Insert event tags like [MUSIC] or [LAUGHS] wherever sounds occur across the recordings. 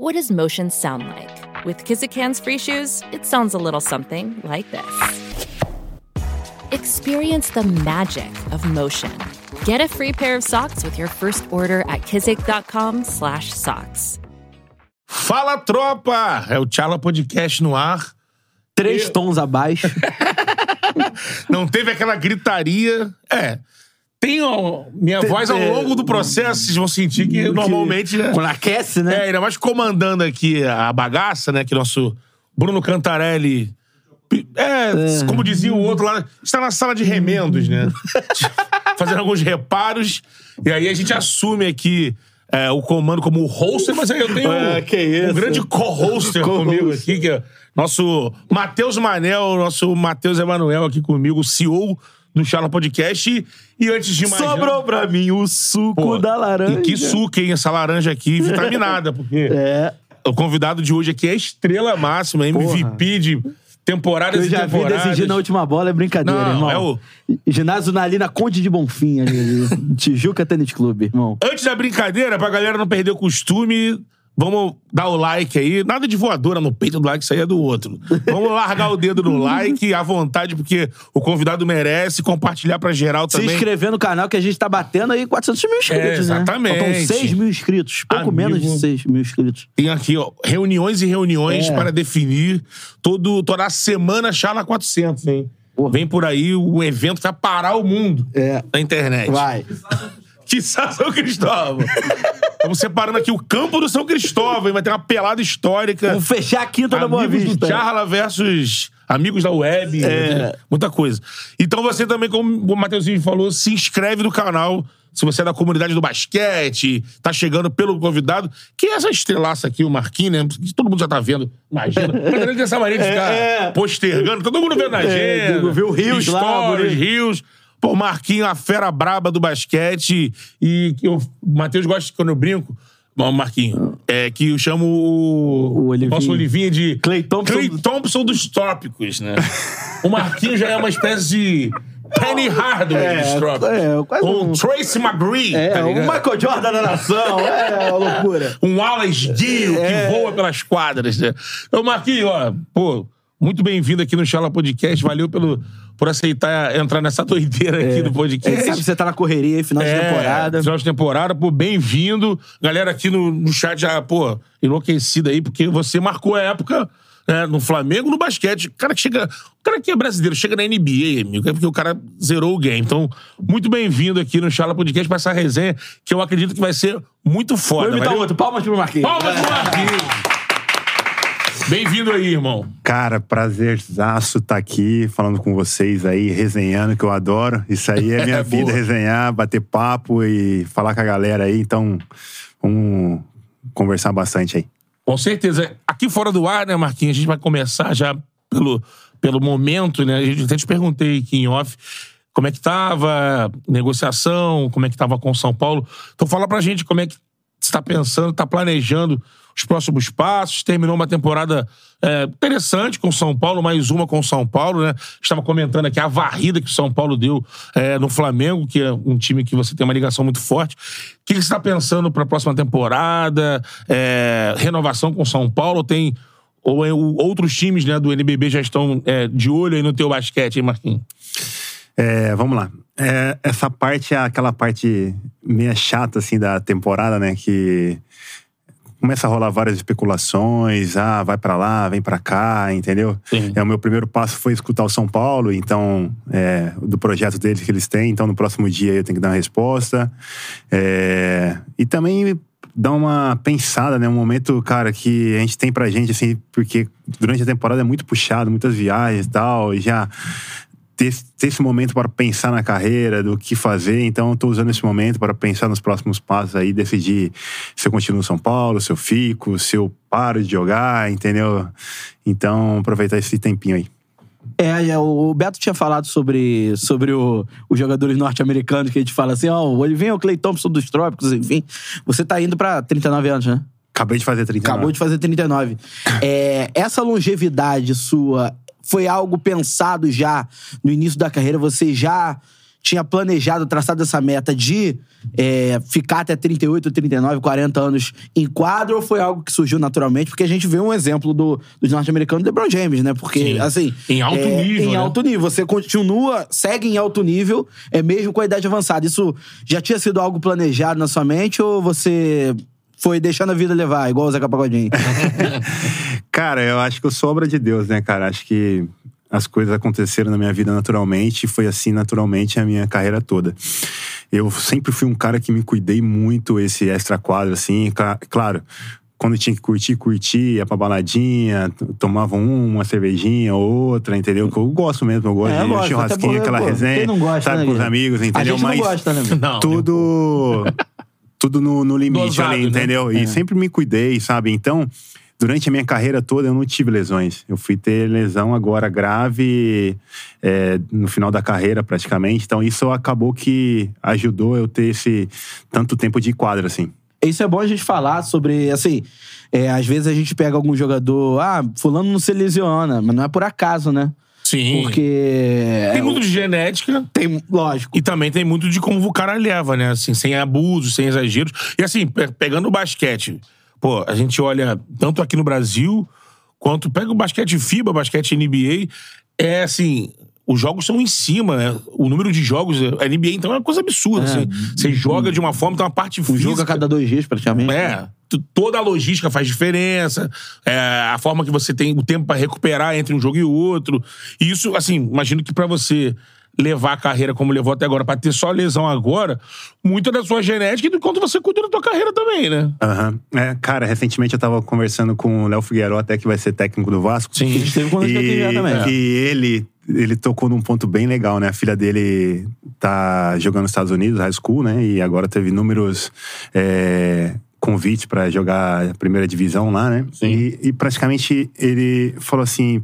What does motion sound like? With Kizikans free shoes, it sounds a little something like this. Experience the magic of motion. Get a free pair of socks with your first order at kizik.com/socks. Fala, tropa! É o Tchala Podcast no ar. Três tons abaixo. [LAUGHS] Não teve aquela gritaria. É. Tem ó, minha voz ao longo do processo, vocês vão sentir que normalmente. né? Quando aquece, né? É, ainda mais comandando aqui a bagaça, né? Que nosso Bruno Cantarelli. É, como dizia o outro lá, está na sala de remendos, né? [LAUGHS] Fazendo alguns reparos. E aí a gente assume aqui é, o comando como hoster, mas aí eu tenho [LAUGHS] Ah, que isso. um grande co-hoster Co-host. comigo aqui, que é nosso Matheus Manel, nosso Matheus Emanuel aqui comigo, o CEO do Charla Podcast. E, antes de mais Sobrou nada- pra mim o suco Pô, da laranja. E que suco, hein? Essa laranja aqui, vitaminada, porque [LAUGHS] É. o convidado de hoje aqui é estrela máxima, MVP de temporadas Eu já vi decidir na última bola, é brincadeira, Não, irmão. é o- Ginásio na ali na Conde de Bonfim, ali, ali. [LAUGHS] Tijuca Tênis Clube, irmão. Antes da brincadeira, pra galera não perder o costume, vamos dar o like aí. Nada de voadora no peito do like, isso aí é do outro. Vamos largar o dedo no like, à vontade, porque o convidado merece compartilhar pra geral Se também. inscrever no canal que a gente tá batendo aí 400 mil inscritos, É, exatamente. né? Faltam 6 mil inscritos. Pouco Amigo. menos de 6 mil inscritos. Tem aqui, ó, reuniões e reuniões É. para definir todo, toda a semana Charla 400, hein? Porra. Vem por aí o evento que vai parar o mundo É. na internet. Vai. Que São Cristóvão. Estamos separando aqui o campo do São Cristóvão, hein? Vai ter uma pelada histórica. Vamos fechar a quinta da Boa Amigos Vista. do Charla versus amigos da web. É. Muita coisa. Então você também, como o Matheusinho falou, se inscreve no canal. Se você é da comunidade do basquete, tá chegando pelo convidado, que é essa estrelaça aqui, o Marquinhos, né? Que todo mundo já tá vendo. Imagina. [LAUGHS] Mas essa mania de ficar é. postergando. Todo mundo vendo na É, agenda. viu o Rios. Rios. Pô, o Marquinhos, a fera braba do basquete. E que eu- o Matheus gosta quando eu brinco. Bom, Marquinho, é que eu chamo o, O Olivinha. nosso Olivinha de Clay Thompson. Clay Thompson dos trópicos, né? [LAUGHS] o Marquinho já é uma espécie de Penny Hardaway É, dos trópicos. é, quase Ou um- Tracy McGree, É, tá ligado? Michael Jordan da nação. É uma loucura. [LAUGHS] Um Wallace Gill É. que voa pelas quadras, né? Então, Marquinhos, ó, pô, muito bem-vindo aqui no Charla Podcast. Valeu pelo, por aceitar entrar nessa doideira aqui do podcast. gente sabe você tá na correria aí, final de É, temporada. Final de temporada, pô, bem-vindo. Galera aqui no, no chat já, pô, enlouquecida aí, porque você marcou a época né, no Flamengo, no basquete. O cara que chega. O cara que é brasileiro, chega na NBA, amigo, é porque o cara zerou o game. Então, muito bem-vindo aqui no Charla Podcast pra essa resenha, que eu acredito que vai ser muito foda. Vou imitar Valeu? outro. Palmas pro Marquinhos. Palmas pro Marquinhos. Bem-vindo aí, irmão. Cara, prazerzaço estar aqui falando com vocês aí, resenhando, que eu adoro. Isso aí é minha [LAUGHS] Boa. vida, resenhar, bater papo e falar com a galera aí. Então, vamos conversar bastante aí. Com certeza. Aqui fora do ar, né, Marquinhos, a gente vai começar já pelo, pelo momento, né? A gente até te perguntei aqui em off como é que tava a negociação, como é que tava com o São Paulo. Então fala pra gente como é que você tá pensando, tá planejando os próximos passos. Terminou uma temporada é, interessante com o São Paulo, mais uma com o São Paulo, né? Estava comentando aqui a varrida que o São Paulo deu é, no Flamengo, que é um time que você tem uma ligação muito forte. O que, que você está pensando para a próxima temporada? É, renovação com o São Paulo? Tem ou é, o- outros times né, do NBB já estão é, de olho aí no teu basquete, hein, Marquinhos? É, vamos lá. Essa parte é aquela parte meio chata, assim, da temporada, né? Que começa a rolar várias especulações. Ah, vai pra lá, vem pra cá, entendeu? Sim. É, o meu primeiro passo foi escutar o São Paulo, então, é, do projeto deles que eles têm. Então, no próximo dia eu tenho que dar uma resposta. É, e também dar uma pensada, né? Um momento, cara, que a gente tem pra gente, assim, porque durante a temporada é muito puxado, muitas viagens e tal, e já ter, ter esse momento para pensar na carreira, do que fazer. Então, tô usando esse momento para pensar nos próximos passos aí, decidir se eu continuo em São Paulo, se eu fico, se eu paro de jogar, entendeu? Então, aproveitar esse tempinho aí. É, é, o Beto tinha falado sobre, sobre o- os jogadores norte-americanos, que a gente fala assim, ó, ele vem o Clay Thompson dos Trópicos, enfim. Você tá indo pra 39 anos, né? Acabei de fazer 30 Acabou de fazer 39. É, essa longevidade sua foi algo pensado já no início da carreira? Você já tinha planejado, traçado essa meta de é, ficar até 38, 39, 40 anos em quadro ou foi algo que surgiu naturalmente? Porque a gente vê um exemplo do, dos norte-americanos, LeBron James, né? Porque, Sim. assim... Em alto é, nível, Em né? alto nível. Você continua, segue em alto nível, é mesmo com a idade avançada. Isso já tinha sido algo planejado na sua mente ou você foi deixando a vida levar, igual o Zeca Pagodinho? [LAUGHS] Cara, eu acho que eu sou obra de Deus, né, cara? Acho que as coisas aconteceram na minha vida naturalmente e foi assim naturalmente a minha carreira toda. Eu sempre fui um cara que me cuidei muito esse extra quadro, assim, claro. Quando tinha que curtir, curtir, ia pra baladinha, tomava um, uma cervejinha, outra, entendeu? Que eu gosto mesmo, eu gosto É, eu de gosto, churrasquinho, aquela pô, resenha, quem não gosta, sabe, né, com os amigos, A entendeu? gente não Mas gosta, né? meu? Não. tudo tudo no, no limite Dosado, ali, né? entendeu? E sempre me cuidei, sabe? Então, durante a minha carreira toda, eu não tive lesões. Eu fui ter lesão agora grave é, no final da carreira, praticamente. Então, isso acabou que ajudou eu ter esse tanto tempo de quadra, assim. Isso é bom a gente falar sobre, assim, é, às vezes a gente pega algum jogador, ah, fulano não se lesiona, mas não é por acaso, né? Sim. Porque... Tem é, muito de genética. Tem, lógico. E também tem muito de como o cara leva, né? Assim, sem abusos, sem exageros. E assim, pe- pegando o basquete, pô, a gente olha tanto aqui no Brasil, quanto pega o basquete FIBA, basquete NBA, é assim. Os jogos são em cima, né? O número de jogos. A NBA, então, é uma coisa absurda. assim. Você joga de uma forma, tem uma parte Um física. jogo a cada dois dias, praticamente. É, toda a logística faz diferença, é, a forma que você tem o tempo pra recuperar entre um jogo e outro. E isso, assim, imagino que pra você levar a carreira como levou até agora, pra ter só lesão agora, muito é da sua genética e do quanto você cuida da tua carreira também, né? Aham. É, cara, recentemente eu tava conversando com o Léo Figueiredo, até que vai ser técnico do Vasco. Sim. A gente teve quando a gente E, já também. e ele, ele tocou num ponto bem legal, né? A filha dele tá jogando nos Estados Unidos, high school, né? E agora teve inúmeros é, convites pra jogar a primeira divisão lá, né? E, e praticamente ele falou assim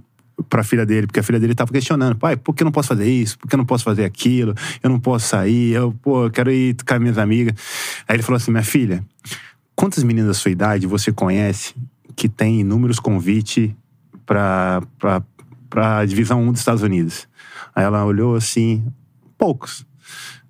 pra filha dele, porque a filha dele tava questionando, pai, por que eu não posso fazer isso? Por que eu não posso fazer aquilo? Eu não posso sair, eu, pô, eu quero ir com as minhas amigas. Aí ele falou assim, minha filha, quantas meninas da sua idade você conhece que tem inúmeros convites pra, pra, pra divisão 1 dos Estados Unidos? Aí ela olhou assim, poucos.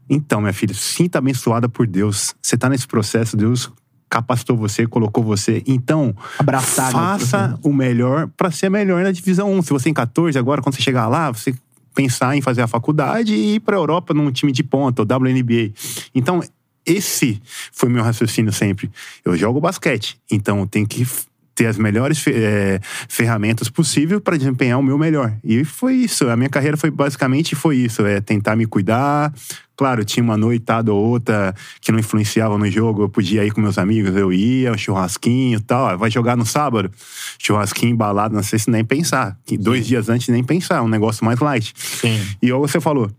Então, minha filha, sinta abençoada por Deus. Você tá nesse processo, Deus capacitou você, colocou você. Então, Abraçado. faça o melhor pra ser melhor na divisão 1. Se você tem 14 agora, quando você chegar lá, você pensar em fazer a faculdade e ir pra Europa num time de ponta, ou WNBA. Então, esse foi meu raciocínio sempre. Eu jogo basquete, então eu tenho que ter as melhores eh, ferramentas possíveis para desempenhar o meu melhor. E foi isso. A minha carreira foi basicamente foi isso, é tentar me cuidar. Claro, tinha uma noitada ou outra que não influenciava no jogo, eu podia ir com meus amigos, eu ia, um churrasquinho e tal. Ah, Vai jogar no sábado? Churrasquinho embalado, não sei se nem pensar. Que Dois dias antes nem pensar, um negócio mais light. Sim. E igual você falou,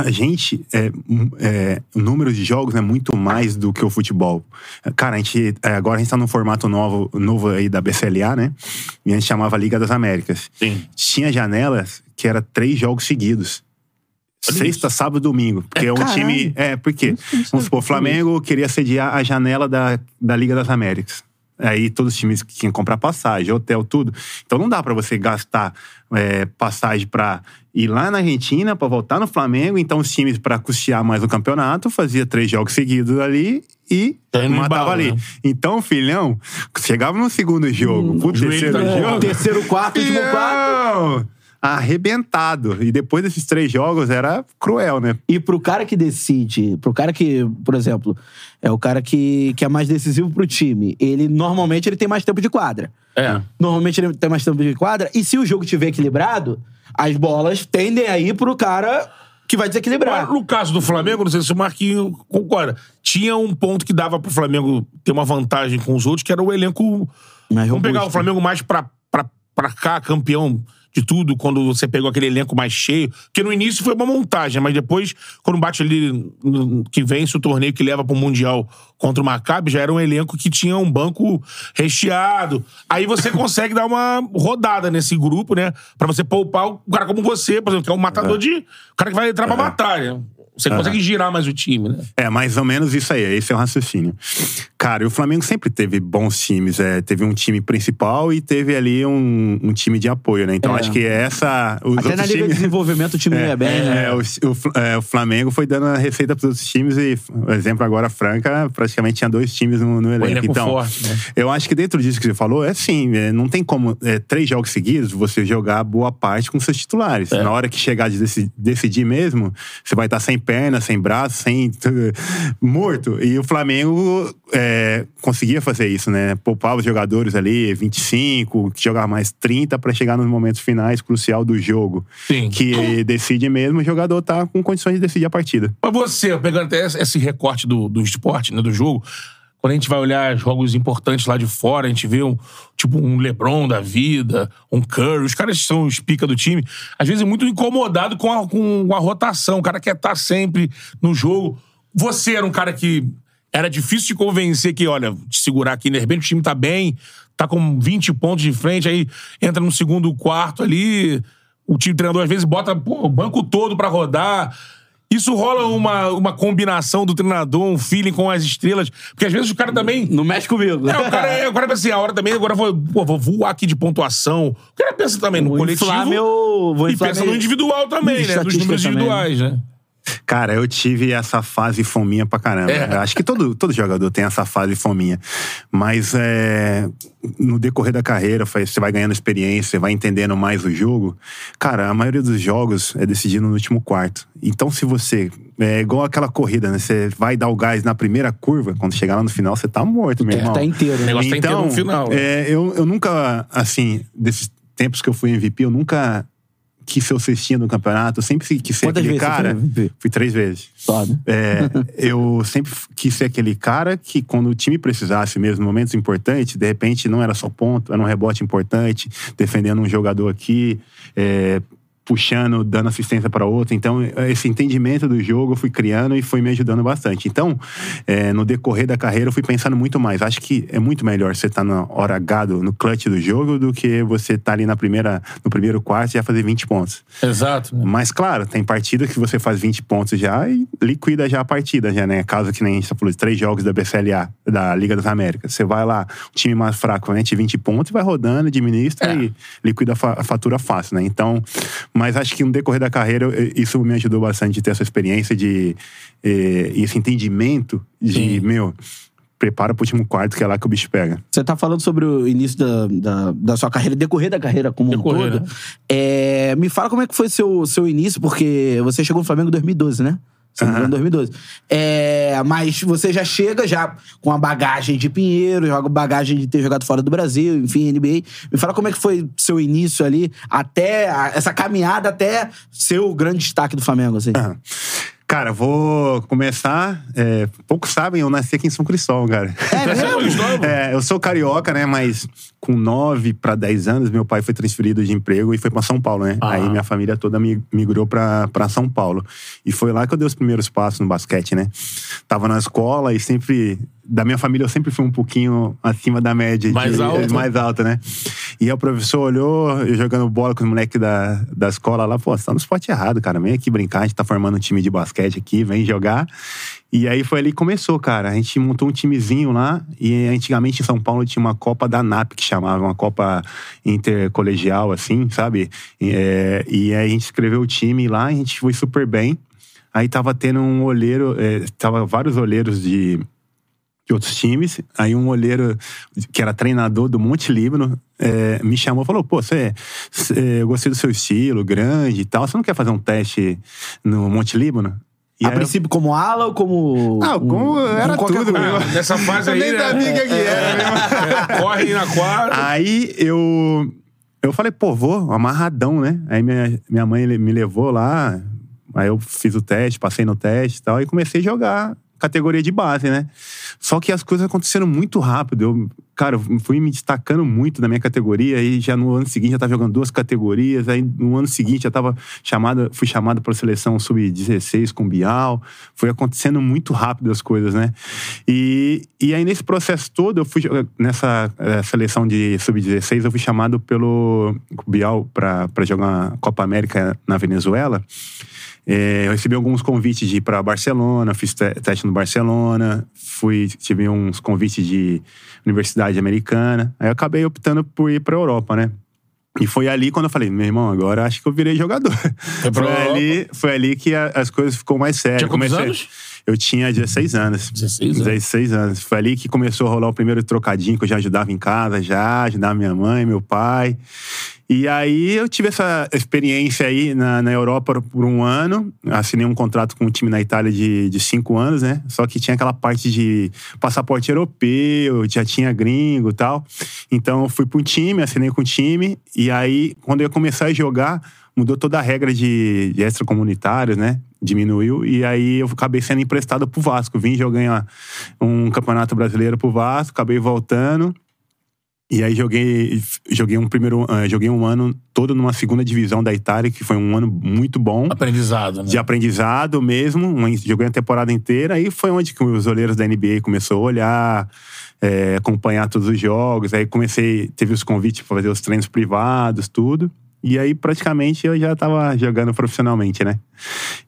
a gente, é, é, o número de jogos é muito mais do que o futebol. Cara, a gente, é, agora a gente tá num formato novo, novo aí da BCLA, né? E a gente chamava Liga das Américas. Sim. Tinha janelas que era três jogos seguidos. Sexta, sábado e domingo. Porque é um caralho. time. É, por quê? Vamos supor, o Flamengo queria sediar a janela da, da Liga das Américas. Aí todos os times que tinham que comprar passagem, hotel, tudo. Então não dá pra você gastar é, passagem pra ir lá na Argentina, pra voltar no Flamengo. Então os times, pra custear mais o campeonato, fazia três jogos seguidos ali e Tá indo no matava embalo, ali. né? Então, filhão, chegava no segundo jogo, pro joelho terceiro tá- jogo. Terceiro, quarto, último quarto. Arrebentado. E depois desses três jogos era cruel, né? E pro cara que decide, pro cara que, por exemplo, é o cara que, que é mais decisivo pro time, ele normalmente ele tem mais tempo de quadra. É. Normalmente ele tem mais tempo de quadra. E se o jogo tiver equilibrado, as bolas tendem a ir pro cara que vai desequilibrar. No caso do Flamengo, não sei se o Marquinho concorda. Tinha um ponto que dava pro Flamengo ter uma vantagem com os outros, que era o elenco. Mais Vamos pegar o robusto. Flamengo mais pra, pra, pra cá, campeão de tudo quando você pegou aquele elenco mais cheio? Porque no início foi uma montagem, mas depois, quando bate ali que vence o torneio que leva pro Mundial contra o Maccabi, já era um elenco que tinha um banco recheado. Aí você consegue dar uma rodada nesse grupo, né? Pra você poupar o cara como você, por exemplo, que é um matador de. O cara que vai entrar pra batalha. Você consegue girar mais o time, né? É, mais ou menos isso aí, esse é o raciocínio. Cara, e o Flamengo sempre teve bons times. É, teve um time principal e teve ali um, um time de apoio, né? Então É. acho que essa. Os Até na Liga de times- Desenvolvimento o time ia bem, é, né? é, o, o é, o Flamengo foi dando a receita para os outros times e, por exemplo, agora a Franca praticamente tinha dois times no, no elenco. Então, forte, né? eu acho que dentro disso que você falou, é assim, é, não tem como é, três jogos seguidos você jogar boa parte com seus titulares. É. Na hora que chegar de deci- decidir mesmo, você vai estar sem perna, sem braço, sem morto. E o Flamengo é, conseguia fazer isso, né? Poupava os jogadores ali, 25, que jogava mais 30 para chegar nos momentos finais crucial do jogo. Sim. Que decide mesmo, o jogador tá com condições de decidir a partida. Mas você, pegando até esse recorte do, do esporte, né, do jogo, quando a gente vai olhar jogos importantes lá de fora, a gente vê um tipo um LeBron da vida, um Curry, os caras são os pica do time, às vezes é muito incomodado com a, com a rotação, o cara quer estar sempre no jogo. Você era um cara que era difícil de convencer que, olha, te segurar aqui, de repente o time tá bem, tá com 20 pontos de frente, aí entra no segundo quarto ali, o time treinador às vezes bota pô, o banco todo pra rodar. Isso rola uma, uma combinação do treinador, um feeling com as estrelas. Porque às vezes o cara também. Não mexe comigo. É, o cara, é, o cara pensa assim, a hora também, agora eu vou, pô, vou voar aqui de pontuação. O cara pensa também no Vou coletivo. meu- vou e pensa meu- no individual também, né? Estatística números também, individuais, né? Cara, eu tive essa fase fominha pra caramba. É. Acho que todo, todo jogador tem essa fase fominha. Mas é, no decorrer da carreira, você vai ganhando experiência, você vai entendendo mais o jogo. Cara, a maioria dos jogos é decidido no último quarto. Então, se você. É igual aquela corrida, né? Você vai dar o gás na primeira curva, quando chegar lá no final, você tá morto, meu É, irmão. tá inteiro, né? O negócio tá inteiro no final. né? é, eu, eu nunca, assim, desses tempos que eu fui MVP, eu nunca quis ser o cestinha do campeonato. Eu sempre quis ser Quantas aquele cara. Fui três vezes. Né? É, eu sempre quis ser aquele cara que, quando o time precisasse mesmo, momentos importantes, de repente não era só ponto, era um rebote importante, defendendo um jogador aqui, é, puxando, dando assistência para outro. Então, esse entendimento do jogo eu fui criando e foi me ajudando bastante. Então, é, no decorrer da carreira, eu fui pensando muito mais. Acho que é muito melhor você estar na hora H, do- no clutch do jogo, do que você estar ali na primeira, no primeiro quarto e já fazer 20 pontos. Exato. né? Mas, claro, tem partida que você faz 20 pontos já e liquida já a partida, já, né? Caso que nem a gente tá falando de três jogos da BCLA, da Liga das Américas. Você vai lá, o time mais fraco mete 20 pontos e vai rodando, administra É. e liquida a fatura fácil, né? Então, mas acho que no decorrer da carreira, eu- isso me ajudou bastante de ter essa experiência de. eh, e esse entendimento de, Sim. meu, prepara pro último quarto que é lá que o bicho pega. Você tá falando sobre o início da, da, da sua carreira, decorrer da carreira como Decorrer, um todo. né? É, me fala como é que foi seu, seu início, porque você chegou no Flamengo em 2012, né? Se não me engano, em 2012. É, mas você já chega já com a bagagem de Pinheiro, joga bagagem de ter jogado fora do Brasil, enfim, NBA. Me fala como é que foi seu início ali, até a- essa caminhada até ser o grande destaque do Flamengo, assim. Aham. Cara, vou começar. é, poucos sabem, eu nasci aqui em São Cristóvão, cara. É [LAUGHS] mesmo? É, eu sou carioca, né? Mas com 9 para 10 anos, meu pai foi transferido de emprego e foi para São Paulo, né? Ah. Aí minha família toda mi- migrou para São Paulo. E foi lá que eu dei os primeiros passos no basquete, né? Tava na escola e sempre. Da minha família, eu sempre fui um pouquinho acima da média. Mais de, alto. Mais alta, né? E aí o professor olhou, eu jogando bola com os moleques da, da escola lá, pô, você tá no esporte errado, cara. Vem aqui brincar, a gente tá formando um time de basquete aqui, vem jogar. E aí foi ali que começou, cara. A gente montou um timezinho lá e antigamente em São Paulo tinha uma Copa da NAP que chamava, uma Copa intercolegial, assim, sabe? E, é, e aí a gente escreveu o time lá, a gente foi super bem. Aí tava tendo um olheiro, é, tava vários olheiros de, de outros times. Aí um olheiro que era treinador do Monte Líbano é, me chamou e falou: pô, você, você- eu gostei do seu estilo, grande e tal. Você não quer fazer um teste no Monte Líbano? E a princípio como ala ou como... ah, como era qualquer tudo. Ah, nessa fase Eu aí, nem né? sabia o que, que era, meu. É, corre na quadra. Aí eu. Eu falei, pô, vou, amarradão, né? Aí minha, minha mãe me levou lá, aí eu fiz o teste, passei no teste e tal, e comecei a jogar categoria de base, né? Só que as coisas aconteceram muito rápido. Eu, cara, fui me destacando muito na minha categoria e já no ano seguinte já tava jogando duas categorias. Aí no ano seguinte já tava chamado, fui chamado para a seleção sub-16 com Bial. Foi acontecendo muito rápido as coisas, né? E, e aí nesse processo todo, eu fui nessa eh, seleção de sub-16, eu fui chamado pelo Bial para jogar a Copa América na Venezuela. É, eu recebi alguns convites de ir para Barcelona, fiz teste no Barcelona, fui tive uns convites de universidade americana. Aí eu acabei optando por ir para Europa, né? E foi ali quando eu falei, meu irmão, agora acho que eu virei jogador. Foi, foi ali, foi ali que a, as coisas ficou mais sérias. Tinha quantos Comecei, anos? Eu tinha 16 anos. 16 anos? 16 anos. Foi ali que começou a rolar o primeiro trocadinho, que eu já ajudava em casa, já, ajudava minha mãe, meu pai. E aí eu tive essa experiência aí na, na Europa por um ano. Assinei um contrato com um time na Itália de, de cinco anos, né? Só que tinha aquela parte de passaporte europeu, já tinha gringo e tal. Então eu fui para um time, assinei com o time. E aí, quando eu ia começar a jogar, mudou toda a regra de, de extracomunitários, né? Diminuiu. E aí eu acabei sendo emprestado pro Vasco. Vim jogar um campeonato brasileiro pro Vasco, acabei voltando. E aí joguei, joguei um primeiro, uh, joguei um ano todo numa segunda divisão da Itália, que foi um ano muito bom. Aprendizado, né? De aprendizado mesmo. Joguei a temporada inteira. Aí foi onde que os olheiros da NBA começou a olhar, é, acompanhar todos os jogos. Aí comecei, teve os convites para fazer os treinos privados, tudo. E aí, praticamente, eu já tava jogando profissionalmente, né?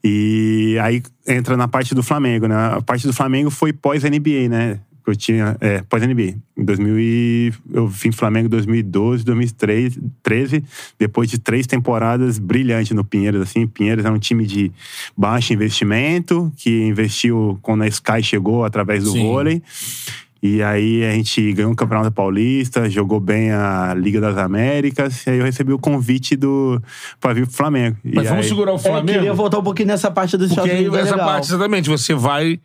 E aí entra na parte do Flamengo, né? A parte do Flamengo foi pós-NBA, né? eu tinha. É, pós-NBA. Em 2000 e, eu vim Flamengo em 2012, 2013, depois de três temporadas brilhantes no Pinheiros. Assim, Pinheiros é um time de baixo investimento, que investiu quando a Sky chegou através do Sim. vôlei. E aí a gente ganhou o Campeonato Paulista, jogou bem a Liga das Américas, e aí eu recebi o convite do para vir pro Flamengo. Mas e vamos aí... segurar o Flamengo. É, eu queria voltar um pouquinho nessa parte dos Porque Estados Unidos. aí, é parte, exatamente, você vai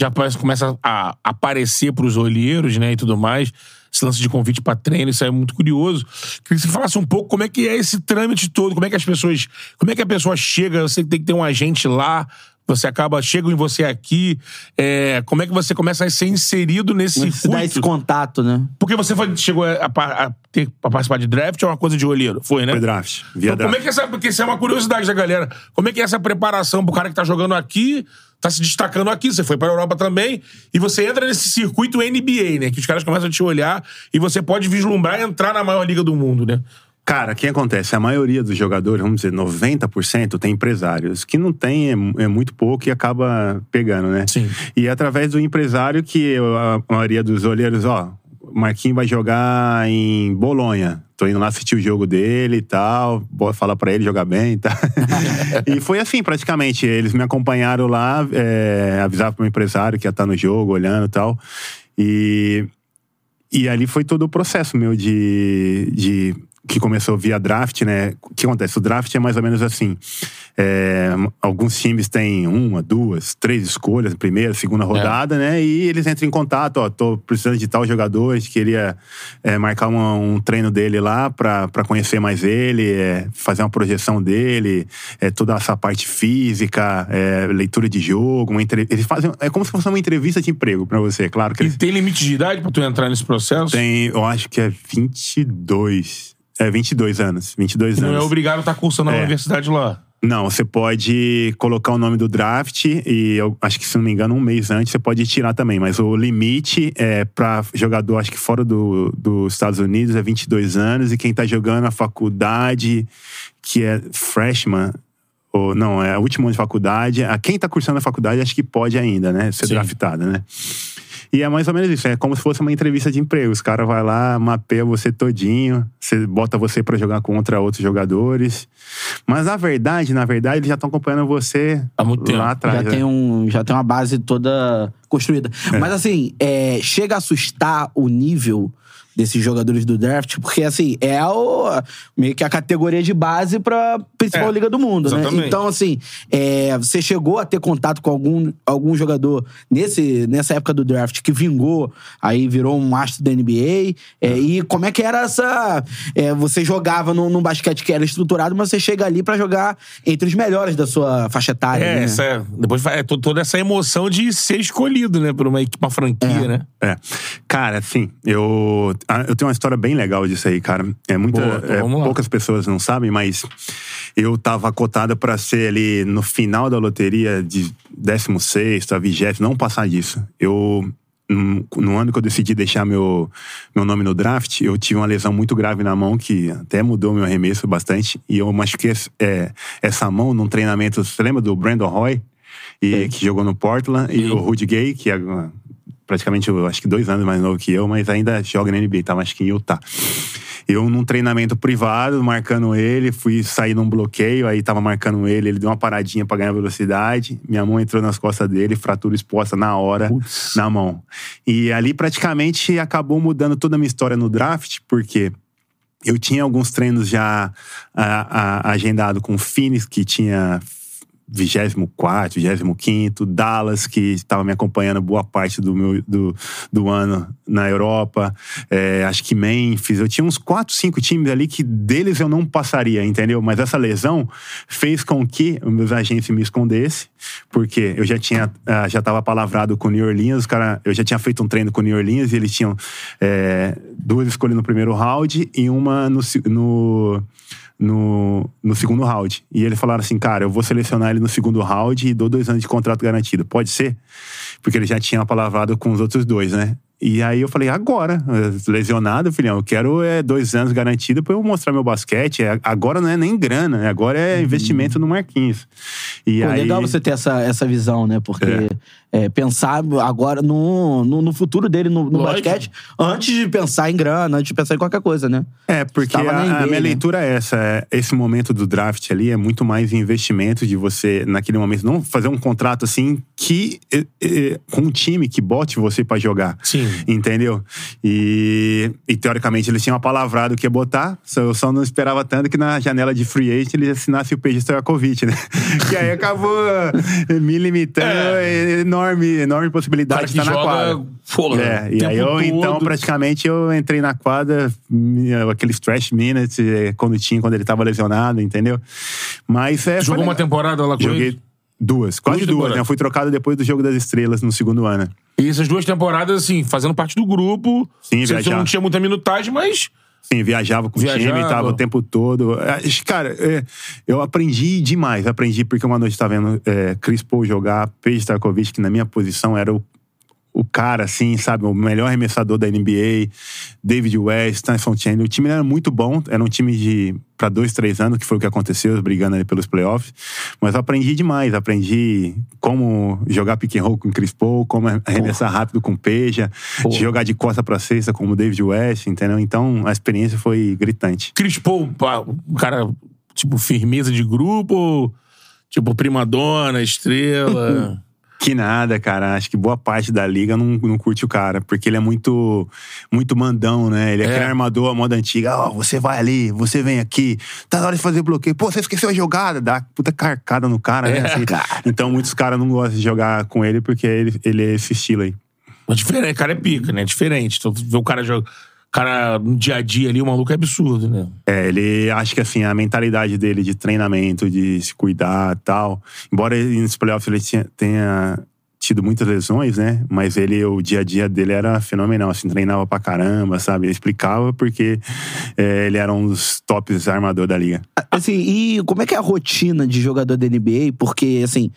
já começa a aparecer pros olheiros, né, e tudo mais. Esse lance de convite para treino, isso é muito curioso. Queria que você falasse um pouco como é que é esse trâmite todo, como é que as pessoas. Como é que a pessoa chega, você tem que ter um agente lá, você acaba, chegam em você aqui. É, como é que você começa a ser inserido nesse se dá esse circuito? contato, né? Porque você foi- chegou a, a- a ter, a participar de draft ou é uma coisa de olheiro? Foi, né? Foi draft. Via Então, como é draft. que essa. Porque isso é uma curiosidade da galera. Como é que é essa preparação pro cara que tá jogando aqui, tá se destacando aqui? Você foi pra Europa também, e você entra nesse circuito NBA, né? Que os caras começam a te olhar e você pode vislumbrar e entrar na maior liga do mundo, né? Cara, o que acontece? A maioria dos jogadores, vamos dizer, 90% tem empresários. Que não tem é, é muito pouco e acaba pegando, né? Sim. E é através do empresário que a maioria dos olheiros, ó, o Marquinhos vai jogar em Bolonha. Tô indo lá assistir o jogo dele e tal, vou falar pra ele jogar bem e tal. [LAUGHS] e foi assim, praticamente. Eles me acompanharam lá, é, avisaram pro meu empresário que ia estar no jogo, olhando e tal. E, e ali foi todo o processo meu de, de que começou via draft, né? O que acontece? O draft é mais ou menos assim. é, alguns times têm uma, duas, três escolhas, primeira, segunda rodada, né? E eles entram em contato, ó, tô precisando de tal jogador, a gente queria é, marcar uma- um treino dele lá pra pra conhecer mais ele, é, fazer uma projeção dele, é, toda essa parte física, é, leitura de jogo, uma entre... eles fazem é como se fosse uma entrevista de emprego pra você, claro que E eles tem limite de idade pra tu entrar nesse processo? tem, eu acho que é 22. É 22 anos. 22 E não anos. é obrigado a estar cursando na É. universidade lá. Não, você pode colocar o nome do draft e eu acho que, se não me engano, um mês antes você pode tirar também. Mas o limite é para jogador, acho que fora do, dos Estados Unidos, é 22 anos. E quem tá jogando a faculdade, que é freshman, ou não, é o último ano de faculdade. A quem tá cursando a faculdade, acho que pode ainda, né? Ser Sim. draftado, né? E é mais ou menos isso, é como se fosse uma entrevista de emprego. Os caras vai lá, mapeia você todinho, você bota você pra jogar contra outros jogadores. Mas na verdade, na verdade, eles já estão acompanhando você Há muito tempo. lá atrás. já, né? tem um, já tem uma base toda construída. Mas assim, é, chega a assustar o nível desses jogadores do draft, porque assim, é o, meio que a categoria de base pra principal É, liga do mundo, né? exatamente. Então, assim, é, você chegou a ter contato com algum, algum jogador nesse, nessa época do draft que vingou, aí virou um astro da NBA. é, e como é que era essa. é, você jogava num, num basquete que era estruturado, mas você chega ali pra jogar entre os melhores da sua faixa etária. É, né? essa, depois vai, é to- toda essa emoção de ser escolhido, né? Por uma, equipe- uma franquia, né? É. Cara, assim, eu, eu tenho uma história bem legal disso aí, cara. É muita, Boa, então é, poucas pessoas não sabem, mas eu tava cotada pra ser ali no final da loteria de 16 a 20, não passar disso. Eu no, no ano que eu decidi deixar meu, meu nome no draft, eu tive uma lesão muito grave na mão que até mudou meu arremesso bastante. E eu machuquei é, essa mão num treinamento. Você lembra do Brandon Roy? E, que jogou no Portland, e o Rudy Gay, que é praticamente, eu acho que dois anos mais novo que eu, mas ainda joga na NBA, tava acho que em Utah. Eu, num treinamento privado, marcando ele, fui sair num bloqueio, aí tava marcando ele, ele deu uma paradinha pra ganhar velocidade, minha mão entrou nas costas dele, fratura exposta na hora, na mão. E ali praticamente acabou mudando toda a minha história no draft, porque eu tinha alguns treinos já ah, ah, agendado com o Phoenix, que tinha 24, 25, Dallas, que estava me acompanhando boa parte do, meu, do, do ano na Europa, é, acho que Memphis. Eu tinha uns 4, 5 times ali que deles eu não passaria, entendeu? Mas essa lesão fez com que os meus agentes me escondessem, porque eu já tinha, ah, já estava palavrado com o New Orleans, cara, eu já tinha feito um treino com o New Orleans e eles tinham é, duas escolhas no primeiro round e uma no, no no, no segundo round. E eles falaram assim, cara, eu vou selecionar ele no segundo round e dou dois anos de contrato garantido. Pode ser? Porque ele já tinha palavrado com os outros dois, né? E aí eu falei, agora, eh, lesionado, filhão, eu quero é, dois anos garantido pra eu mostrar meu basquete. É, agora não é nem grana, né? agora é investimento no Marquinhos. E Pô, aí, legal você ter essa, essa visão, né? Porque é, pensar agora no, no, no futuro dele no, no basquete, antes de pensar em grana, antes de pensar em qualquer coisa, né? É, porque a, a NBA, minha né? leitura é essa. é, Esse momento do draft ali é muito mais investimento de você, naquele momento, não fazer um contrato assim que. com um time que bote você pra jogar. Sim. [LAUGHS] Entendeu? E, e, teoricamente eles tinham palavrado que ia botar, só, eu só não esperava tanto que na janela de free agent ele assinasse o Peja Stojakovic, né? que [LAUGHS] aí acabou me limitando, É. enorme, enorme O possibilidade de estar na quadra. porra, É, e aí eu, então, todo. praticamente, eu entrei na quadra, minha- aqueles trash minutes, eh, quando tinha, quando ele tava lesionado, entendeu? Mas é. Jogou uma temporada lá com Joguei ele? Duas, quase Duas duas, né? Eu fui trocado depois do Jogo das Estrelas no segundo ano. E essas duas temporadas, assim, fazendo parte do grupo. Sim, você, viajar. não tinha muita minutagem, mas. Sim, viajava com o time, Viajava. tava o tempo todo. É, Cara, é, eu aprendi demais. Aprendi porque uma noite eu tava vendo é, Chris Paul jogar, Peja Starkovic, que na minha posição era o, o cara, assim, sabe? O melhor arremessador da NBA. David West, Tyson Chandler. O time era muito bom. Era um time de para dois, três anos, que foi o que aconteceu, brigando ali pelos playoffs. Mas eu aprendi demais. Aprendi como jogar pick and roll com Chris Paul, como arremessar rápido com Peja, Porra. jogar de costa pra cesta como David West, entendeu? Então a experiência foi gritante. Chris Paul, um cara, tipo, firmeza de grupo, tipo, primadona, estrela. [LAUGHS] Que nada, cara. Acho que boa parte da liga não, não curte o cara, porque ele é muito muito mandão, né? Ele é, É. aquele armador, a moda antiga. Ó, você vai ali, você vem aqui, tá na hora de fazer bloqueio. Pô, você esqueceu a jogada, dá puta carcada no cara, né? É, Assim. cara. Então muitos caras não gostam de jogar com ele porque ele, ele é esse estilo aí. Mas diferente, cara é pica, né? Diferente. Então, vê o cara joga. Cara no dia a dia ali, o maluco é absurdo, né? É, ele acha que assim, a mentalidade dele de treinamento, de se cuidar e tal. Embora ele, nos playoffs ele tenha tido muitas lesões, né? Mas ele, o dia a dia dele era fenomenal, assim, treinava pra caramba, sabe? Ele explicava porque é, ele era um dos tops armador da liga. Assim, e como é que é a rotina de jogador da NBA? Porque, assim,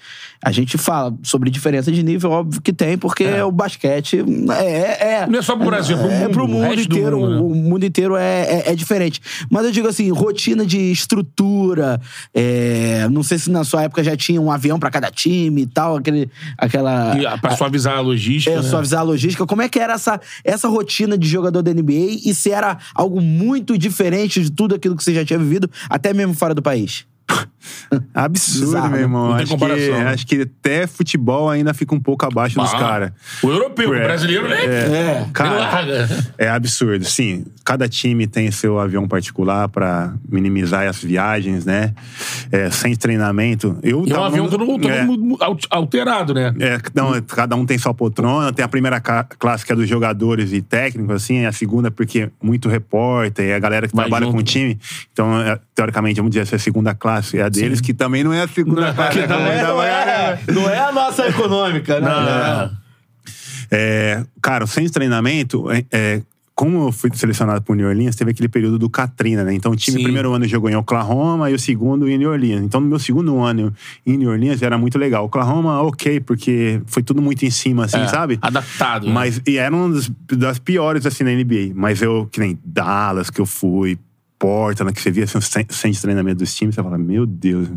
a gente fala sobre diferença de nível, óbvio que tem, porque o basquete é, é. Não é só pro Brasil, é pro é mundo, pro o mundo inteiro. mundo, né? O mundo inteiro é, é, é diferente. Mas eu digo assim, rotina de estrutura. é, não sei se na sua época já tinha um avião pra cada time e tal, aquele, aquela. Pra suavizar a logística. É, né? suavizar a logística. Como é que era essa, essa rotina de jogador da NBA e se era algo muito diferente de tudo aquilo que você já tinha vivido, até mesmo fora do país? [LAUGHS] [LAUGHS] Absurdo, Bizarro, meu irmão. Não tem Acho que, né? acho que até futebol ainda fica um pouco abaixo dos Ah, caras. O europeu, o É. brasileiro, né? É. Cara, larga. É absurdo, sim. Cada time tem seu avião particular pra minimizar as viagens, né? É, sem treinamento. Eu E é um avião todo mundo, todo é, mundo alt- alterado, né? é, não, cada um tem sua poltrona. Tem a primeira classe que é dos jogadores e técnicos, assim. A segunda porque é muito repórter, é a galera que Vai trabalha junto. com o time. Então, é, teoricamente, vamos dizer, essa é a segunda classe. É a deles, que também não é a segunda não, [LAUGHS] né? é, não, é, não é a nossa econômica, né? Ah, É, cara, sem treinamento, é, é, como eu fui selecionado por New Orleans, teve aquele período do Katrina, né? Então o time, Sim. primeiro ano jogou em Oklahoma e o segundo em New Orleans. Então no meu segundo ano em New Orleans era muito legal. Oklahoma, ok, porque foi tudo muito em cima, assim, é, sabe? Adaptado. né? Mas, e era uma das, das piores, assim, na NBA. Mas eu, que nem Dallas, que eu fui, Portland, que você via assim, o cen- centro de treinamento dos times, você fala, meu Deus,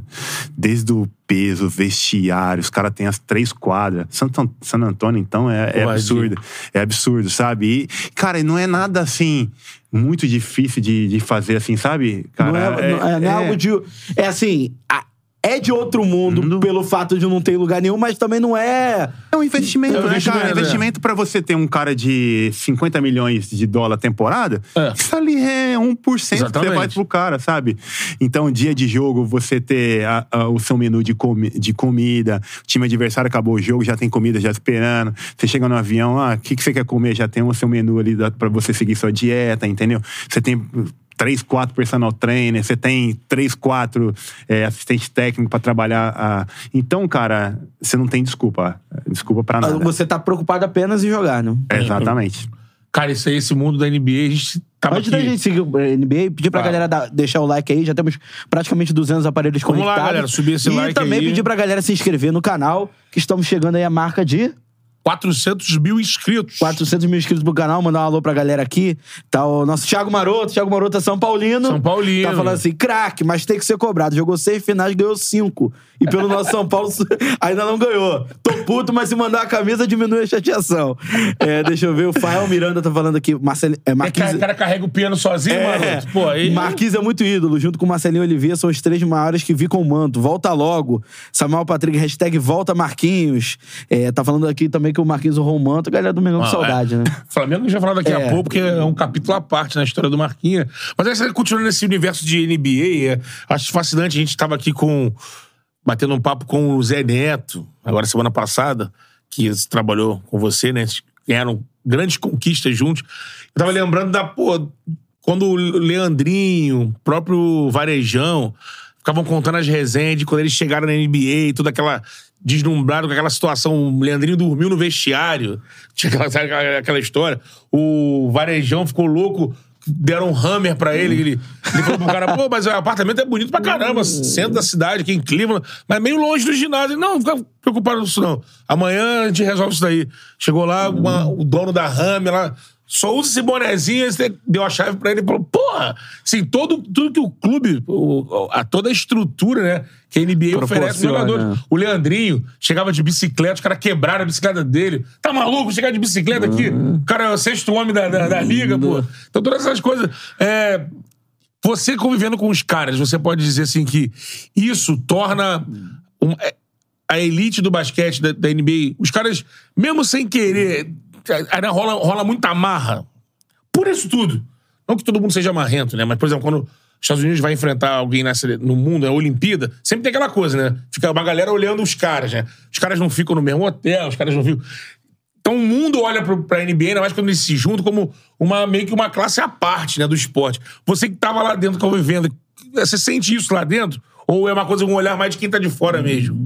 desde o peso, vestiário, os caras têm as três quadras. Santo An- San Antônio, então, é, é absurdo. É absurdo, sabe? E, cara, não é nada, assim, muito difícil de, de fazer, assim, sabe? Cara, não é, não é- não é algo de. É assim. a- é de outro mundo Mundo. pelo fato de não ter lugar nenhum, mas também não é. É um investimento, É um né, investimento, cara? né? Investimento pra você ter um cara de 50 milhões de dólar temporada, É. isso ali é 1% que você Exatamente. faz pro cara, sabe? Então, dia de jogo, você ter a- a- o seu menu de, comi- de comida, o time adversário acabou o jogo, já tem comida já esperando. Você chega no avião, ah, o que, que você quer comer? Já tem o seu menu ali da- pra você seguir sua dieta, entendeu? Você tem três, quatro personal trainer, você tem três, quatro é, assistentes técnicos pra trabalhar. A... Então, cara, você não tem desculpa. Desculpa pra nada. Você tá preocupado apenas em jogar, né? É, Exatamente. Cara, isso aí, esse mundo da NBA, a gente tava Antes aqui. da gente seguir o NBA, pedir pra Claro. galera dar- deixar o like aí. Já temos praticamente 200 aparelhos Vamos lá, conectados. galera, subir esse e like também aí. pedir pra galera se inscrever no canal, que estamos chegando aí a marca de 400 mil inscritos. 400 mil inscritos pro canal. Mandar um alô pra galera aqui. Tá o nosso Thiago Maroto. Thiago Maroto é São Paulino. São Paulino. Tá falando assim, craque, mas tem que ser cobrado. Jogou seis finais, ganhou cinco. E pelo nosso São Paulo [LAUGHS] ainda não ganhou. Tô puto, mas se mandar a camisa, diminui a chateação. É, deixa eu ver, o Fael Miranda tá falando aqui. Marcel, é, É que Marquinhos... o cara carrega o piano sozinho, maroto. Pô, aí. Marquinhos é muito ídolo, junto com Marcelinho Oliveira, são os três maiores que vi com o manto. Volta logo. Samuel Patrick, hashtag volta Marquinhos. É, tá falando aqui também que o Marquinhos honrou o manto. Galera do Mengão com Ah, saudade, [LAUGHS] é. né? Flamengo a gente vai falar daqui É. a pouco, porque é um capítulo à parte na história do Marquinhos. Mas aí, continuando nesse universo de NBA, é, acho fascinante. A gente estava aqui com. batendo um papo com o Zé Neto, agora semana passada, que trabalhou com você, né? Ganharam grandes conquistas juntos. Eu tava lembrando da, pô, quando o Leandrinho, o próprio Varejão, ficavam contando as resenhas de quando eles chegaram na NBA e toda aquela deslumbrado com aquela situação. O Leandrinho dormiu no vestiário. [LAUGHS] Tinha aquela, sabe aquela, aquela história. O Varejão ficou louco. Deram um hammer pra ele. Ele, ele falou pro cara: pô, mas o apartamento é bonito pra caramba, centro da cidade, aqui em Cleveland, mas meio longe do ginásio. Ele, Não, não fica preocupado com isso, não. Amanhã a gente resolve isso daí. Chegou lá, uma- o dono da hammer lá. Só usa esse bonezinho, você deu a chave pra ele e falou, porra! Assim, todo, tudo que o clube, o- a, toda a estrutura, né, que a NBA oferece aos Proporciona. jogadores. O Leandrinho chegava de bicicleta, os caras quebraram a bicicleta dele. Tá maluco chegar de bicicleta aqui? O cara é o sexto homem da, da, da liga, pô. Então, todas essas coisas. É, você convivendo com os caras, você pode dizer assim que isso torna um- é, a elite do basquete da, da NBA, os caras, mesmo sem querer, rola, rola muita marra. Por isso tudo. Não que todo mundo seja marrento, né? Mas, por exemplo, quando os Estados Unidos vai enfrentar alguém nessa, no mundo, é Olimpíada, sempre tem aquela coisa, né? Fica uma galera olhando os caras, né? Os caras não ficam no mesmo hotel, os caras não ficam. Então o mundo olha pro, pra NBA, ainda mais quando eles se juntam, como uma, meio que uma classe à parte, né, do esporte. Você que tava lá dentro convivendo, você sente isso lá dentro? Ou é uma coisa, um olhar mais de quem tá de fora mesmo?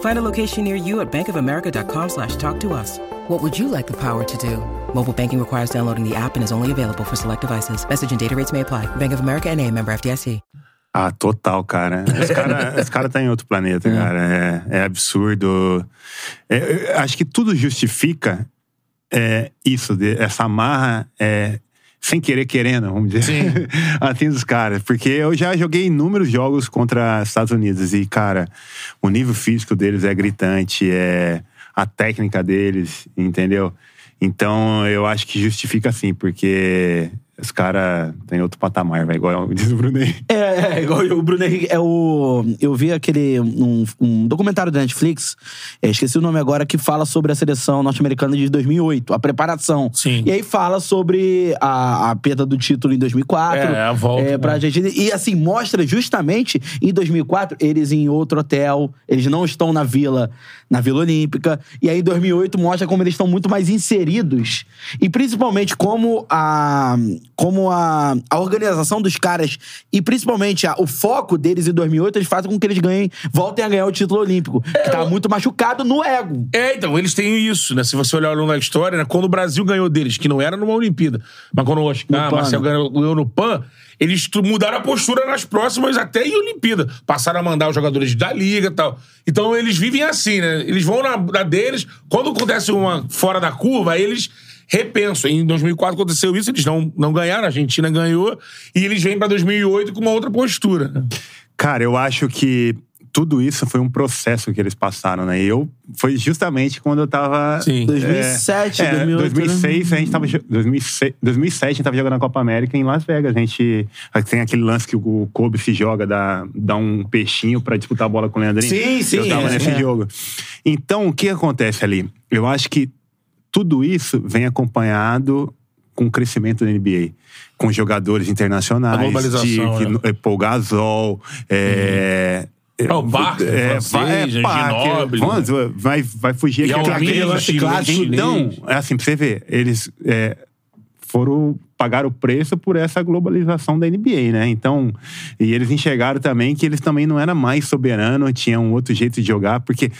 Find a location near you at bankofamerica.com slash talk to us. What would you like the power to do? Mobile banking requires downloading the app and is only available for select devices. Message and data rates may apply. Bank of America and a member FDIC. Ah, total, cara. Esse cara, [LAUGHS] esse cara tá em outro planeta, cara. É, é absurdo. É, acho que tudo justifica é, isso, de- essa marra é, sem querer querendo, vamos dizer. [LAUGHS] assim dos caras. Porque eu já joguei inúmeros jogos contra os Estados Unidos e, cara, o nível físico deles é gritante, é a técnica deles, entendeu? Então eu acho que justifica sim, porque os caras têm outro patamar, vai igual [LAUGHS] diz o Brunei. É, é, igual o Henrique. É o, eu vi aquele. Um, um documentário da Netflix, é, esqueci o nome agora, que fala sobre a seleção norte-americana de 2008, a preparação. Sim. E aí fala sobre a, a perda do título em 2004. É, a volta, É, pra né? Argentina. E assim, mostra justamente em 2004, eles em outro hotel, eles não estão na vila, na Vila Olímpica. E aí em 2008 mostra como eles estão muito mais inseridos. E principalmente como a, como a, a organização dos caras e principalmente a- o foco deles em 2008, eles fazem com que eles ganhem, voltem a ganhar o título olímpico. Que tá muito machucado no ego. É, então, eles têm isso, né? Se você olhar ao longo da história, né? Quando o Brasil ganhou deles, que não era numa Olimpíada, mas quando o Oscar, Marcel ganhou, ganhou no PAN, eles mudaram a postura nas próximas, até em Olimpíada. Passaram a mandar os jogadores da liga e tal. Então eles vivem assim, né? Eles vão na, na deles, quando acontece uma fora da curva, aí eles repensam. Em 2004 aconteceu isso, eles não, não ganharam, a Argentina ganhou, e eles vêm pra 2008 com uma outra postura. né? Cara, eu acho que tudo isso foi um processo que eles passaram, né? E eu foi justamente quando eu tava Sim. 2007, é, 2008, 2006, a gente tava jo- 2006, 2007 a gente tava jogando a Copa América em Las Vegas. A gente tem aquele lance que o Kobe se joga, dá, dá um peixinho pra disputar a bola com o Leandrinho. Sim, sim, Eu tava é, nesse é. jogo. Então, o que acontece ali? Eu acho que tudo isso vem acompanhado com o crescimento da NBA. Com jogadores internacionais. De, né? é, Paul Gasol, é... Ah, o Barkley, francês, vai, né, pá, Ginóbili. que- vamos, vai, vai fugir E aquele, lance clássico. Então, é assim, pra você ver, eles é, foram pagar o preço por essa globalização da NBA, né? Então, e eles enxergaram também que eles também não eram mais soberanos, tinham um outro jeito de jogar, porque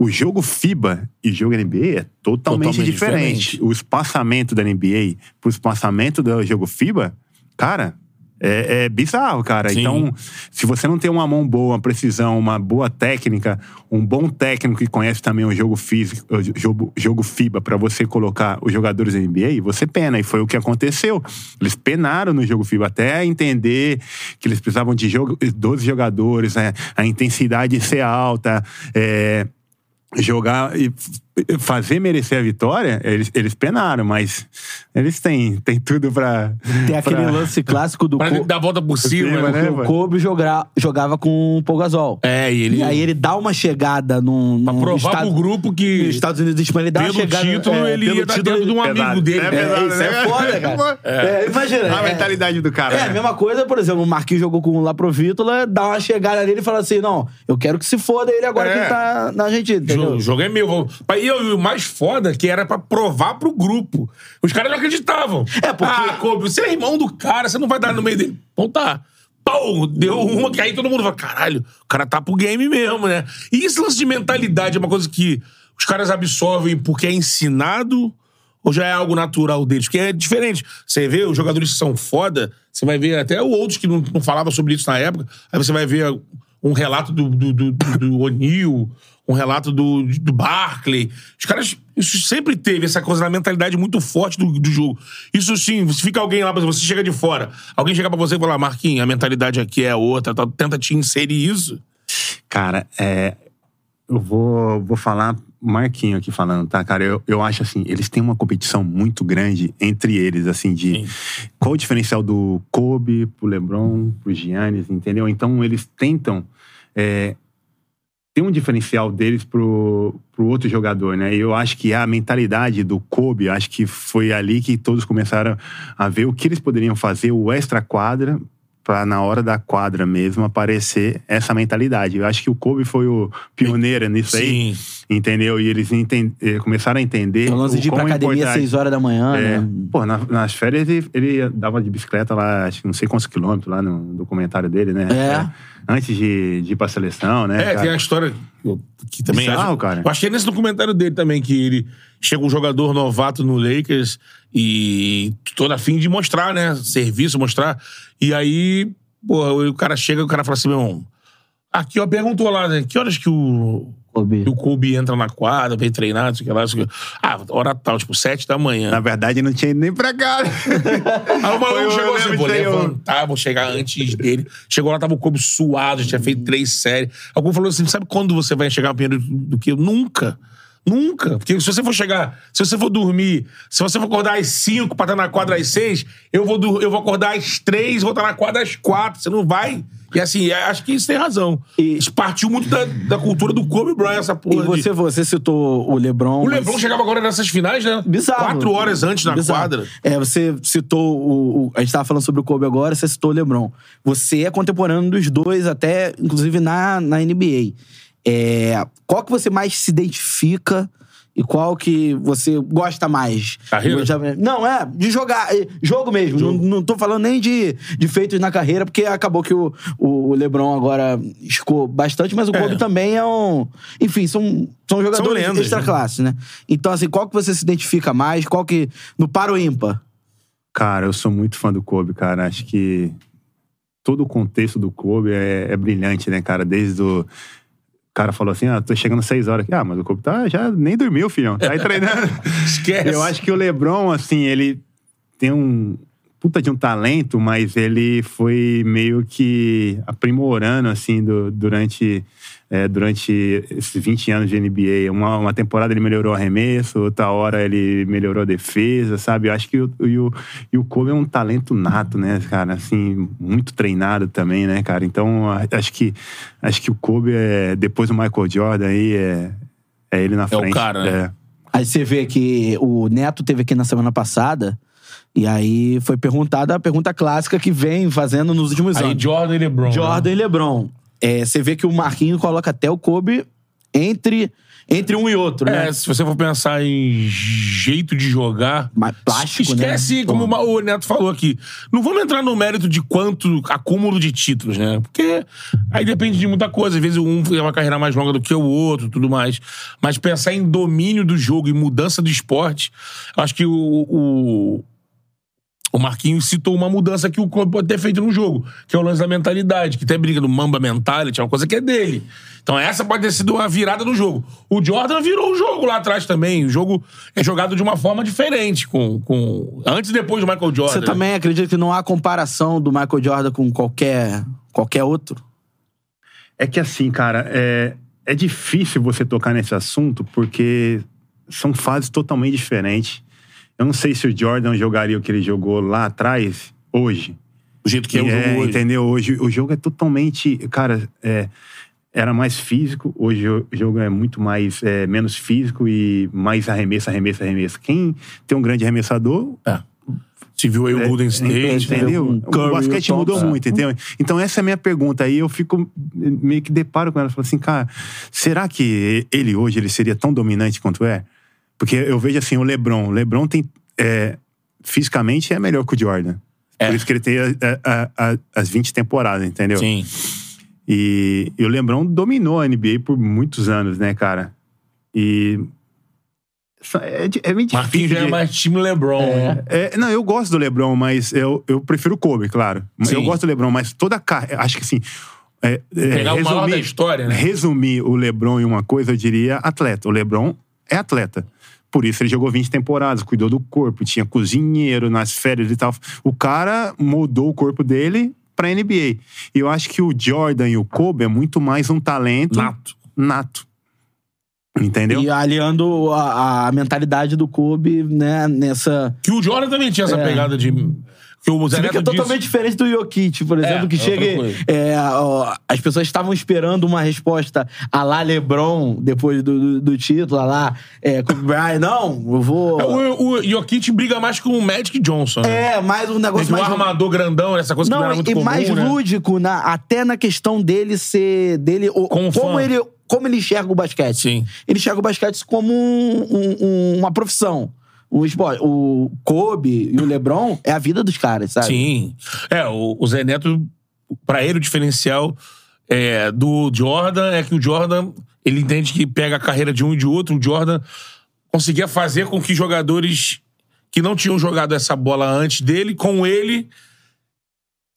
o jogo FIBA e o jogo NBA é totalmente, Totalmente diferente. diferente. O espaçamento da NBA pro espaçamento do jogo FIBA, cara, é, é bizarro, cara. Sim. Então, se você não tem uma mão boa, uma precisão, uma boa técnica, um bom técnico que conhece também o jogo físico, o jogo, jogo FIBA para você colocar os jogadores da NBA, você pena. E foi o que aconteceu. Eles penaram no jogo FIBA até entender que eles precisavam de jogo, 12 jogadores, né? a intensidade ser alta, é, jogar e fazer merecer a vitória, eles, eles penaram, mas eles têm, têm tudo pra. Tem aquele pra- lance clássico do Pra Co- dar a volta por cima, cima, né? né? o Kobe jogra- jogava com o Pogazol. É, e ele. E aí ele dá uma chegada num. Pra num provar estado- pro grupo que. nos Estados Unidos de Espanha, ele dá uma chegada. título, ele pelo ia título, dentro de um Pesado. amigo dele. É É, pesado, isso é né? foda, cara. É, imagina. A é- mentalidade do cara. É, a né? mesma coisa, por exemplo, o Marquinhos jogou com o Laprovítola, dá uma chegada nele e fala assim: não, eu quero que se foda ele agora É. que ele tá na Argentina, entendeu? O jogo é meu. vamos- O mais foda que era pra provar pro grupo. Os caras não acreditavam. É, porque- Ah, Kobe, você é irmão do cara, você não vai dar no meio dele. Então tá. Pau, deu uma que aí todo mundo fala, caralho, o cara tá pro game mesmo, né? E esse lance de mentalidade é uma coisa que os caras absorvem porque é ensinado ou já é algo natural deles? Porque é diferente. Você vê os jogadores que são foda, você vai ver até outros que não, não falavam sobre isso na época, aí você vai ver um relato do, do, do, do O'Neill, um relato do, do Barkley. Os caras, isso sempre teve essa coisa na mentalidade muito forte do, do jogo. Isso sim, se fica alguém lá, você chega de fora, alguém chega pra você e fala, Marquinhos, a mentalidade aqui é outra, tá, tenta te inserir isso. Cara, é, eu vou, vou falar Marquinho aqui falando, tá, cara? Eu, eu acho assim, eles têm uma competição muito grande entre eles, assim, de qual o diferencial do Kobe pro LeBron, pro Giannis, entendeu? Então eles tentam é, ter um diferencial deles pro, pro outro jogador, né? E eu acho que a mentalidade do Kobe, acho que foi ali que todos começaram a ver o que eles poderiam fazer, o extra quadra, pra na hora da quadra mesmo aparecer essa mentalidade. Eu acho que o Kobe foi o pioneiro nisso aí. Sim. Entendeu? E eles enten- eh, começaram a entender. O lance de ir pra academia às importante- 6 horas da manhã, É, né? Pô, na- nas férias ele, ele dava de bicicleta lá, acho que não sei quantos quilômetros lá no documentário dele, né? É. Antes de, de ir pra seleção, né? É, cara? tem a história que, também Bizarro, acho, cara. Eu é nesse documentário dele também que ele chega um jogador novato no Lakers e todo a fim de mostrar, né? Serviço, mostrar. E aí, porra, o cara chega e o cara fala assim, meu irmão, aqui, ó, perguntou lá, né? Que horas que o, Kobe. que o Kobe entra na quadra, vem treinar, não sei o que lá, não sei o que. Ah, hora tal, tipo, sete da manhã. Na verdade, não tinha ido nem pra cá. [LAUGHS] Aí o maluco chegou assim, vou levantar, vou chegar antes dele. Chegou lá, tava o Kobe suado, já tinha feito três séries. Kobe falou assim, sabe quando você vai chegar primeiro do que eu? Nunca. Nunca. Porque se você for chegar, se você for dormir, se você for acordar às 5 pra estar na quadra às 6, eu vou, eu vou acordar às 3 vou estar na quadra às 4. Você não vai. E assim, é- acho que isso tem razão. E- Isso partiu muito da, da cultura do Kobe Bryant, essa E porra. de- você, você citou o LeBron. O mas- LeBron chegava agora nessas finais, né? Bizarro. Quatro horas antes na Bizarro. quadra. É, você citou o, o- A gente tava falando sobre o Kobe agora, você citou o LeBron. Você é contemporâneo dos dois, até, inclusive, na, na NBA. É, qual que você mais se identifica e qual que você gosta mais? Carreira? Não, é, de jogar. é, Jogo mesmo. Não, não tô falando nem de, de feitos na carreira, porque acabou que o, o LeBron agora escou bastante, mas o É. Kobe também é um. Enfim, são, são jogadores lendas, extra né? classe, né? Então, assim, qual que você se identifica mais? Qual que. No par ou ímpar? Cara, eu sou muito fã do Kobe, cara. Acho que todo o contexto do Kobe é, é brilhante, né, cara? Desde o. O cara falou assim: ah, tô chegando seis horas aqui. Ah, mas o Kobe tá, já nem dormiu, filhão. Tá aí [LAUGHS] treinando. Esquece. Eu acho que o LeBron, assim, ele tem um puta de um talento, mas ele foi meio que aprimorando, assim, do- durante, é, durante esses 20 anos de NBA. Uma, uma temporada ele melhorou o arremesso, outra hora ele melhorou a defesa, sabe? Eu acho que o, e o, e o Kobe é um talento nato, né, cara? Assim, muito treinado também, né, cara? Então, acho que, acho que o Kobe, é, depois do Michael Jordan aí, é, é ele na o frente. cara, né? É. Aí você vê que o Neto teve aqui na semana passada. E aí foi perguntada a pergunta clássica que vem fazendo nos últimos Aí anos. Jordan e LeBron. Jordan né? e LeBron. É, você vê que o Marquinhos coloca até o Kobe entre, entre um e outro, né? É, se você for pensar em jeito de jogar. Mais plástico, né? esquece, como o Neto falou aqui. Não vamos entrar no mérito de quanto acúmulo de títulos, né? Porque aí depende de muita coisa. Às vezes um tem uma carreira mais longa do que o outro tudo mais. Mas pensar em domínio do jogo e mudança do esporte, acho que o. o o Marquinhos citou uma mudança que o clube pode ter feito no jogo, que é o lance da mentalidade, que tem briga do Mamba Mentality, é uma coisa que é dele. Então essa pode ter sido uma virada do jogo. O Jordan virou o jogo lá atrás também. O jogo é jogado de uma forma diferente, com, com antes e depois do Michael Jordan. Você também acredita que não há comparação do Michael Jordan com qualquer, qualquer outro? É que assim, cara, é, é difícil você tocar nesse assunto porque são fases totalmente diferentes. Eu não sei se o Jordan jogaria o que ele jogou lá atrás, hoje. Do jeito que é o E jogo hoje. Entendeu? Hoje o jogo é totalmente. Cara, é, era mais físico, hoje o jogo é muito mais. é, menos físico e mais arremesso, arremesso, arremesso. Quem tem um grande arremessador, É. Se viu aí o é, Golden State. né? Entendeu? o Curry, basquete o mudou muito, entendeu? Então essa é a minha pergunta. Aí eu fico meio que deparo com ela. Falo assim, cara, será que ele hoje ele seria tão dominante quanto é? Porque eu vejo assim, o LeBron. O LeBron tem. é, fisicamente é melhor que o Jordan. É. Por isso que ele tem a- a- a- as 20 temporadas, entendeu? Sim. E, e o LeBron dominou a NBA por muitos anos, né, cara? E. É, é meio difícil. Marquinhos já é mais time LeBron. né? é, não, eu gosto do LeBron, mas eu, eu prefiro o Kobe, claro. Mas Eu Sim. gosto do LeBron, mas toda a carreira. Acho que assim. É, é, Pegar o maior da história, né? Resumir o LeBron em uma coisa, eu diria atleta. O LeBron é atleta. Por isso ele jogou 20 temporadas, cuidou do corpo, tinha cozinheiro nas férias e tal. O cara moldou o corpo dele pra NBA. E eu acho que o Jordan e o Kobe é muito mais um talento Nato. nato. Entendeu? E aliando a, a mentalidade do Kobe, né, nessa. Que o Jordan também tinha essa É. pegada de. Que o Zé Você vê que é totalmente diferente do Jokic, por exemplo, É, que é outra chega. é, ó, as pessoas estavam esperando uma resposta a lá LeBron, depois do, do, do título, a lá é, Bryant. Não, eu vou. O, o Jokic briga mais com o Magic Johnson. né? É, mais um negócio mais. armador grandão, essa coisa que não Não, era muito e comum, mais né? lúdico, na, até na questão dele ser. dele Com como fã. ele como ele enxerga o basquete. Sim. Ele enxerga o basquete como um- um- um- uma profissão. Esporte. O Kobe e o LeBron é a vida dos caras, sabe? Sim. É, o, o Zé Neto, pra ele, o diferencial é, do Jordan é que o Jordan, ele entende que pega a carreira de um e de outro. O Jordan conseguia fazer com que jogadores que não tinham jogado essa bola antes dele, com ele,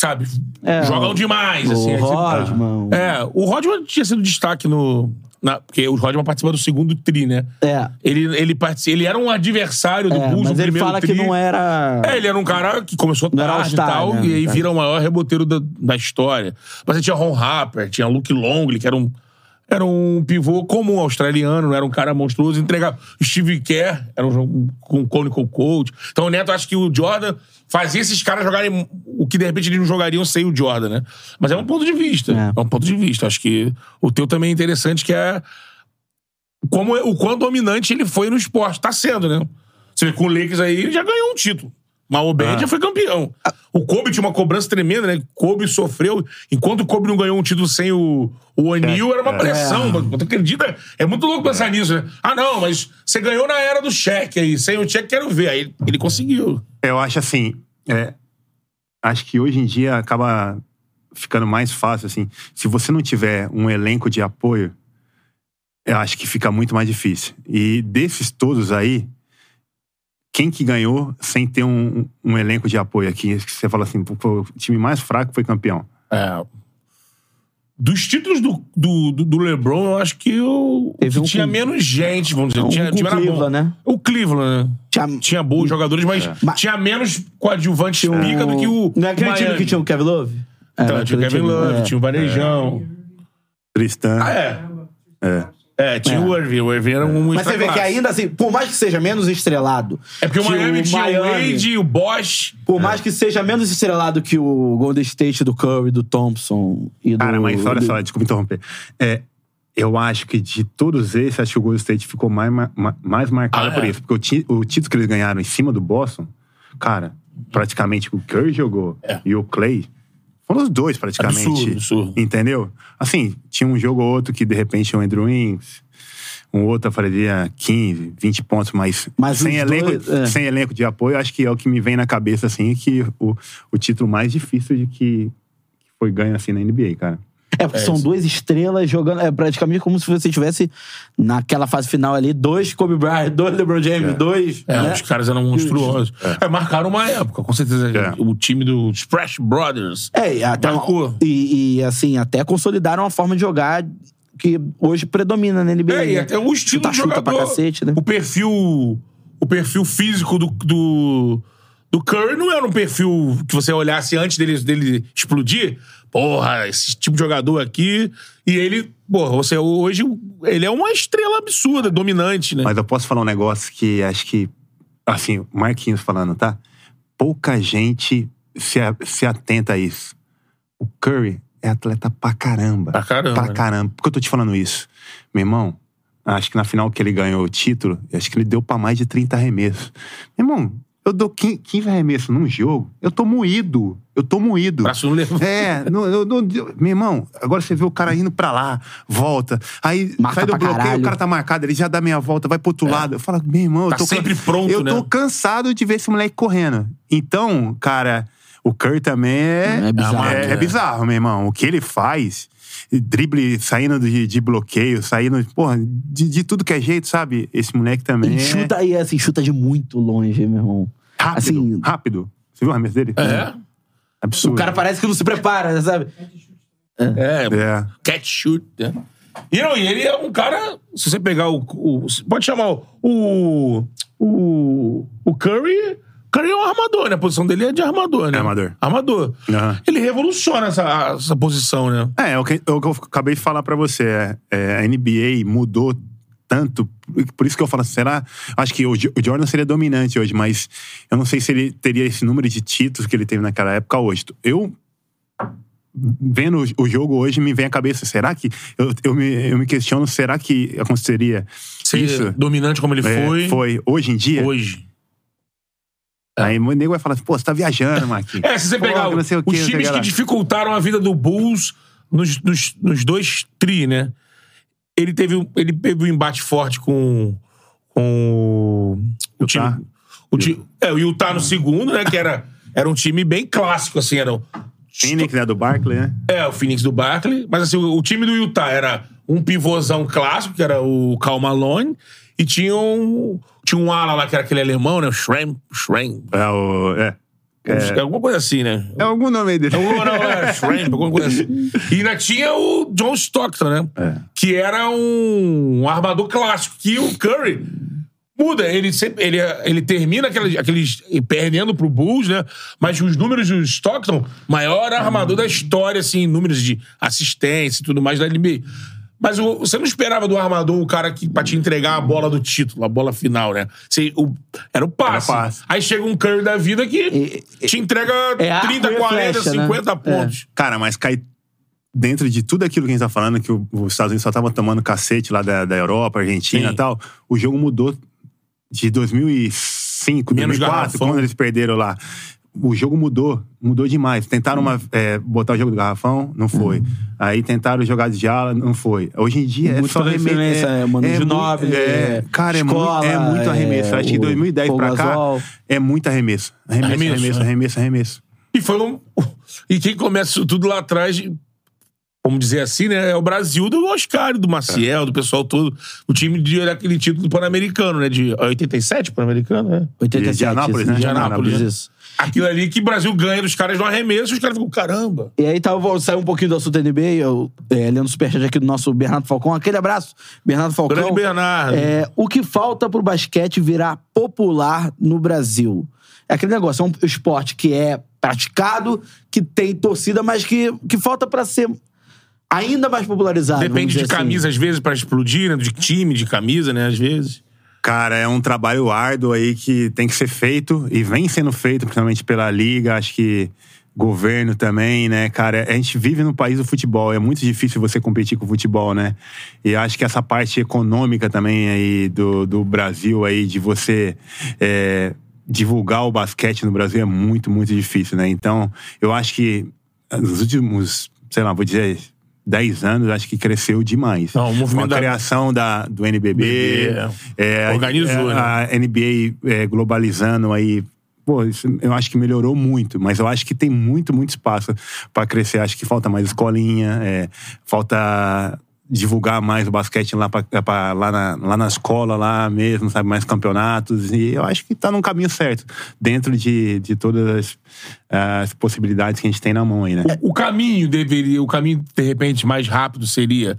sabe, É, jogam o- demais. o assim, aí você- Rodman. É, o Rodman tinha sido destaque no. Na- porque o Rodman participa do segundo tri, né? É. Ele, ele, participa, ele era um adversário do É, Bulls mas no ele primeiro fala tri. que não era. É, ele era um cara que começou Não tarde e tal, né? e aí Tá. vira o maior reboteiro da, da história. Mas aí tinha Ron Harper, tinha Luke Longley, que era um, era um pivô comum australiano, não era um cara monstruoso, entregava. Steve Kerr era um com Conical Coach. Então o Neto, acho que o Jordan fazia esses caras jogarem o que de repente eles não jogariam sem o Jordan, né? Mas é um ponto de vista. É. É, um ponto de vista. Acho que o teu também é interessante, que é como, o quão dominante ele foi no esporte. Tá sendo, né? Você vê com o Lakers aí, ele já ganhou um título. Mas o Ben já foi campeão. O Kobe tinha uma cobrança tremenda, né? Kobe sofreu. Enquanto o Kobe não ganhou um título sem o, o O'Neal, era uma pressão. Tu acredita? É muito louco pensar nisso, né? Ah, não, mas você ganhou na era do cheque aí. Sem o cheque, quero ver. Aí ele conseguiu. Eu acho assim, é, acho que hoje em dia acaba ficando mais fácil, assim. Se você não tiver um elenco de apoio, eu acho que fica muito mais difícil. E desses todos aí, quem que ganhou sem ter um, um elenco de apoio aqui? Que Você fala assim, o time mais fraco foi campeão. É. Dos títulos do, do, do- LeBron, eu acho que o que um tinha com- menos gente, vamos dizer. Um tinha, time bom. Cleveland, né? O Cleveland, né? Tinha- Tinha bons jogadores, mas Mas- tinha menos coadjuvantes pica do que o. Não é aquele time Miami. que tinha o Kevin Love? Então, Era tinha o Kevin time, Love, é. tinha o Varejão. Tristan. Ah, é. É. É, tinha o Irving. O Irving era um Mas você vê que ainda assim, por mais que seja menos estrelado. É porque o que Miami tinha o Miami- Wade, o Bosch. Por mais que seja menos estrelado que o Golden State do Curry, do Thompson e do. Cara, mas olha só, desculpa interromper. É, eu acho que de todos esses, acho que o Golden State ficou mais, ma- ma- mais marcado Ah, por é? isso. Porque o, ti- o título que eles ganharam em cima do Boston, cara, praticamente o Curry jogou É. e o Clay. Foram os dois, praticamente. Absurdo, absurdo. Entendeu? Assim, tinha um jogo ou outro que, de repente, o Andrew Wings, um outro faria 15, 20 pontos, mas, Mas sem, elenco, dois, é. sem elenco de apoio, acho que é o que me vem na cabeça, assim, que o, o título mais difícil de que, que foi ganho, assim, na NBA, cara. É, porque são duas estrelas jogando. É praticamente como se você tivesse naquela fase final ali, dois Kobe Bryant, dois LeBron James, dois. É, né? os caras eram monstruosos. É. marcaram uma época, com certeza. É. O time dos Splash Brothers. É, e até, Marcou. e, e, assim, até consolidaram uma forma de jogar que hoje predomina na NBA. É, e né? até o estilo Chuta, do chuta jogador. pra cacete, né? O perfil, o perfil físico do, do, do Curry não era um perfil que você olhasse antes dele, dele explodir. Porra, esse tipo de jogador aqui. E ele, porra, você hoje, ele é uma estrela absurda, dominante, né? Mas eu posso falar um negócio que acho que, assim, o Marquinhos falando, tá? Pouca gente se, se atenta a isso. O Curry é atleta pra caramba. Pra caramba, Pra né? caramba. Por que eu tô te falando isso? Meu irmão, acho que na final que ele ganhou o título, acho que ele deu pra mais de 30 arremessos. Meu irmão, eu dou 15 15 arremessos num jogo, eu tô moído. Eu tô moído. Braço não levanta. É, não, eu, não- meu irmão, agora você vê o cara indo pra lá, volta, aí Marca sai do bloqueio, caralho. o cara tá marcado, ele já dá meia volta, vai pro outro lado. Eu falo, meu irmão, Tá eu tô can- sempre pronto, Eu tô né? cansado de ver esse moleque correndo. Então, cara, o Curry também é, É bizarro, é, é né? bizarro, meu irmão. O que ele faz, drible saindo de, de bloqueio, saindo, porra, de, de tudo que é jeito, sabe? Esse moleque também E é chuta aí, assim, chuta de muito longe, meu irmão. rápido, assim- rápido. Você viu o arremesso dele? É. Absurdo. O cara parece que não se prepara, sabe? É, É. catch shoot, né? E, não, e ele é um cara. Se você pegar o. o- pode chamar. O, o, o Curry. Curry é um armador, né? A posição dele é de armador, né? É armador. Armador. Aham. Ele revoluciona essa, essa posição, né? É, é o que, é o que eu acabei de falar pra você. É, é, a NBA mudou tanto. Por isso que eu falo, será? Acho que o, Jo- o Jordan seria dominante hoje, mas eu não sei se ele teria esse número de títulos que ele teve naquela época hoje. Eu. Vendo o- o jogo hoje, me vem à cabeça, será que. Eu, eu, me, eu me questiono, será que aconteceria Ser isso? dominante como ele É, foi. foi hoje em dia? Hoje. Aí o nego vai falar assim, pô, você tá viajando, Marquinhos. [LAUGHS] É, se você Pô, pegar o quê, os o times que dificultaram a vida do Bulls nos, nos, nos dois tri, né? ele teve, um- ele teve um embate forte com, com o time. Utah? O ti, é, o Utah no segundo, né? Que era, era um time bem clássico, assim. Era, o- Phoenix, né? Do Barkley, né? é, o Phoenix do Barkley. Mas assim, o, o time do Utah era um pivôzão clássico, que era o Cal Malone. E tinha um, tinha um ala lá, que era aquele alemão, né? O Schrem. Schrem. É, o, é. É. Alguma coisa assim, né? É algum nome aí dele. Não, não, é Shrimp, alguma coisa assim. E ainda tinha o John Stockton, né? É. Que era um, armador clássico. Que o Curry muda. Ele, sempre, ele, ele termina aqueles, aqueles perdendo pro Bulls, né? Mas os números do Stockton, maior armador da história, assim, números de assistência e tudo mais da NBA. Mas o- você não esperava do armador o cara que, pra te entregar a bola do título, a bola final, né? Você, o- era o passe. Era passe. Aí chega um Curry da vida que te entrega é arco 30, e 40, flecha, né? 50 pontos. Cara, mas cai dentro de tudo aquilo que a gente tá falando, que o- os Estados Unidos só estavam tomando cacete lá da, da Europa, Argentina Sim. e tal. O jogo mudou de 2005, Menos 2004, garrafão. quando eles perderam lá. O jogo mudou, mudou demais. Tentaram uma, é, botar o jogo do garrafão, não foi. Uhum. Aí tentaram jogar de ala, não foi. Hoje em dia é Muito só arremesso. referência, é, Manu mu- Ginóbili, é, é, cara, é, Escola, muito, é muito arremesso. é, Acho que de o 2010 pra cá é muito arremesso. Arremesso, Arremesso, arremesso, né? arremesso, arremesso. E foi um. [LAUGHS] E quem começa isso tudo lá atrás, vamos dizer assim, né? É o Brasil do Oscar, do Maciel, do pessoal todo. O time de aquele título do Pan-Americano, né? De 87 Pan-Americano, né? 87, De Anápolis, isso, né? de Anápolis, né? isso. Aquilo ali que o Brasil ganha dos caras no arremesso, os caras ficam, caramba. E aí, tá, vou sair um pouquinho do assunto NBA, eu, é, lendo o superchat aqui do nosso Bernardo Falcão. Aquele abraço, Bernardo Falcão. Grande Bernardo. É, o que falta pro basquete virar popular no Brasil? É aquele negócio, é um esporte que é praticado, que tem torcida, mas que, que falta pra ser ainda mais popularizado. Depende de dizer assim. camisa, às vezes, pra explodir, né? De time, de camisa, né? Às vezes. Cara, é um trabalho árduo aí que tem que ser feito e vem sendo feito, principalmente pela liga, acho que governo também, né, cara? A gente vive no país do futebol, é muito difícil você competir com o futebol, né? E acho que essa parte econômica também aí do, do Brasil aí, de você é, divulgar o basquete no Brasil é muito, muito difícil, né? Então, eu acho que nos últimos, sei lá, vou dizer... 10 anos, acho que cresceu demais. Não, o movimento Com a da- criação da, do NBB, é, Organizou, é, né? a NBA é, globalizando aí. Pô, isso eu acho que melhorou muito, mas eu acho que tem muito, muito espaço para crescer. Acho que falta mais escolinha, é, falta divulgar mais o basquete lá, pra, pra- lá, na, lá na escola, lá mesmo, sabe? Mais campeonatos. E eu acho que tá no caminho certo, dentro de, de todas as, as possibilidades que a gente tem na mão aí, né? O, o caminho deveria, o caminho, de repente, mais rápido seria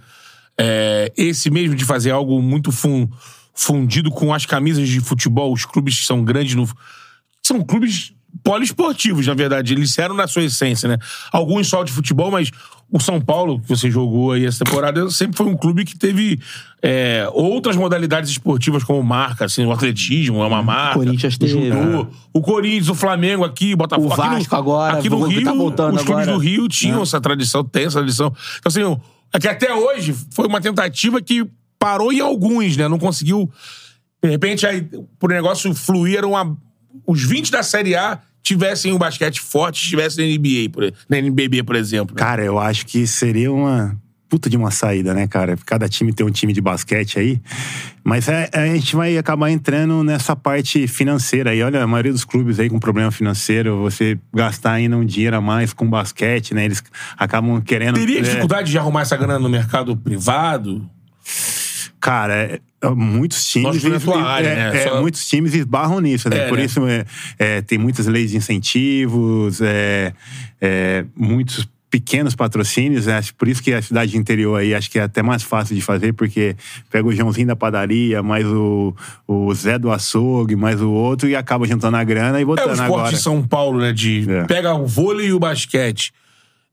é, esse mesmo de fazer algo muito fun- fundido com as camisas de futebol, os clubes que são grandes no. São clubes poliesportivos, na verdade. Eles eram na sua essência, né? Alguns só de futebol, mas o São Paulo, que você jogou aí essa temporada, sempre foi um clube que teve é, outras modalidades esportivas como marca, assim, o atletismo é uma marca. Corinthians o teve, judô, é. o Corinthians, o Flamengo aqui, o Botafogo. O aqui no- Vasco agora, Aqui no vou- Rio, tá voltando os clubes agora. do Rio tinham É. essa tradição, tem essa tradição. Então, assim, é que até hoje foi uma tentativa que parou em alguns, né? Não conseguiu. De repente, aí, por negócio fluir, eram a- os 20 da Série A tivessem um basquete forte, estivessem na NBA, por, na NBB, por exemplo. né? Cara, eu acho que seria uma puta de uma saída, né, cara? Cada time tem um time de basquete aí. Mas é- é, a gente vai acabar entrando nessa parte financeira aí. Olha, a maioria dos clubes aí com problema financeiro, você gastar ainda um dinheiro a mais com basquete, né? Eles acabam querendo. Teria é, dificuldade de arrumar essa grana no mercado privado? Cara, é- é, muitos times. Lógico, tua área, é, né? é, Só- Muitos times esbarram nisso, né? É, Por né? isso é, é, tem muitas leis de incentivos, é, é, muitos pequenos patrocínios, né? Por isso que a cidade de interior aí acho que é até mais fácil de fazer, porque pega o Joãozinho da padaria, mais o, o Zé do açougue, mais o outro, e acaba juntando a grana e É o botando esporte agora. de São Paulo, né? De É. pega o vôlei e o basquete.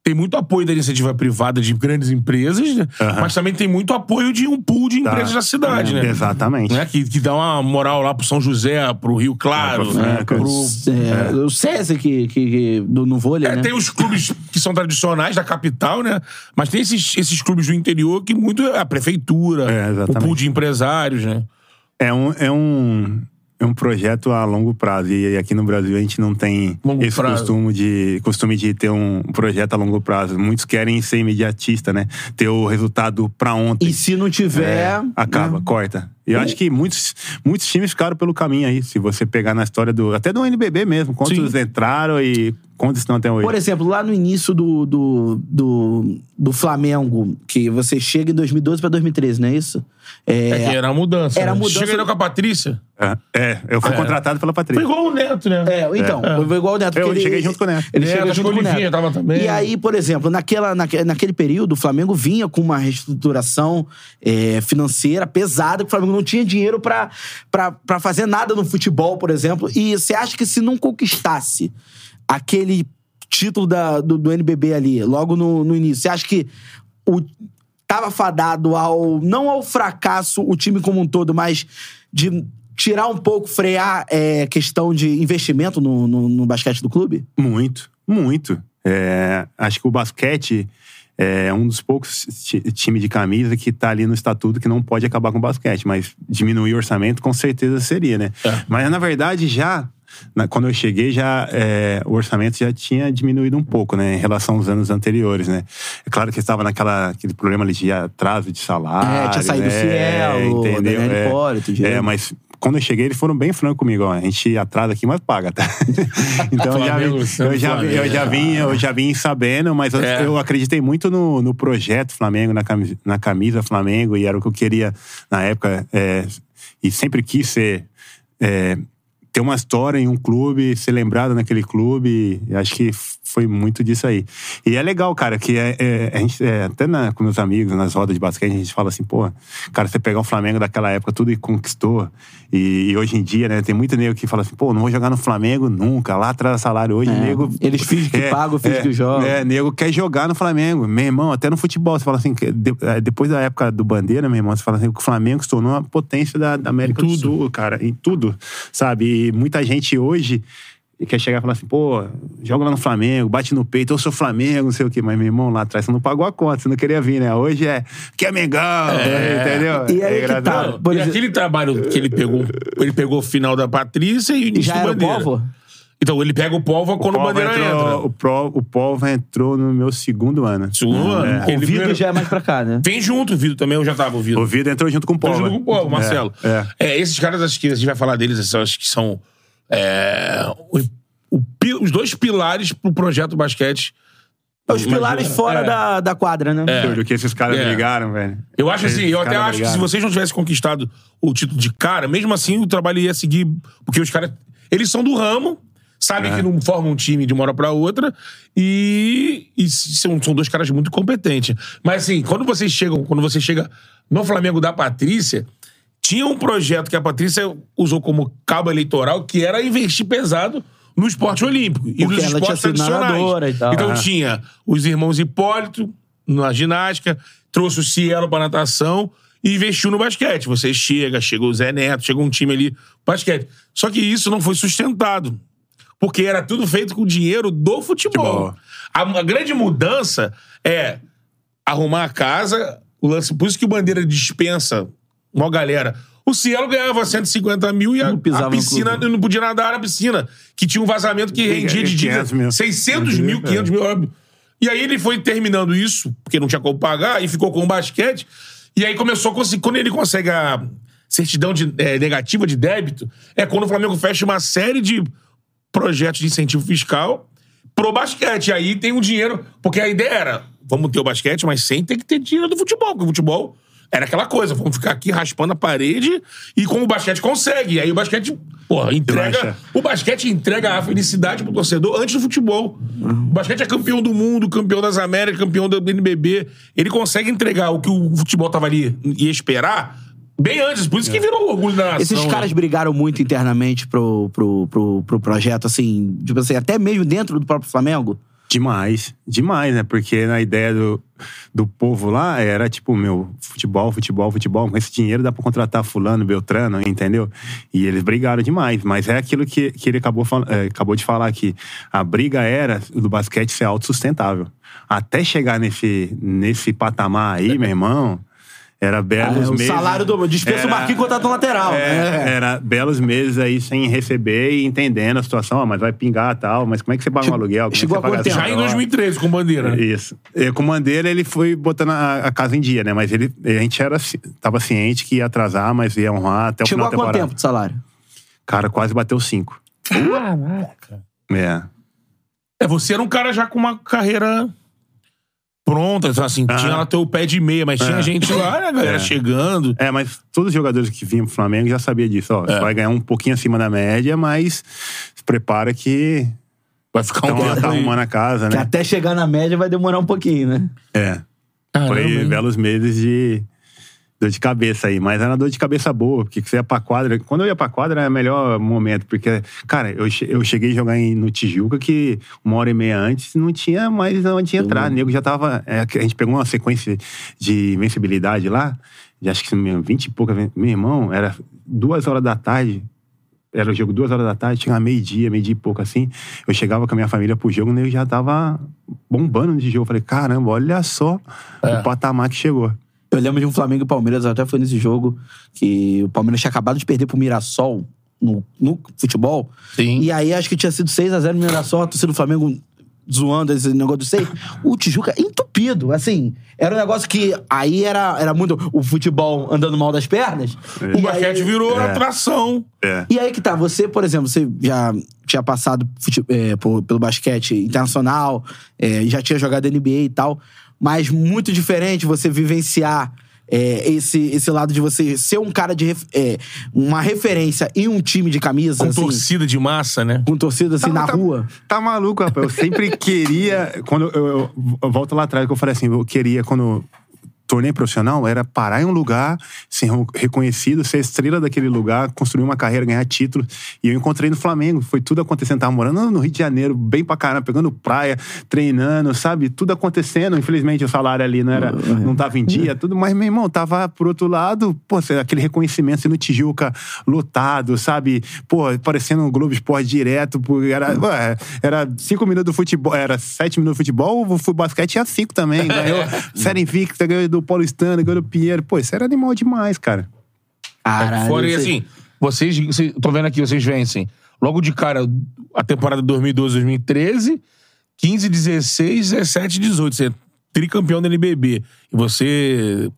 Tem muito apoio da iniciativa privada de grandes empresas, né? Aham. mas também tem muito apoio de um pool de Tá. empresas da cidade, É, né? Exatamente. Né? Que, que dá uma moral lá pro São José, pro Rio Claro, É, pro né? Pro- É, O César que, que, que- do, no vôlei, É, né? tem os clubes que são tradicionais da capital, né? Mas tem esses, esses clubes do interior que muito é a prefeitura, É, o pool de empresários, né? É um, é um, é um projeto a longo prazo. E aqui no Brasil a gente não tem Longo esse prazo. costume de, costume de ter um projeto a longo prazo. Muitos querem ser imediatista, né? Ter o resultado pra ontem. E se não tiver. É, acaba, né? corta. E eu acho que muitos, muitos times ficaram pelo caminho aí. Se você pegar na história do. Até do NBB mesmo. Quantos entraram e quantos estão até hoje? Por exemplo, lá no início do, do, do, do Flamengo, que você chega em 2012 pra 2013, não é isso? É, É que era a mudança. Era a né? mudança- Chega ainda com a Patrícia. É, é, eu fui É. contratado pela Foi Patrícia. igual o Neto, né? É, então, foi igual o Neto. Eu ele- cheguei junto com o Neto. Ele É, chega acho junto com o Neto. tava também. E aí, por exemplo, naquela, naque- naquele período, o Flamengo vinha com uma reestruturação é, financeira pesada, que o Flamengo não tinha dinheiro pra, pra, pra fazer nada no futebol, por exemplo. E você acha que se não conquistasse aquele título da, do, do NBB ali, logo no, no início, você acha que o, tava fadado ao não ao fracasso o time como um todo, mas de tirar um pouco, frear é, questão de investimento no, no, no basquete do clube? Muito, muito. É, acho que o basquete é um dos poucos ti- times de camisa que tá ali no estatuto que não pode acabar com o basquete, mas diminuir o orçamento com certeza seria, né? É. Mas na verdade já. Na- quando eu cheguei, já é, o orçamento já tinha diminuído um pouco, né? Em relação aos anos anteriores, né? É claro que estava naquela aquele problema ali de atraso de salário. É, tinha saído o né? Cielo, entendeu? Daniel É, Hipólito, Diego. é, mas quando eu cheguei, eles foram bem francos comigo, ó. A gente atrasa aqui, mas paga, tá? [LAUGHS] então eu já, eu, já, vim- eu já vim, eu já vim sabendo, mas eu, É. eu acreditei muito no, no projeto Flamengo, na camisa, na camisa Flamengo, e era o que eu queria na época. é, e sempre quis ser. é, ter uma história em um clube, ser lembrado naquele clube, acho que foi muito disso aí. E é legal, cara, que é, é, a gente, é, até na- com meus amigos, nas rodas de basquete, a gente fala assim, pô, cara, você pegar o Flamengo daquela época, tudo e conquistou, e, e hoje em dia, né, tem muito nego que fala assim, pô, não vou jogar no Flamengo nunca, lá atrás salário, hoje É, nego... eles fingem que pagam, fingem que jogam. É, nego quer jogar no Flamengo, meu irmão, até no futebol, você fala assim, de- é, depois da época do Bandeira, meu irmão, você fala assim, que o Flamengo se tornou uma potência da, da América do Sul, cara, em tudo, sabe? E muita gente hoje quer chegar e falar assim, pô, joga lá no Flamengo, bate no peito, eu sou Flamengo, não sei o quê. Mas, meu irmão, lá atrás você não pagou a conta, você não queria vir, né? Hoje é, que é Mengão, entendeu? E aí É que tá, e exemplo- aquele trabalho que ele pegou, ele pegou o final da Patrícia e o início Já do era o Bandeira. Povo? Então ele pega o Povo quando o Bandeira entrou- entra. O, Pro, o Pova entrou no meu segundo ano. Segundo ano. O Ele Vido primeiro- já é mais pra cá, né? Vem junto o Vido também, eu já tava ouvindo. O Vida entrou junto com o Tô Pova. junto com o Povo, Marcelo. É, é. É, esses caras, acho que a gente vai falar deles, acho que são é, o- o os dois pilares pro projeto basquete. Os pilares Imagina. fora É. da, da quadra, né? Absurdo que esses caras É. brigaram, velho. Eu acho assim, eu até acho que se brigaram. vocês não tivessem conquistado o título de cara, mesmo assim o trabalho ia seguir. Porque os caras. Eles são do ramo, sabem É. que não formam um time de uma hora pra outra, e, e são, são dois caras muito competentes. Mas assim, quando vocês chegam, quando você chega no Flamengo da Patrícia, tinha um projeto que a Patrícia usou como cabo eleitoral, que era investir pesado no esporte olímpico e Porque nos esportes tradicionais. e. Então Ah. tinha os irmãos Hipólito na ginástica, trouxe o Cielo pra natação e investiu no basquete. Você chega, chega o Zé Neto, chega um time ali, basquete. Só que isso não foi sustentado. Porque era tudo feito com dinheiro do futebol. Futebol. A, a grande mudança é arrumar a casa, o lance. Por isso que o Bandeira dispensa uma galera. O Cielo ganhava 150 mil e a, a piscina não podia nadar na piscina, que tinha um vazamento que rendia de dívida 500 mil. 600 mil, 500 mil. óbvio. E aí ele foi terminando isso, porque não tinha como pagar, e ficou com o basquete. E aí começou a conseguir. Quando ele consegue a certidão de, eh, negativa de débito, é quando o Flamengo fecha uma série de projetos de incentivo fiscal pro basquete. Aí tem o dinheiro. Porque a ideia era: vamos ter o basquete, mas sem ter que ter dinheiro do futebol. Porque o futebol era aquela coisa, vamos ficar aqui raspando a parede e como o basquete consegue. E aí o basquete, porra, entrega. O basquete entrega a felicidade pro torcedor antes do futebol. O basquete é campeão do mundo, campeão das Américas, campeão do NBB. Ele consegue entregar o que o futebol tava ali e esperar bem antes. Por isso que virou o orgulho da nação. Esses né? caras brigaram muito internamente pro, pro, pro, pro projeto, assim, tipo assim, até mesmo dentro do próprio Flamengo. Demais, demais, né? Porque na ideia do, do povo lá era tipo, meu, futebol, futebol, futebol. Com esse dinheiro dá pra contratar fulano, beltrano, entendeu? E eles brigaram demais. Mas é aquilo que, que ele acabou, eh, acabou de falar aqui. A briga era do basquete ser autossustentável. Até chegar nesse, nesse patamar aí, meu irmão, Era belos Ah, é, o meses. salário do. Dispensa o Marquinhos contrato lateral. É, né? Era belos meses aí sem receber e entendendo a situação, ó, mas vai pingar e tal, mas como é que você paga um aluguel? Como é que chegou você a quanto? Já em salário? 2013, com bandeira. né? Isso. E, com o Bandeira, ele foi botando a, a casa em dia, né? Mas ele, a gente era, tava ciente que ia atrasar, mas ia honrar até o Chegou final a da quanto temporada. tempo de salário? Cara, quase bateu cinco. Caraca. É. É, você era um cara já com uma carreira pronta, então, assim, Ah. tinha lá teu pé de meia, mas tinha É. gente lá, né, galera, É. chegando. É, mas todos os jogadores que vinham pro Flamengo já sabiam disso. Ó, É. Você vai ganhar um pouquinho acima da média, mas se prepara que Vai ficar um então, tá arrumando a casa, Que né? até chegar na média vai demorar um pouquinho, né? É. Caramba, Foi hein? belos meses de dor de cabeça aí. Mas era dor de cabeça boa, porque você ia pra quadra. Quando eu ia pra quadra era o melhor momento, porque, cara, eu, eu cheguei a jogar em- no Tijuca que uma hora e meia antes não tinha mais onde entrar. O nego já tava. é, a gente pegou uma sequência de invencibilidade lá, de acho que 20 e pouca. Meu irmão, era duas horas da tarde. Era o jogo duas horas da tarde, tinha meio-dia, meio-dia e pouco assim. Eu chegava com a minha família pro jogo e eu já tava bombando de jogo. Eu falei, caramba, olha só o patamar que chegou. Eu lembro de um Flamengo e Palmeiras, até foi nesse jogo, que o Palmeiras tinha acabado de perder pro Mirassol no, no futebol. Sim. E aí acho que tinha sido 6x0 no Mirassol, a torcida do Flamengo zoando esse negócio do 6. O Tijuca entupido, assim. Era um negócio que aí era, era muito o futebol andando mal das pernas. O E basquete virou atração. É. E aí que tá, você, por exemplo, você já tinha passado é, por- pelo basquete internacional, é, já tinha jogado NBA e tal, mas muito diferente você vivenciar é, esse, esse lado de você ser um cara de ref- é, uma referência em um time de camisa, Com assim, torcida de massa, né? com torcida assim na Tá- rua. Tá maluco, rapaz. Eu sempre queria. Quando eu, eu- eu volto lá atrás, que eu falei assim, eu queria, quando torneio profissional, era parar em um lugar, ser re- reconhecido, ser estrela daquele lugar, construir uma carreira, ganhar título. E eu encontrei no Flamengo. Foi tudo acontecendo. Tava morando no Rio de Janeiro, bem pra caramba, pegando praia, treinando, sabe? Tudo acontecendo. Infelizmente, o salário ali não, era, não tava em dia, tudo. Mas, meu irmão, tava por outro lado, pô, aquele reconhecimento assim, no Tijuca, lotado, sabe? Pô, parecendo um Globo Esporte direto. Era, ué, era cinco minutos do futebol, era sete minutos do futebol, o futebol basquete tinha cinco também. Ganhou [LAUGHS] série invicta, ganhou do Paulistano, ganhou do Pinheiro. Pô, isso era animal demais, cara. Caralho, Fora e assim, vocês, vocês. Tô vendo aqui, vocês vencem. Logo de cara, a temporada 2012, 2013, 15, 16, 17, 18. Você é tricampeão da NBB. E você.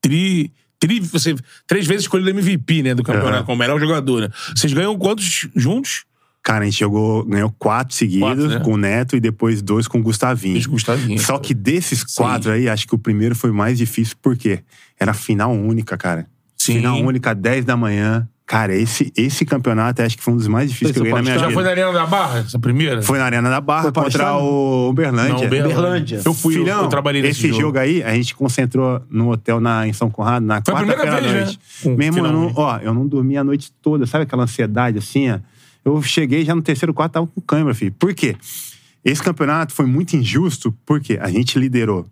Tri. tri você três vezes escolhido MVP, né? Do campeonato, Aham. como melhor jogador. né? Vocês ganham quantos juntos? Cara, a gente jogou, ganhou quatro seguidos Quatro, né? com o Neto e depois dois com o Gustavinho. Dois com o Gustavinho. Só que desses quatro aí, acho que o primeiro foi mais difícil, porque era final única, cara. Sim. Final única, 10 da manhã. Cara, esse, esse campeonato acho que foi um dos mais difíceis Esse que eu ganhei na minha Já vida. foi na Arena da Barra, essa primeira? Foi na Arena da Barra Foi contra paulistano? o Uberlândia. Não, Uberlândia. Eu fui, eu- Filhão, eu, trabalhei nesse esse jogo. aí, a gente concentrou no hotel na, em São Conrado na quarta-feira à vez, noite. né? Irmão, eu não, ó, eu não dormi a noite toda. Sabe aquela ansiedade assim, ó? Eu cheguei já no terceiro quarto, tava com câmera, filho. Por quê? Esse campeonato foi muito injusto, porque a gente liderou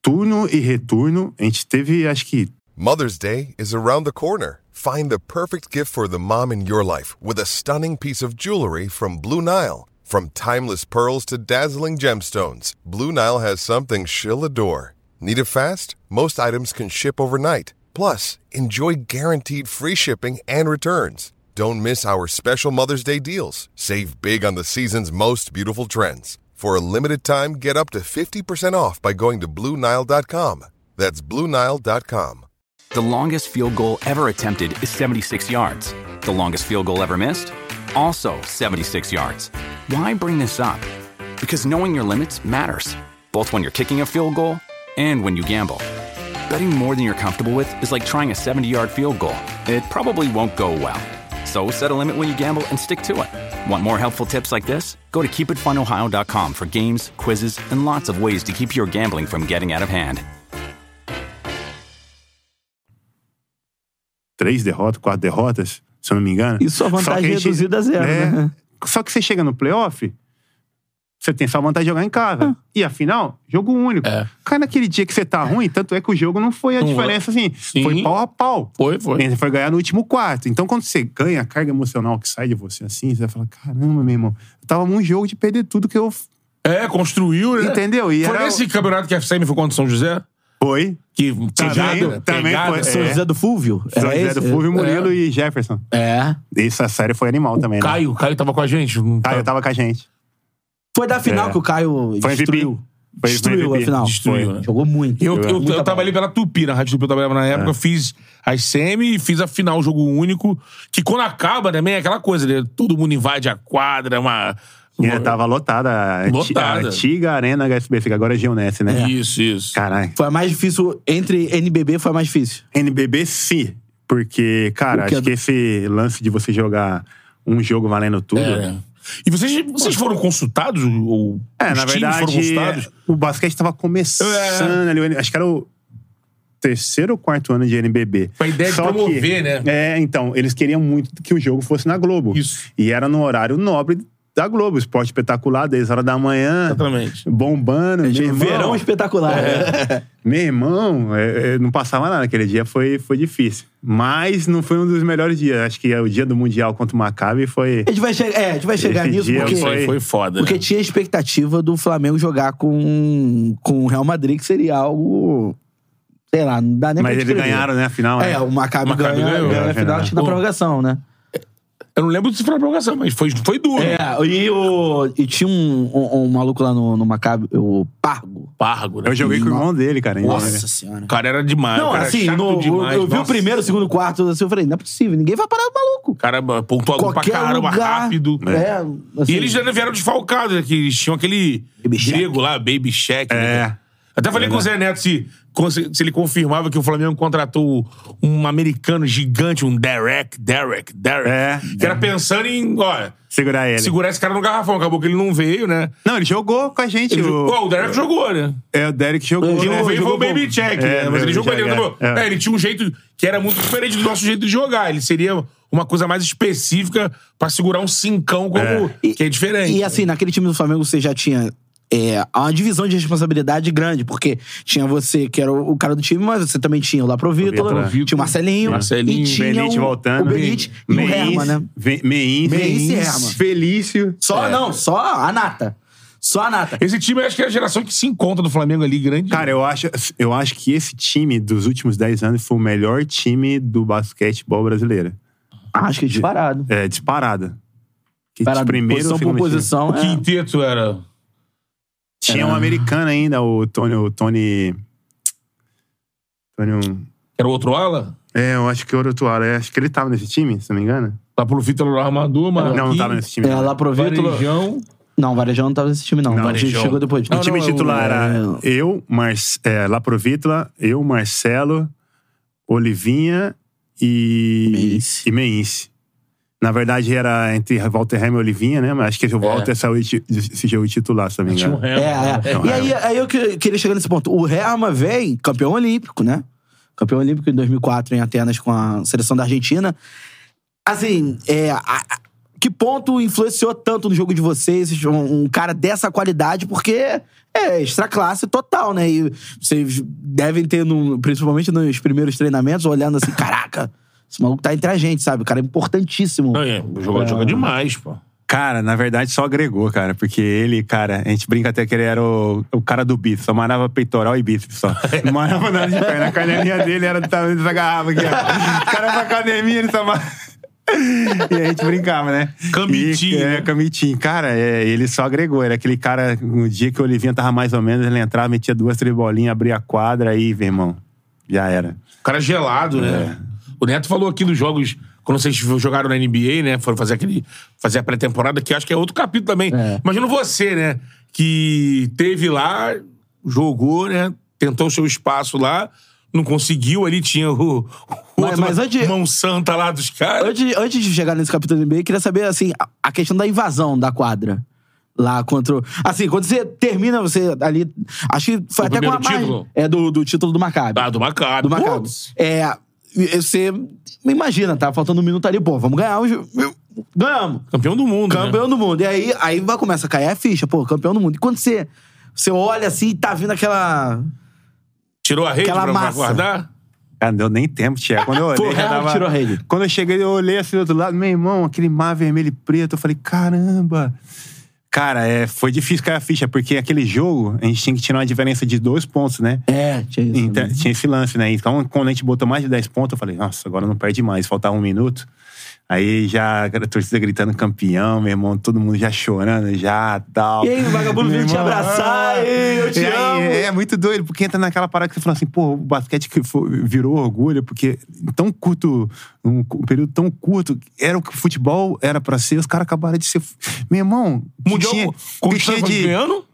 turno e retorno. A gente teve, acho que, Mother's Day is around the corner. Find the perfect gift for the mom in your life with a stunning piece of jewelry from Blue Nile. From timeless pearls to dazzling gemstones, Blue Nile has something she'll adore. Need it fast? Most items can ship overnight. Plus, enjoy guaranteed free shipping and returns. Don't miss our special Mother's Day deals. Save big on the season's most beautiful trends. For a limited time, get up to 50% off by going to BlueNile.com. That's BlueNile.com. The longest field goal ever attempted is 76 yards. The longest field goal ever missed? Also 76 yards. Why bring this up? Because knowing your limits matters, both when you're kicking a field goal and when you gamble. Betting more than you're comfortable with is like trying a 70 yard field goal, it probably won't go well. So set a limit when you gamble and stick to it. Want more helpful tips like this? Go to keepitfunohio.com for games, quizzes, and lots of ways to keep your gambling from getting out of hand. três derrotas, quatro derrotas, se eu não me engano. E sua Só vantagem que a gente- reduzida a zero, é, né? Só que você chega no playoff, você tem só vantagem de jogar em casa. Ah. E afinal, jogo único. É. Cara, naquele dia que você tá ruim, tanto é que o jogo não foi a Não diferença assim. Sim. Foi pau a pau. Foi, foi. Você foi ganhar no último quarto. Então, quando você ganha a carga emocional que sai de você assim, você vai falar: caramba, meu irmão, eu tava num jogo de perder tudo que eu. É, construiu, né? Entendeu? E foi era- nesse campeonato que a semi foi contra o São José? Foi. Que Também, pegada, também pegada. foi. São É. José do Fúvio? São José esse? do Fulvio, Murilo É. e Jefferson. É. Essa série foi animal também, né? Caio, Caio tava com a gente. Caio tá- tava com a gente. Foi da final É. que o Caio Foi MVP. destruiu. Foi destruiu MVP. a final. Destruiu, Foi. né? Jogou muito. Eu, eu, eu bola. trabalhei pela Tupi, na Rádio Tupi eu trabalhava na época, É. fiz as semi e fiz a final, jogo único, que quando acaba também é aquela coisa, né? Todo mundo invade a quadra, uma... E ela tava lotada. Lotada. A antiga Arena HSBC, que agora é Geonesse, né? Isso, isso. Caralho. Foi a mais difícil. Entre NBB foi a mais difícil. NBB, sim. Porque, cara, Porque- acho que esse lance de você jogar um jogo valendo tudo. É. E vocês, vocês foram consultados? Ou É, os na times foram verdade, consultados? o basquete tava começando ali. Acho que era o terceiro ou quarto ano de NBB. Com a ideia de Só promover, que- né? É, então, eles queriam muito que o jogo fosse na Globo. Isso. E era no horário nobre da Globo. Esporte espetacular, 10 horas da manhã. Exatamente. Bombando. Meu irmão, Verão espetacular. né? [LAUGHS] meu irmão, é, é, não passava nada. Aquele dia foi, foi difícil. Mas não foi um dos melhores dias. Acho que é o dia do Mundial contra o Maccabi foi... A gente vai, che é, a gente vai chegar Esse nisso porque, aí foi foda. porque né? tinha a expectativa do Flamengo jogar com, com o Real Madrid, que seria algo. Sei lá, não dá nem Mas pra eles ganharam, né, a final. né? É, o Maccabi, Maccabi ganha, ganhou, ganha é, a final, acho que na prorrogação, né? Eu não lembro se foi na prorrogação, mas foi, foi duro. É, e, o, e tinha um, um, um maluco lá no, no Maccabi, o Pargo. Pargo, né? Eu joguei com o irmão dele, cara. ainda, Nossa né? senhora. O cara era demais. Não, o cara assim, no- demais. eu vi o primeiro, o segundo, quarto, assim, eu falei, não é possível, ninguém vai parar o maluco. O cara pontuou pra caramba, lugar. rápido. É, assim, E eles já vieram desfalcados, né? Que eles tinham aquele grego lá, Baby Shack. É. Né? Até falei com o Zé Neto se, se ele confirmava que o Flamengo contratou um americano gigante, um Derek, Derek, Derek. É. Que era pensando em, olha, Segurar ele. segurar esse cara no garrafão. Acabou que ele não veio, né? Não, ele jogou com a gente. Ele o... o Derek jogou, né? É, o Derek jogou. Quem né? não veio foi o Jogou Baby. Check, É, né? Mas Baby ele jogou Check, ele. é. É. É. ele tinha um jeito que era muito diferente do nosso jeito de jogar. Ele seria uma coisa mais específica pra segurar um cincão como... Que é diferente. E assim, naquele time do Flamengo você já tinha é, uma divisão de responsabilidade grande, porque tinha você, que era o, o cara do time, mas você também tinha o Laprovítola, tinha o Marcelinho, Marcelinho, e tinha Benite o, voltando. o Benite e o Herman, né? Meins. Meins e Herman. Felício. Só, não, só a nata. Só a nata. Esse time, eu acho que é a geração que se encontra do Flamengo ali, grande. Cara, eu acho, eu acho que esse time dos últimos 10 anos foi o melhor time do basquetebol brasileiro. Acho que é disparado. É, disparada. Que Disparado. primeiro posição por posição. o é. quinteto era... Tinha um americano ainda, o Tony. O Tony. Tony. um- Era o outro ala? É, eu acho que era o Tuara. É, acho que ele tava nesse time, se não me engano. Lá pro Vitor no armador, mano. não, não tava nesse time. É, não. Laprovítola. Varejão. Não, o Varejão não tava nesse time, não. Não, o Varejão Varejão. chegou depois. O time não, titular é- era eu, Mar... é, Laprovítula, eu, Marcelo, Olivinha e. Meince. E Meince. Na verdade, era entre Walter Ham e Olivinha, né? Mas acho que o Walter saiu de- de- esse jogo titular, se não me um engano. Herman. É, é. Não, E aí, aí eu que- queria chegar nesse ponto. O Herman vem campeão olímpico, né? Campeão olímpico em 2004 em Atenas com a seleção da Argentina. Assim, é, a- a- que ponto influenciou tanto no jogo de vocês um, um cara dessa qualidade? Porque é extra classe total, né? E vocês devem ter, no- principalmente nos primeiros treinamentos, olhando assim, caraca, esse maluco tá entre a gente, sabe? O cara é importantíssimo. Não, é, joga, joga demais, pô. Cara, na verdade só agregou, cara. Porque ele, cara, a gente brinca até que ele era o, o cara do bíceps. Só malhava peitoral e bíceps só. Não malhava nada de perna. A canelinha dele era do tamanho dessa garrafa aqui, ó. O cara pra academia, ele só. [LAUGHS] E a gente brincava, né? Camitinho, E, é, né? camitinho. Cara, é, ele só agregou. Era aquele cara, no dia que o Olivinha tava mais ou menos, ele entrava, metia duas, três bolinhas, abria a quadra, aí, meu irmão, já era. O cara gelado, né? O Neto falou aqui dos jogos, quando vocês jogaram na NBA, né? Foram fazer aquele. fazer a pré-temporada, que acho que é outro capítulo também. É. Imagina você, né? Que teve lá, jogou, né? Tentou o seu espaço lá, não conseguiu, ali tinha o. o Mas- mas antes- mão santa lá dos caras. Antes, antes de chegar nesse capítulo do NBA, eu queria saber, assim, a, a questão da invasão da quadra. Lá contra. o- Assim, quando você termina, você ali. Acho que foi O até com a mais. título? É do, do título do Maccabi. Ah, do Maccabi. do Maccabi. É. Você. Imagina, tá faltando um minuto ali, pô, vamos ganhar o. jo- Ganhamos. Campeão do mundo. né? Campeão do mundo. E aí, aí vai começa a cair a ficha, pô, campeão do mundo. E quando você. Você olha assim e tá vindo aquela. Tirou a rede Aquela pra, pra massa. guardar? Cara, não deu nem tempo, tia. Quando eu [LAUGHS] olhei, tava... tirou a rede. Quando eu cheguei, eu olhei assim do outro lado, meu irmão, aquele mar vermelho e preto. Eu falei, caramba. Cara, é, foi difícil cair a ficha, porque aquele jogo a gente tinha que tirar uma diferença de dois pontos, né? É, tinha isso. Então, tinha esse lance, né? Então, quando a gente botou mais de 10 pontos, eu falei, nossa, agora não perde mais, faltava um minuto. Aí já a torcida gritando campeão, meu irmão, todo mundo já chorando, já tal. E aí, o vagabundo veio te abraçar, ah, ei, eu te e aí, amo. É muito doido, porque entra naquela parada que você fala assim, pô, o basquete que virou orgulho, porque em tão curto, um, período tão curto, era o que o futebol era pra ser, os caras acabaram de ser. Meu irmão, Mundial tinha, conquistado tinha de que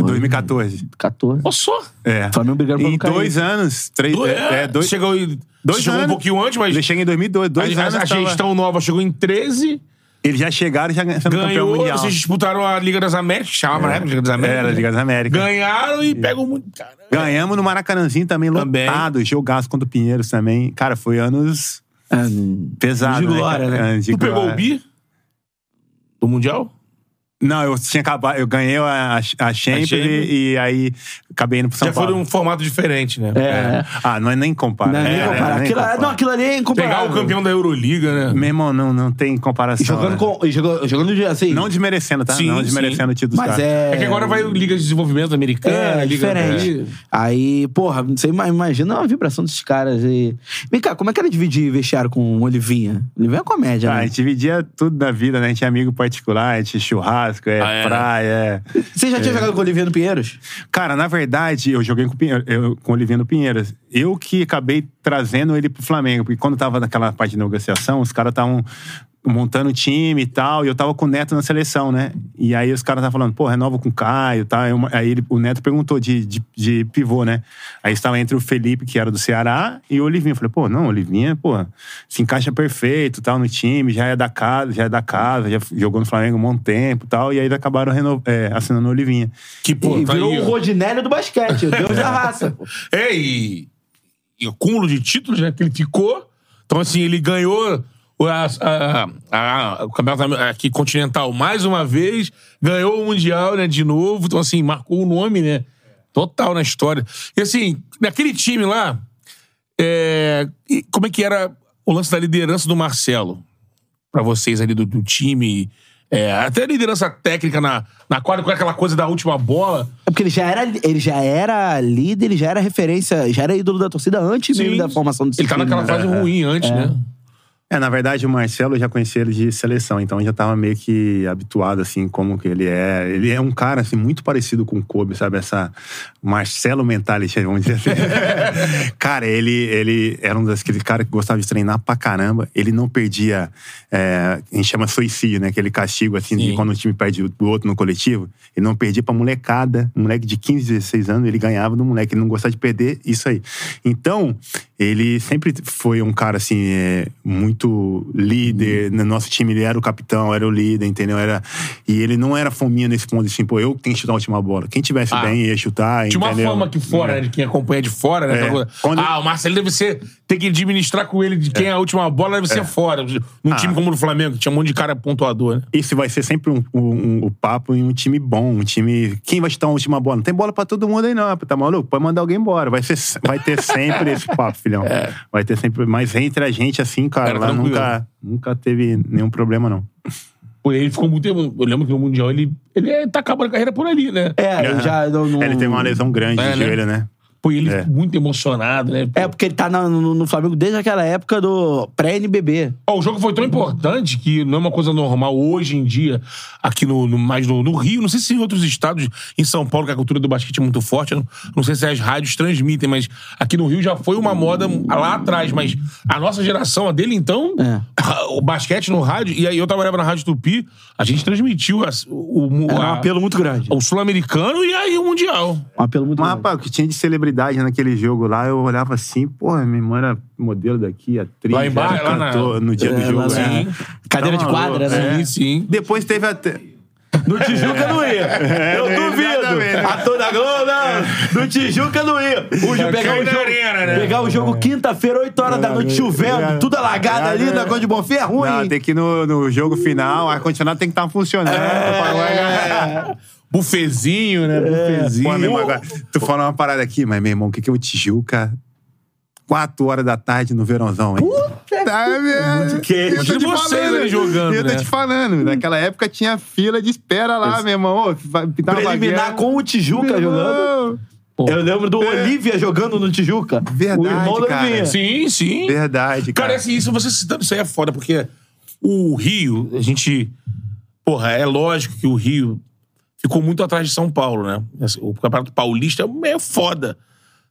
ano? 2014. 14. Ó só. É. Flamengo brigando pra Em não cair. dois anos, três, Do- é, é, dois, Chegou, em- dois chegou um anos. pouquinho antes, mas Ele chega em 2002, dois a, anos. a tava- gestão nova chegou em 13, Eles já chegaram já sendo campeão ganhou, mundial. vocês disputaram a Liga das Américas, que chamava na época Liga das Américas. Era, Liga das Américas. Ganharam e pegam muito. Cara, Ganhamos no Maracanãzinho também, Também. lotado. Jogaço contra o Pinheiros também. Cara, foi anos É, pesados. De glória, cara? né? Anos de tu pegou glória. o bi do Mundial? Não, eu tinha acabado. Eu ganhei a, a Champions e, e aí acabei indo pro São Já foi Paulo. num formato diferente, né? É. Ah, não é nem compara. Não, nem É, comparar. nem Aquilo, compara. não, aquilo ali é Pegar incomparável. o campeão da Euroliga, né? Meu irmão, não, não tem comparação. E jogando né? com. Jogando, jogando assim. Não desmerecendo, tá? Sim, não desmerecendo sim. o título mas caras. é. É que agora vai Liga de Desenvolvimento Americana, É, Liga diferente. Aí, porra, você ima- imagina a vibração desses caras. E... Vem cá, como é que era dividir vestiário com o Olivinha? Olivinha é comédia, Ah, a né? gente dividia tudo da vida, né? A gente tinha amigo particular, a gente churrasco, é Ah, é, né? praia, é. Você já tinha jogado com o Olivinha no Pinheiros? Cara, na verdade, eu joguei com o, Pinheiro, eu, com o Oliviano Pinheiros. Eu que acabei trazendo ele pro Flamengo, porque quando tava naquela parte de negociação, os caras estavam montando time e tal, e eu tava com o Neto na seleção, né? E aí os caras estavam falando, pô, renova com o Caio e tal. Aí uma- Aí ele- o Neto perguntou de, de, de pivô, né? Aí estava entre o Felipe, que era do Ceará, e o Olivinha. Eu falei, pô, não, o Olivinha, pô, se encaixa perfeito tal no time, já é da casa, já é da casa, já jogou no Flamengo um bom tempo e tal. E aí acabaram reno- é, assinando o Olivinha. Que, pô, e tá virou aí, o ó. Rodinélio do basquete, o deus da raça. pô. [LAUGHS] É, e, e o cúmulo de títulos, né? Que ele ficou. Então, assim, ele ganhou a- a- a- o campeonato aqui continental mais uma vez, ganhou o Mundial, né? De novo. Então, assim, marcou o nome, né? Total na história. E, assim, naquele time lá, é, como é que era o lance da liderança do Marcelo? Pra vocês ali do, do time. É, até a liderança técnica na, na quadra, com aquela coisa da última bola. É porque ele já, era, ele já era líder, ele já era referência, já era ídolo da torcida antes mesmo Sim. da formação desse Ele tá naquela né? fase ruim antes, né? É, na verdade, o Marcelo eu já conhecia ele de seleção, então eu já tava meio que habituado, assim, como que ele é. Ele é um cara, assim, muito parecido com o Kobe, sabe? Essa Marcelo mentality, [LAUGHS] vamos dizer assim. [LAUGHS] cara, ele, ele era um daqueles caras que gostava de treinar pra caramba. Ele não perdia, é, a gente chama suicídio, né? Aquele castigo, assim, de quando o time perde o outro no coletivo. Ele não perdia pra molecada. Um moleque de 15, 16 anos, ele ganhava do moleque. Ele não gostava de perder, isso aí. Então, ele sempre foi um cara, assim, é, muito líder. No nosso time, ele era o capitão, era o líder, entendeu? Era, e ele não era fominha nesse ponto, assim, pô, eu tenho que chutar a última bola. Quem tivesse Ah. bem ia chutar, Tinha uma entendeu? fama aqui fora, né? De quem acompanha de fora, né? É. Quando- Ah, o Marcelo deve ser. Tem que administrar com ele de quem é a última bola, deve ser fora. Num Ah. time como o do Flamengo, que tinha um monte de cara pontuador, né? Isso vai ser sempre um, um, um- o papo em um time bom, um time. Quem vai chutar a última bola? Não tem bola pra todo mundo aí, não. Tá maluco? Pode mandar alguém embora. Vai, ser, vai ter sempre esse papo, filhão. Vai ter sempre. Mas entre a gente, assim, cara, Era lá tranquilo. nunca, nunca teve nenhum problema, não. Pô, ele ficou muito tempo. Eu lembro que no Mundial ele, ele é- tá acabando a carreira por ali, né? É, ele já. Não, não- Ele teve uma lesão grande É, de né? joelho, né? Pô, e ele É. muito emocionado, né? Pô. É, porque ele tá na- no, no Flamengo desde aquela época do pré-NBB. Ó, o jogo foi tão importante que não é uma coisa normal hoje em dia, aqui no, no- mais no, no Rio, não sei se em outros estados, em São Paulo, que a cultura do basquete é muito forte, não, não sei se as rádios transmitem, mas aqui no Rio já foi uma moda lá atrás, mas a nossa geração, a dele então, É. o basquete no rádio, e aí eu trabalhava na Rádio Tupi, a gente transmitiu as- o, o, Era um a- apelo muito grande. o sul-americano e aí o mundial. Um apelo muito Mas, grande. rapaz, o que tinha de celebridade naquele jogo lá, eu olhava assim, porra, minha irmã era modelo daqui, atriz, Lá embaixo, era lá na- cantor no dia do É, jogo. né? Cadeira Tá de quadra, né? é. Sim, sim. Depois teve até. No Tijuca não ia. Eu duvido. exatamente. A toda Globo, não. No Tijuca não ia. O, jo- pegar, o jogo, arena, né? pegar o jogo quinta-feira, 8 horas da noite, chovendo, tudo alagado ali na Conde de Bonfim é ruim. Não, tem que ir no, no jogo final, o ar-condicionado tem que estar funcionando. É. Bufezinho, né? Bufezinho. Pô, meu irmão, agora, tu falou uma parada aqui, mas, meu irmão, o que, que é o Tijuca? Quatro horas da tarde no verãozão, hein? Tá vendo? Muito queijo. Eu tô te vocês falando. ali jogando, Eu tô né? te falando. Naquela época tinha fila de espera lá, meu irmão. Ô, Preliminar com o Tijuca jogando. Eu lembro do Olivia jogando no Tijuca. Verdade, o irmão cara. Sim, sim. Verdade, Cara, cara. assim, isso você citando isso aí é foda, porque o Rio, a gente. Porra, é lógico que o Rio ficou muito atrás de São Paulo, né? O Campeonato Paulista é meio foda.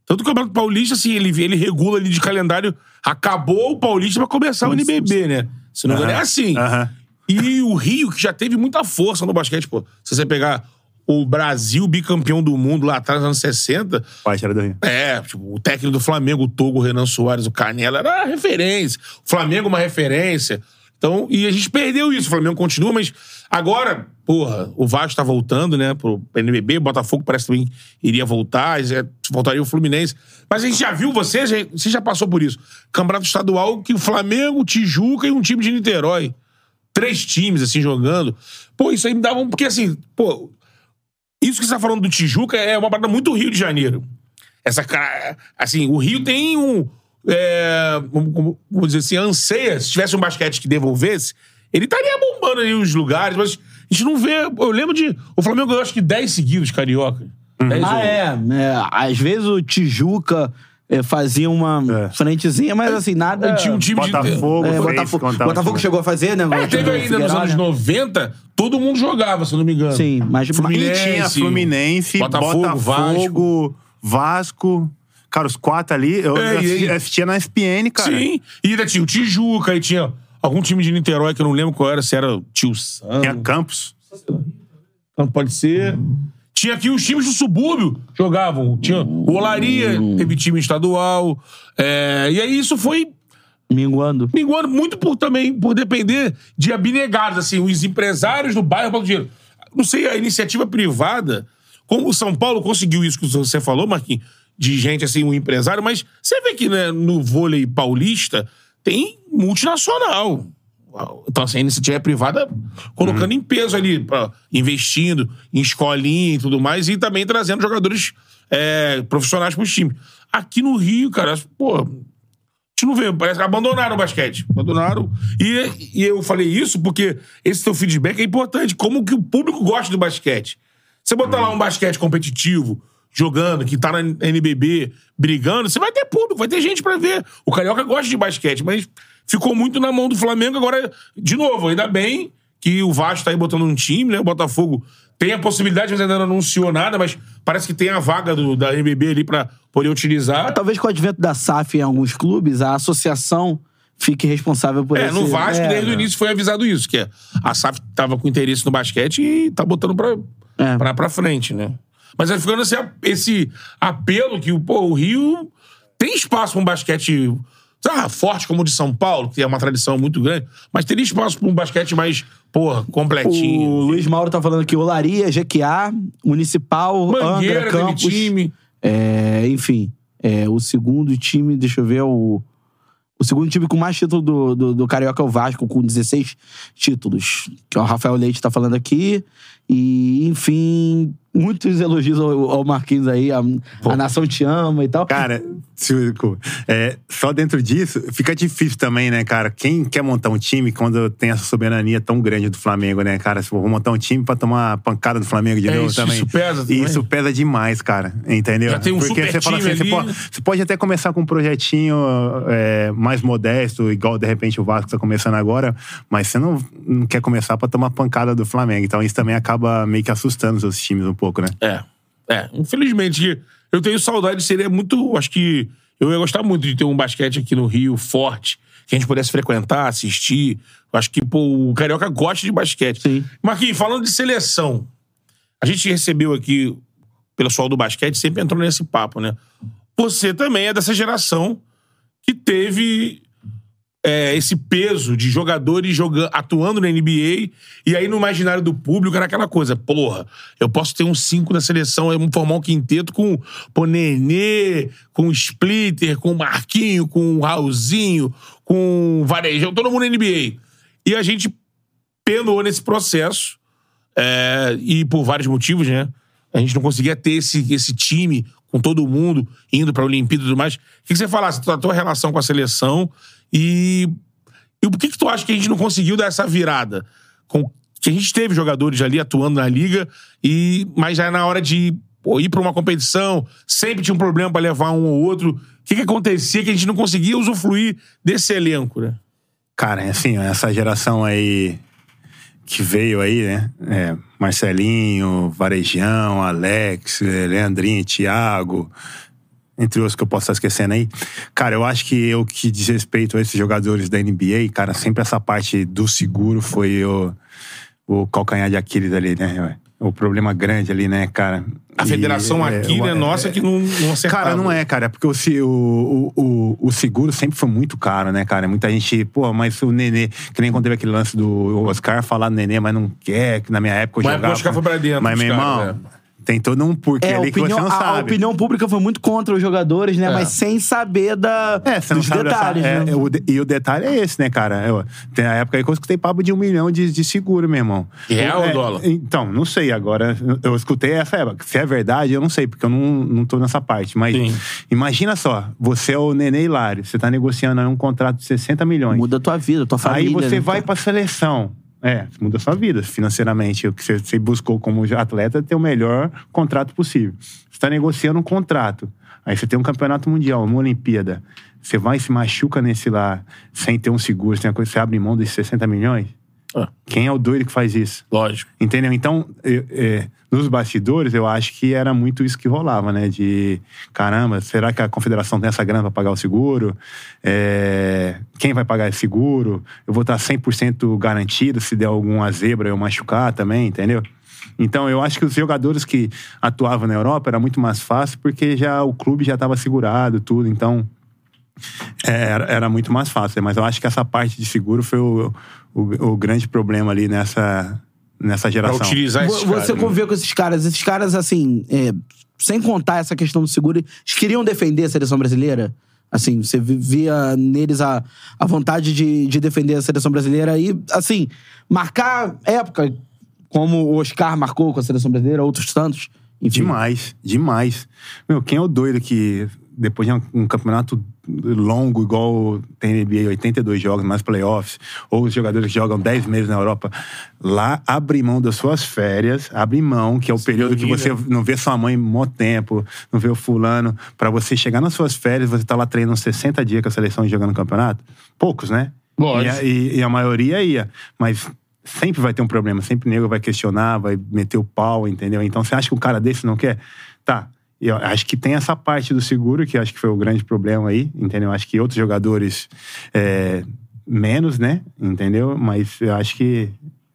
Tanto que o Campeonato Paulista, assim, ele, ele regula ali de calendário. Acabou o Paulista pra começar o NBB, né? Se não engano, é assim. Aham. E o Rio, que já teve muita força no basquete, pô. Se você pegar o Brasil bicampeão do mundo lá atrás, nos anos 60, Pai, era do Rio. é, tipo, o técnico do Flamengo, o Togo, o Renan Soares, o Canela, era referência. O Flamengo, uma referência. Então, e a gente perdeu isso. O Flamengo continua, mas agora, porra, o Vasco tá voltando, né, pro NBB, o Botafogo parece também iria voltar, voltaria o Fluminense. Mas a gente já viu, você já, você já passou por isso. Campeonato estadual que o Flamengo, Tijuca e um time de Niterói. Três times, assim, jogando. Pô, isso aí me dava um. Porque, assim, pô, isso que você tá falando do Tijuca é uma parada muito Rio de Janeiro. Essa cara. Assim, o Rio tem um. É, como- como- vamos dizer assim, anseia. Se tivesse um basquete que devolvesse, ele estaria bombando ali os lugares, mas a gente não vê. Eu lembro de. O Flamengo ganhou acho que 10 seguidos, carioca. 10 Ah, é, é. Às vezes o Tijuca é, fazia uma É. frentezinha, mas assim, nada. Tinha um time de. Botafogo, É, fez, Botafogo, Botafogo também. chegou a fazer, né? É, teve ainda nos anos né? 90, todo mundo jogava, se eu não me engano. Sim, mas E tinha Fluminense, Botafogo, Botafogo, Vasco. Cara, os quatro ali, eu É, e assisti- assistia na SPN, cara. Sim. E ainda tinha o Tijuca, aí tinha algum time de Niterói que eu não lembro qual era, se era o Tio Sam. Tinha Campos. Não pode ser. Tinha aqui os times do subúrbio jogavam. Tinha o Olaria, teve time estadual. É, e aí isso foi Minguando. minguando muito por também por depender de abnegados, assim, os empresários do bairro botam dinheiro. Não sei, a iniciativa privada, como o São Paulo conseguiu isso que você falou, Marquinhos, de gente assim, um empresário, mas você vê que né, no vôlei paulista tem multinacional. Então, assim, a iniciativa privada colocando em peso ali, pra- investindo em escolinha e tudo mais, e também trazendo jogadores é, profissionais pros times. Aqui no Rio, cara, pô, a gente não vê, parece que abandonaram o basquete. Abandonaram. E, e eu falei isso porque esse teu feedback é importante. Como que o público gosta do basquete. Você botar lá um basquete competitivo, jogando, que tá na NBB, brigando, você vai ter público, vai ter gente pra ver. O Carioca gosta de basquete, mas ficou muito na mão do Flamengo. Agora, de novo, ainda bem que o Vasco tá aí botando um time, né? O Botafogo tem a possibilidade, mas ainda não anunciou nada, mas parece que tem a vaga do, da NBB ali pra poder utilizar. Talvez com o advento da SAF em alguns clubes, a associação fique responsável por É, esse... no Vasco, É, desde o início foi avisado isso, que a SAF tava com interesse no basquete e tá botando pra, É. pra, pra frente, né? Mas aí ficando esse, esse apelo que pô, o Rio tem espaço pra um basquete forte como o de São Paulo, que é uma tradição muito grande, mas teria espaço pra um basquete mais, porra, completinho. O Luiz Mauro tá falando aqui, Olaria, GQA, Municipal, Mangueira, Angra, Campos. time. É, enfim, é, o segundo time, deixa eu ver, o, o segundo time com mais título do, do, do Carioca é o Vasco, com 16 títulos. Que é o Rafael Leite tá falando aqui. E, enfim, muitos elogios ao, ao Marquinhos aí. A, a nação te ama e tal. Cara, se- é, só dentro disso, fica difícil também, né, cara? Quem quer montar um time quando tem essa soberania tão grande do Flamengo, né, cara? Se eu vou montar um time pra tomar a pancada do Flamengo de É, novo isso- também. isso pesa também. Isso pesa demais, cara. Entendeu? Já tem um Porque super você fala assim, você ali. pode, você pode até começar com um projetinho é, mais modesto, igual de repente o Vasco tá começando agora, mas você não, não quer começar pra tomar pancada do Flamengo. Então isso também acaba meio que assustando os outros times um pouco, né? É. É, infelizmente, eu tenho saudade, seria muito. Acho que eu ia gostar muito de ter um basquete aqui no Rio forte, que a gente pudesse frequentar, assistir. Acho que, pô, o Carioca gosta de basquete. Sim. Marquinhos, falando de seleção, a gente recebeu aqui, pelo pessoal do basquete, sempre entrou nesse papo, né? Você também é dessa geração que teve é, esse peso de jogadores jogando, atuando na NBA, e aí no imaginário do público era aquela coisa, porra, eu posso ter um cinco na seleção, eu formar um quinteto com pô, Nenê, com Splitter, com Marquinho, com Raulzinho, com Varejão, todo mundo na NBA. E a gente penou nesse processo, é, e por vários motivos, né? A gente não conseguia ter esse, esse time com todo mundo indo pra Olimpíada e tudo mais. O que que você falasse da tua relação com a seleção E, e por que que tu acha que a gente não conseguiu dar essa virada? Com, que a gente teve jogadores ali atuando na liga, e mas já na hora de pô, ir pra uma competição, sempre tinha um problema pra levar um ou outro. O que que acontecia que a gente não conseguia usufruir desse elenco, né? Cara, é assim, essa geração aí que veio aí, né? É, Marcelinho, Varejão, Alex, Leandrinho, Thiago, entre outros que eu posso estar esquecendo aí. Cara, eu acho que o que diz respeito a esses jogadores da NBA, cara, sempre essa parte do seguro foi o, o calcanhar de Aquiles ali, né? O problema grande ali, né, cara? A E, federação é, aqui, o- né, nossa, que não, não acertava. Cara, não é, cara, porque o, o, o, o, seguro sempre foi muito caro, né, cara? Muita gente, pô, mas o Nenê, que nem quando teve aquele lance do Oscar falar do Nenê, mas não quer, que na minha época eu Mas jogava. o Oscar foi pra dentro, Mas, os meu irmão, tem todo um porquê É, a ali que opinião, você não a- a sabe. opinião pública foi muito contra os jogadores, né? É. Mas sem saber da, É, você não dos sabe dessa- detalhes, é, né? é, o e o detalhe é esse, né, cara? Eu, tem a época aí que eu escutei papo de um milhão de, de seguro, meu irmão. Real ou É, dólar? Então, não sei. Agora, eu escutei essa época. Se é verdade, eu não sei, porque eu não, não tô nessa parte. Mas Sim. imagina só, você é o Nenê Hilário, você tá negociando aí um contrato de 60 milhões. Muda a tua vida, tua família. Aí você né, vai cara? pra seleção. É, muda a sua vida financeiramente. O que você, buscou como atleta é ter o melhor contrato possível. Você tá negociando um contrato. Aí você tem um campeonato mundial, uma Olimpíada. Você vai e se machuca nesse lá, sem ter um seguro, sem a coisa, você abre mão desses 60 milhões? Ah. Quem é o doido que faz isso? Lógico. Entendeu? Então, é, nos bastidores, eu acho que era muito isso que rolava, né? De caramba, será que a confederação tem essa grana pra pagar o seguro? É, quem vai pagar esse seguro? Eu vou estar 100% garantido se der alguma zebra eu machucar também, entendeu? Então, eu acho que os jogadores que atuavam na Europa era muito mais fácil porque já o clube já estava segurado, tudo. Então, é, era, era muito mais fácil. Mas eu acho que essa parte de seguro foi o, o, o grande problema ali nessa, nessa Pra geração. utilizar esses Vo- Você caras, né? conviveu com esses caras. Esses caras, assim, é, sem contar essa questão do seguro, eles queriam defender a seleção brasileira? Assim, você vi- via neles a, a vontade de, de defender a seleção brasileira e, assim, marcar época, como o Oscar marcou com a seleção brasileira, outros tantos. Enfim. Demais, demais. Meu, quem é o doido que depois de um, um campeonato longo, igual tem NBA, 82 jogos, mais playoffs, ou os jogadores que jogam 10 meses na Europa, lá abre mão das suas férias, abre mão, que é o período que você não vê sua mãe mó tempo, não vê o fulano, pra você chegar nas suas férias, você tá lá treinando 60 dias com a seleção e jogando campeonato? Poucos, né? Lógico. E a, e- e a maioria ia. Mas sempre vai ter um problema. Sempre o nego vai questionar, vai meter o pau, entendeu? Então você acha que um cara desse não quer? Tá. Eu acho que tem essa parte do seguro, que acho que foi o grande problema aí, entendeu? Acho que outros jogadores é, menos, né? Entendeu? Mas eu acho que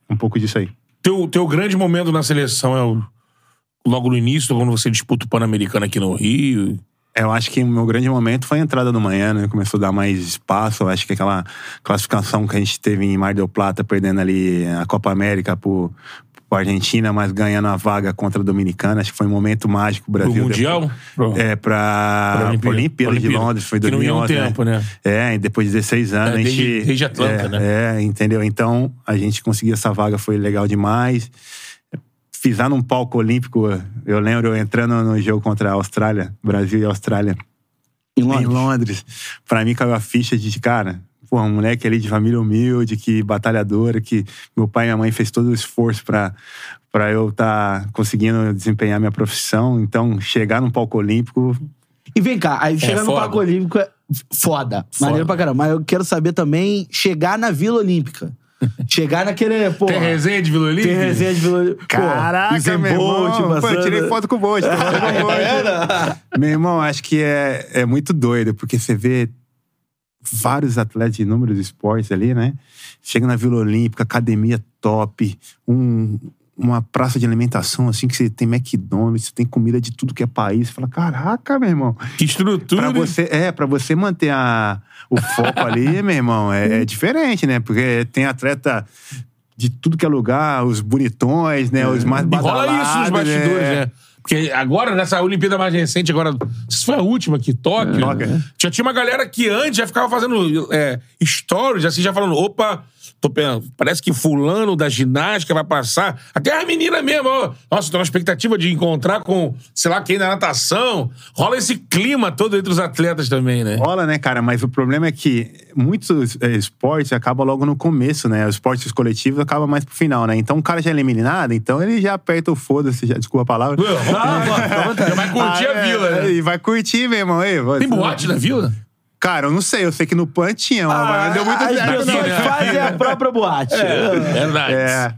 um pouco disso aí. Teu, teu grande momento na seleção é o, logo no início, quando você disputa o Pan-Americano aqui no Rio. Eu acho que o meu grande momento foi a entrada do manhã, né? Começou a dar mais espaço. Eu acho que aquela classificação que a gente teve em Mar del Plata, perdendo ali a Copa América pro, pro Argentina, mas ganhando a vaga contra a Dominicana. Acho que foi um momento mágico o Brasil. Pro Mundial? Depois, é, pra, Pra Olimpíada. Olimpíada, de. Londres, foi Que não ia um 2011. tempo, né? É, e depois de 16 anos. É, a gente, desde- desde Atlanta, é, né? É, entendeu? Então, a gente conseguiu essa vaga, foi legal demais pisar num palco olímpico, eu lembro eu entrando no jogo contra a Austrália, Brasil e Austrália. Em Londres. Em Londres. Pra mim caiu a ficha de, cara, pô, um moleque ali de família humilde, que batalhadora, que meu pai e minha mãe fez todo o esforço pra, pra eu estar conseguindo desempenhar minha profissão. Então, chegar num palco olímpico. E vem cá, aí chegar no foda. Parque Olímpico é foda. Maneiro pra caramba. Mas eu quero saber também chegar na Vila Olímpica. [LAUGHS] chegar naquele, pô... Tem resenha de Vila Olímpica? Tem resenha de Vila Olímpica. Pô, Caraca, meu Bolt irmão. Pô, eu tirei foto com o Bolt. [LAUGHS] com o Bolt. meu irmão, acho que é, é muito doido, porque você vê vários atletas de inúmeros esportes ali, né? Chega na Vila Olímpica, academia top, um, uma praça de alimentação, assim, que você tem McDonald's, você tem comida de tudo que é país. Você fala, caraca, meu irmão. Que estrutura. Pra você, é, pra você manter a, o foco ali, [LAUGHS] meu irmão, é, é diferente, né? Porque tem atleta de tudo que é lugar, os bonitões, né? Os mais E rola isso nos badalados, bastidores, né? Porque agora, nessa Olimpíada mais recente, agora. Se foi a última aqui, Tóquio. Tóquio. Já tinha uma galera que antes já ficava fazendo é, stories, assim, já falando: opa, tô pensando, parece que fulano da ginástica vai passar. Até a menina mesmo, ó. Nossa, tô na expectativa de encontrar com, sei lá, quem da natação. Rola esse clima todo entre os atletas também, né? Rola, né, cara? Mas o problema é que muitos é, esportes acabam logo no começo, né? Os esportes coletivos acabam mais pro final, né? Então o cara já é eliminado, então ele já aperta o foda-se, já, desculpa a palavra. Vai curtir [LAUGHS] a Ah, é, vila, né? E vai curtir, meu irmão. Ei, Tem boate na vila? Cara, eu não sei, eu sei que no PAN tinha, mas não deu muito As certo, pessoas não. né? fazem a própria boate. Verdade. É.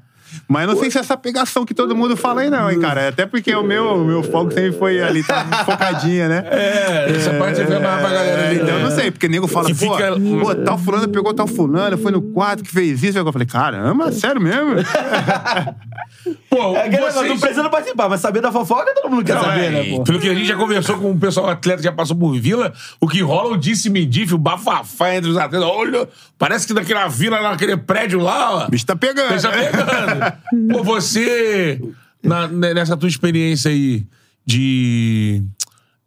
Mas não sei se é essa pegação que todo mundo fala aí, não, hein, cara. Até porque o meu, o meu foco sempre foi ali, tá [LAUGHS] focadinha, né? É, essa parte você foi mais pra galera ali. Então eu né? não sei, porque nego fala, Que pô, fica- pô, tal fulano pegou tal fulano, foi no quarto que fez isso. Eu falei, caramba, sério mesmo? [LAUGHS] Pô, É negócio, vocês- não precisa participar, mas saber da fofoca todo mundo quer Não, saber, é, né, pô? Pelo que a gente já conversou com o pessoal atleta que já passou por vila, o que rola o disse-me-disse, o bafafá entre os atletas. Olha, parece que naquela vila, naquele prédio lá, ó. O bicho tá pegando. Deixa pegando. [LAUGHS] Pô, você, na- nessa tua experiência aí de,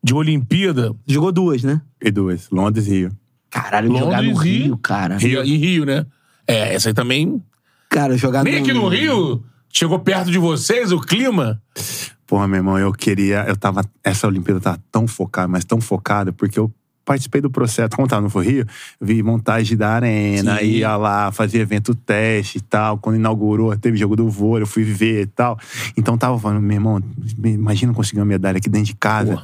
de Olimpíada, Jogou duas, né? E duas, Londres e Rio. Caralho, jogar no Londres e- Rio, cara. Rio, em Rio, né? É, essa aí também. Cara, jogar Nem aqui no Rio chegou perto de vocês o clima. Porra, meu irmão, eu queria. Eu tava. Essa Olimpíada tava tão focada, mas tão focada, porque eu participei do processo. Como tava no Rio, eu vi montagem da arena, Sim. ia lá, fazia evento teste e tal. Quando inaugurou, teve jogo do vôlei, eu fui ver e tal. Então tava falando, meu irmão, imagina conseguir uma medalha aqui dentro de casa.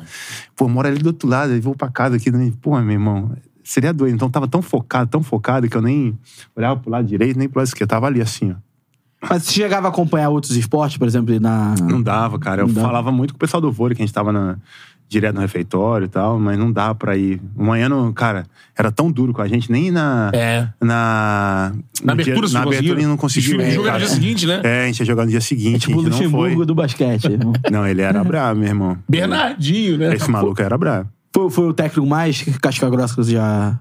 Pô, eu moro ali do outro lado, eu vou pra casa aqui. né? Pô, meu irmão. Seria doido. Então tava tão focado, tão focado, que eu nem olhava pro lado direito, nem pro lado esquerdo. Eu tava ali assim, ó. Mas você chegava a acompanhar outros esportes, por exemplo, na. Não dava, cara. Eu Não dava. falava muito com o pessoal do vôlei, que a gente tava na- direto no refeitório e tal, mas não dá pra ir. O manhã, não, cara, era tão duro com a gente, nem na. É. Na, Na dia- abertura, vocês na abertura não conseguiu. Jogar ir, no dia seguinte, né? É, a gente ia jogar no dia seguinte. Tipo o a gente não Luxemburgo foi. do basquete. [LAUGHS] Não, ele era brabo, meu irmão. Bernardinho, né? Esse maluco era brabo. foi, foi o técnico mais casca grossa que você já.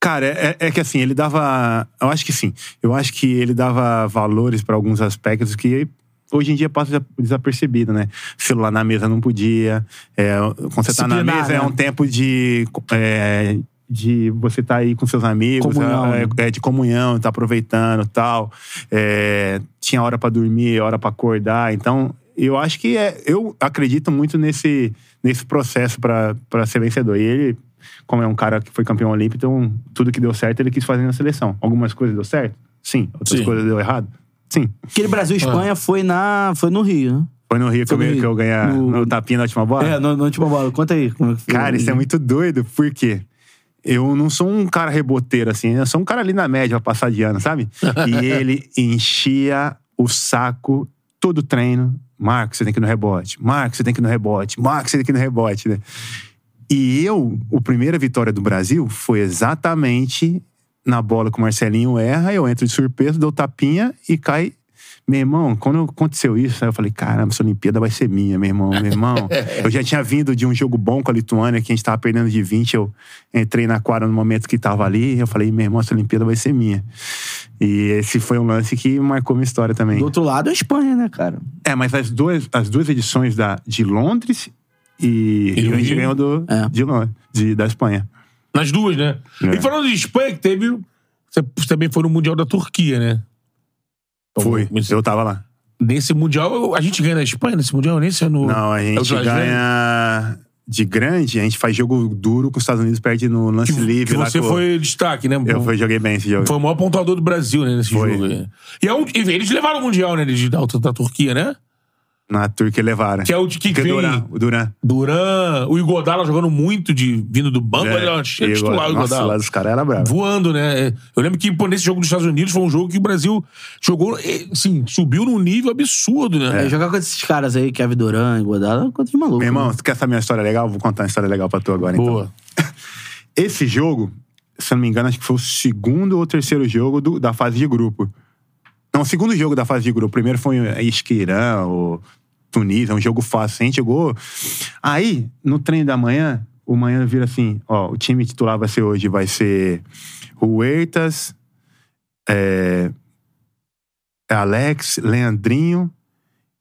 Cara, é, é que assim, ele dava. Eu acho que sim. Eu acho que ele dava valores pra alguns aspectos que hoje em dia passa desapercebido, né? Celular na mesa não podia. é, quando você tá na mesa, é né? um tempo de. é, de você estar aí com seus amigos, Comunhão, é, né? é, de comunhão, tá aproveitando tal. É, tinha hora pra dormir, hora pra acordar. Então, eu acho que é. Eu acredito muito nesse, nesse processo pra ser vencedor. E ele, como é um cara que foi campeão olímpico, então tudo que deu certo ele quis fazer na seleção. Algumas coisas deu certo? Sim. Outras Sim. coisas deu errado? Sim. Aquele Brasil-Espanha foi, na, foi no Rio, né? Foi no Rio que, Foi eu, no ganhei- Rio. que eu ganhei No- no tapinha na última bola? É, na na última bola. Conta aí. Como é que foi. Cara, isso é muito doido, porque eu não sou um cara reboteiro, assim, eu sou um cara ali na média pra passar de ano, sabe? [LAUGHS] E ele enchia o saco todo treino. Marcos, você tem que ir no rebote. Marcos, você tem que ir no rebote. Marcos, você tem que ir no rebote, né? E eu, a primeira vitória do Brasil foi exatamente na bola que o Marcelinho erra, eu entro de surpresa, dou tapinha e cai. Meu irmão, quando aconteceu isso, eu falei, caramba, essa Olimpíada vai ser minha, meu irmão, meu irmão. [LAUGHS] eu já tinha vindo de um jogo bom com a Lituânia, que a gente tava perdendo de 20, eu entrei na quadra no momento que tava ali, eu falei, meu irmão, essa Olimpíada vai ser minha. E esse foi um lance que marcou minha história também. Do outro lado a Espanha, né, cara? É, mas as duas, as duas edições da, de Londres e, E Rio, a gente ganhou do, É. de de- da Espanha. Nas duas, né? É. E falando de Espanha, que teve. Você também foi no Mundial da Turquia, né? Foi, eu tava lá. Nesse Mundial, a gente ganha na Espanha, nesse Mundial, nesse ano. Não, a é gente Vegas? ganha de grande, a gente faz jogo duro com os Estados Unidos, perde no lance Que, livre. que lá você com- foi destaque, né? Eu fui, joguei bem esse jogo. Foi o maior pontuador do Brasil, né, nesse Foi. jogo. E é um- eles levaram o Mundial, né, de, da, da Turquia, né? Na Turquia levaram. Que é o de que Que vem Duran, o Duran. Duran, o Igodala jogando muito de vindo do banco, É, olha, cheio de e titular o Nossa, Igodala. dos caras era bravo. Voando, né? Eu lembro que pô, nesse jogo dos Estados Unidos foi um jogo que o Brasil jogou, eh, assim, subiu num nível absurdo, né? É, jogar com esses caras aí, Kevin Durant, Godala, coisa de maluco. Meu irmão, né? você quer saber uma história legal? Vou contar uma história legal pra tu agora, então. Boa. [LAUGHS] Esse jogo, se eu não me engano, acho que foi o segundo ou terceiro jogo do- da fase de grupo. Não, o segundo jogo da fase de grupo. O primeiro foi Esquirã, ou Tunísia, um jogo fácil. A gente jogou. Aí, no treino da manhã, o manhã vira assim: ó, o time titular vai ser hoje, vai ser Huertas, é, Alex, Leandrinho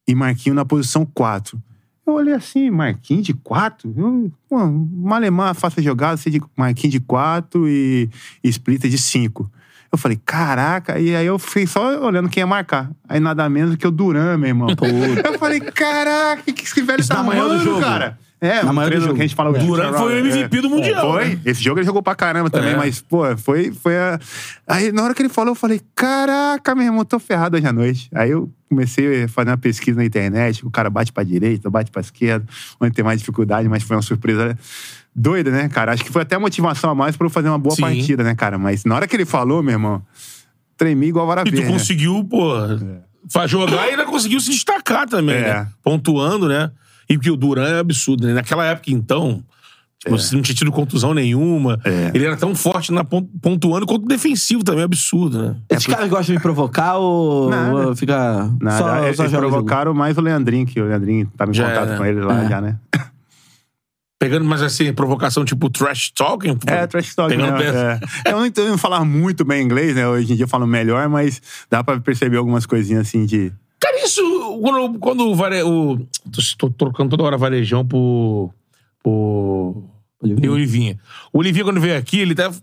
e Marquinho na posição 4. Eu olhei assim, Marquinhos de 4? Eu, pô, Malemar faça jogada, sei de Marquinhos de 4 e, e Splitter de 5. Eu falei, caraca, e aí eu fiquei só olhando quem ia marcar. Aí nada menos que o Duran, meu irmão. eu falei, caraca, que esse velho Isso tá na manhã do arrumando, jogo. cara? É, Na manhã do jogo. que a gente fala. o Duran foi o MVP do Mundial, Foi. né? Esse jogo ele jogou pra caramba também, É. mas, pô, foi, foi a... Aí, na hora que ele falou, eu falei, caraca, meu irmão, tô ferrado hoje à noite. Aí eu comecei a fazer uma pesquisa na internet, o cara bate pra direita, bate pra esquerda, onde tem mais dificuldade, mas foi uma surpresa doida, né, cara? Acho que foi até a motivação a mais pra eu fazer uma boa Sim. partida, né, cara? Mas na hora que ele falou, meu irmão, tremi igual vara E tu conseguiu, pô, fa- jogar e ainda conseguiu se destacar também, É. né? Pontuando, né? E porque o Duran é absurdo, né? Naquela época, então, tipo, você não tinha tido contusão nenhuma. É. Ele era tão forte na pon- pontuando quanto defensivo também, absurdo, né? Esses caras gostam de provocar ou, Nada. ou fica Nada, só, eles só provocaram mais o Leandrinho, que o Leandrinho tava em Já contato com ele lá, É. já, né? Pegando mais assim, provocação tipo trash talking. É, trash talk, Pegando né? É. Eu não entendo falar muito bem inglês, né? Hoje em dia eu falo melhor, mas dá pra perceber algumas coisinhas assim de... Cara, isso, quando, quando o, vare, o. Tô, trocando toda hora varejão por. por. Olivinha. Olivinha. O Olivinha, quando veio aqui, ele até se